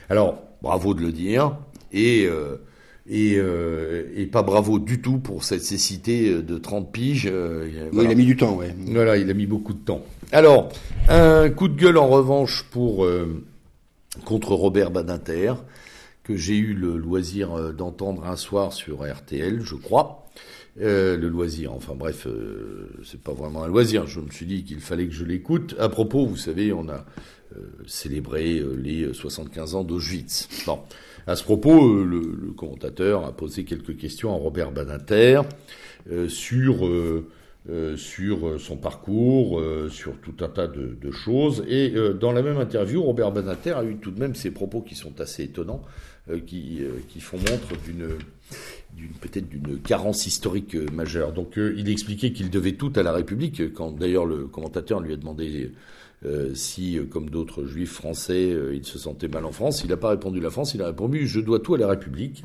Alors bravo de le dire et et, euh, et, pas bravo du tout pour cette cécité de 30 piges. Euh. Il a mis du temps, ouais. Voilà, il a mis beaucoup de temps. Alors, un coup de gueule en revanche pour euh, contre Robert Badinter, que j'ai eu le loisir euh, d'entendre un soir sur RTL, je crois. Euh, le loisir, enfin bref, euh, c'est pas vraiment un loisir. Je me suis dit qu'il fallait que je l'écoute. À propos, vous savez, on a célébré les 75 ans d'Auschwitz. Bon. À ce propos, euh, le, commentateur a posé quelques questions à Robert Badinter euh, sur euh, euh sur son parcours, sur tout un tas de, choses. Et dans la même interview, Robert Badinter a eu tout de même ses propos qui sont assez étonnants. qui, qui font montre d'une d'une peut-être d'une carence historique majeure. Donc il expliquait qu'il devait tout à la République, quand d'ailleurs le commentateur lui a demandé si, comme d'autres juifs français, il se sentait mal en France. Il n'a pas répondu la France, il a répondu je dois tout à la République.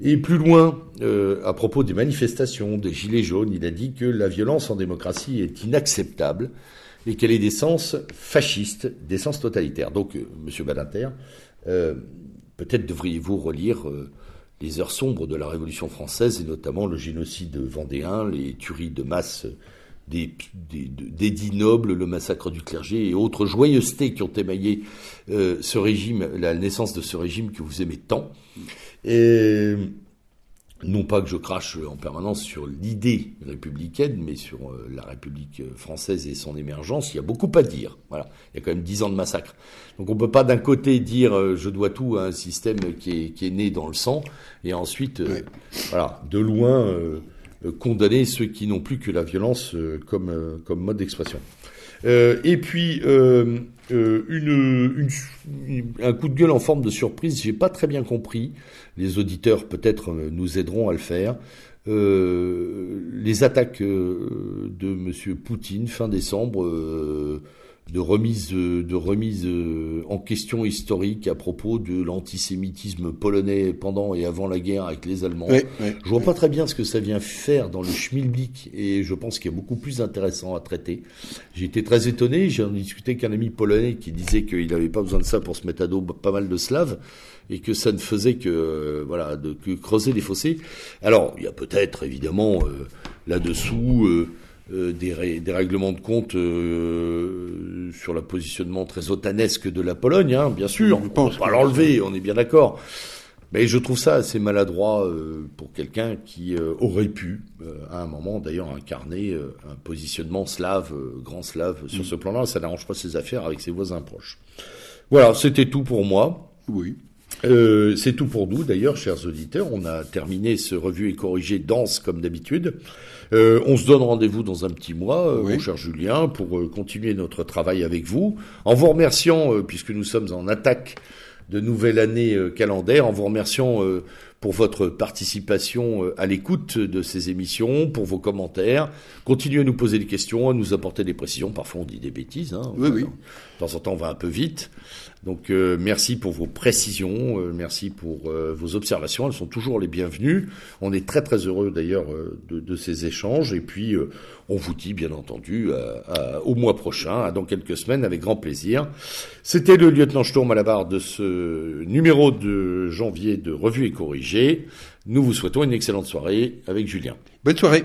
Et plus loin, euh, à propos des manifestations, des gilets jaunes, il a dit que la violence en démocratie est inacceptable et qu'elle est d'essence fasciste, d'essence totalitaire. Donc, euh, Monsieur Badinter, euh, peut-être devriez-vous relire les heures sombres de la Révolution française et notamment le génocide vendéen, les tueries de masse des, des, nobles, le massacre du clergé et autres joyeusetés qui ont émaillé ce régime, la naissance de ce régime que vous aimez tant. Et non pas que je crache en permanence sur l'idée républicaine, mais sur euh, la République française et son émergence, il y a beaucoup à dire. Voilà, il y a quand même dix ans de massacre. Donc on ne peut pas d'un côté dire euh, je dois tout à un système qui est, né dans le sang, et ensuite, euh, voilà, de loin condamner ceux qui n'ont plus que la violence comme, comme mode d'expression. Et puis une, un coup de gueule en forme de surprise, j'ai pas très bien compris les auditeurs peut-être euh, nous aideront à le faire. Euh, les attaques euh, de M. Poutine fin décembre, de remise, de remise en question historique à propos de l'antisémitisme polonais pendant et avant la guerre avec les Allemands. Je vois pas très bien ce que ça vient faire dans le schmilblick et je pense qu'il y a beaucoup plus intéressant à traiter. J'ai été très étonné, j'ai discuté avec un ami polonais qui disait qu'il n'avait pas besoin de ça pour se mettre à dos pas mal de Slaves et que ça ne faisait que euh, voilà de que creuser les fossés. Alors il y a peut-être évidemment euh, là-dessous euh, des, des, règlements de compte sur le positionnement très otanesque de la Pologne, hein, bien sûr. Je pense on va l'enlever, on est bien d'accord. Mais je trouve ça assez maladroit pour quelqu'un qui aurait pu, à un moment d'ailleurs, incarner un positionnement slave, grand slave sur mm. ce plan-là. Ça n'arrange pas ses affaires avec ses voisins proches. Voilà, c'était tout pour moi. Oui. Euh, c'est tout pour nous, d'ailleurs, chers auditeurs. On a terminé ce revue et corrigé dense comme d'habitude. Euh, on se donne rendez-vous dans un petit mois, euh, mon cher Julien, pour euh, continuer notre travail avec vous. En vous remerciant, puisque nous sommes en attaque de nouvelle année calendaire, en vous remerciant pour votre participation à l'écoute de ces émissions, pour vos commentaires. Continuez à nous poser des questions, à nous apporter des précisions. Parfois, on dit des bêtises. Hein. Oui, oui. De temps en temps, on va un peu vite. Donc euh, merci pour vos précisions, euh, merci pour euh, vos observations, elles sont toujours les bienvenues. On est très très heureux d'ailleurs de, de, ces échanges et puis on vous dit bien entendu au mois prochain, dans quelques semaines, avec grand plaisir. C'était le lieutenant Sturm à la barre de ce numéro de janvier de Revue et Nous vous souhaitons une excellente soirée avec Julien. Bonne soirée.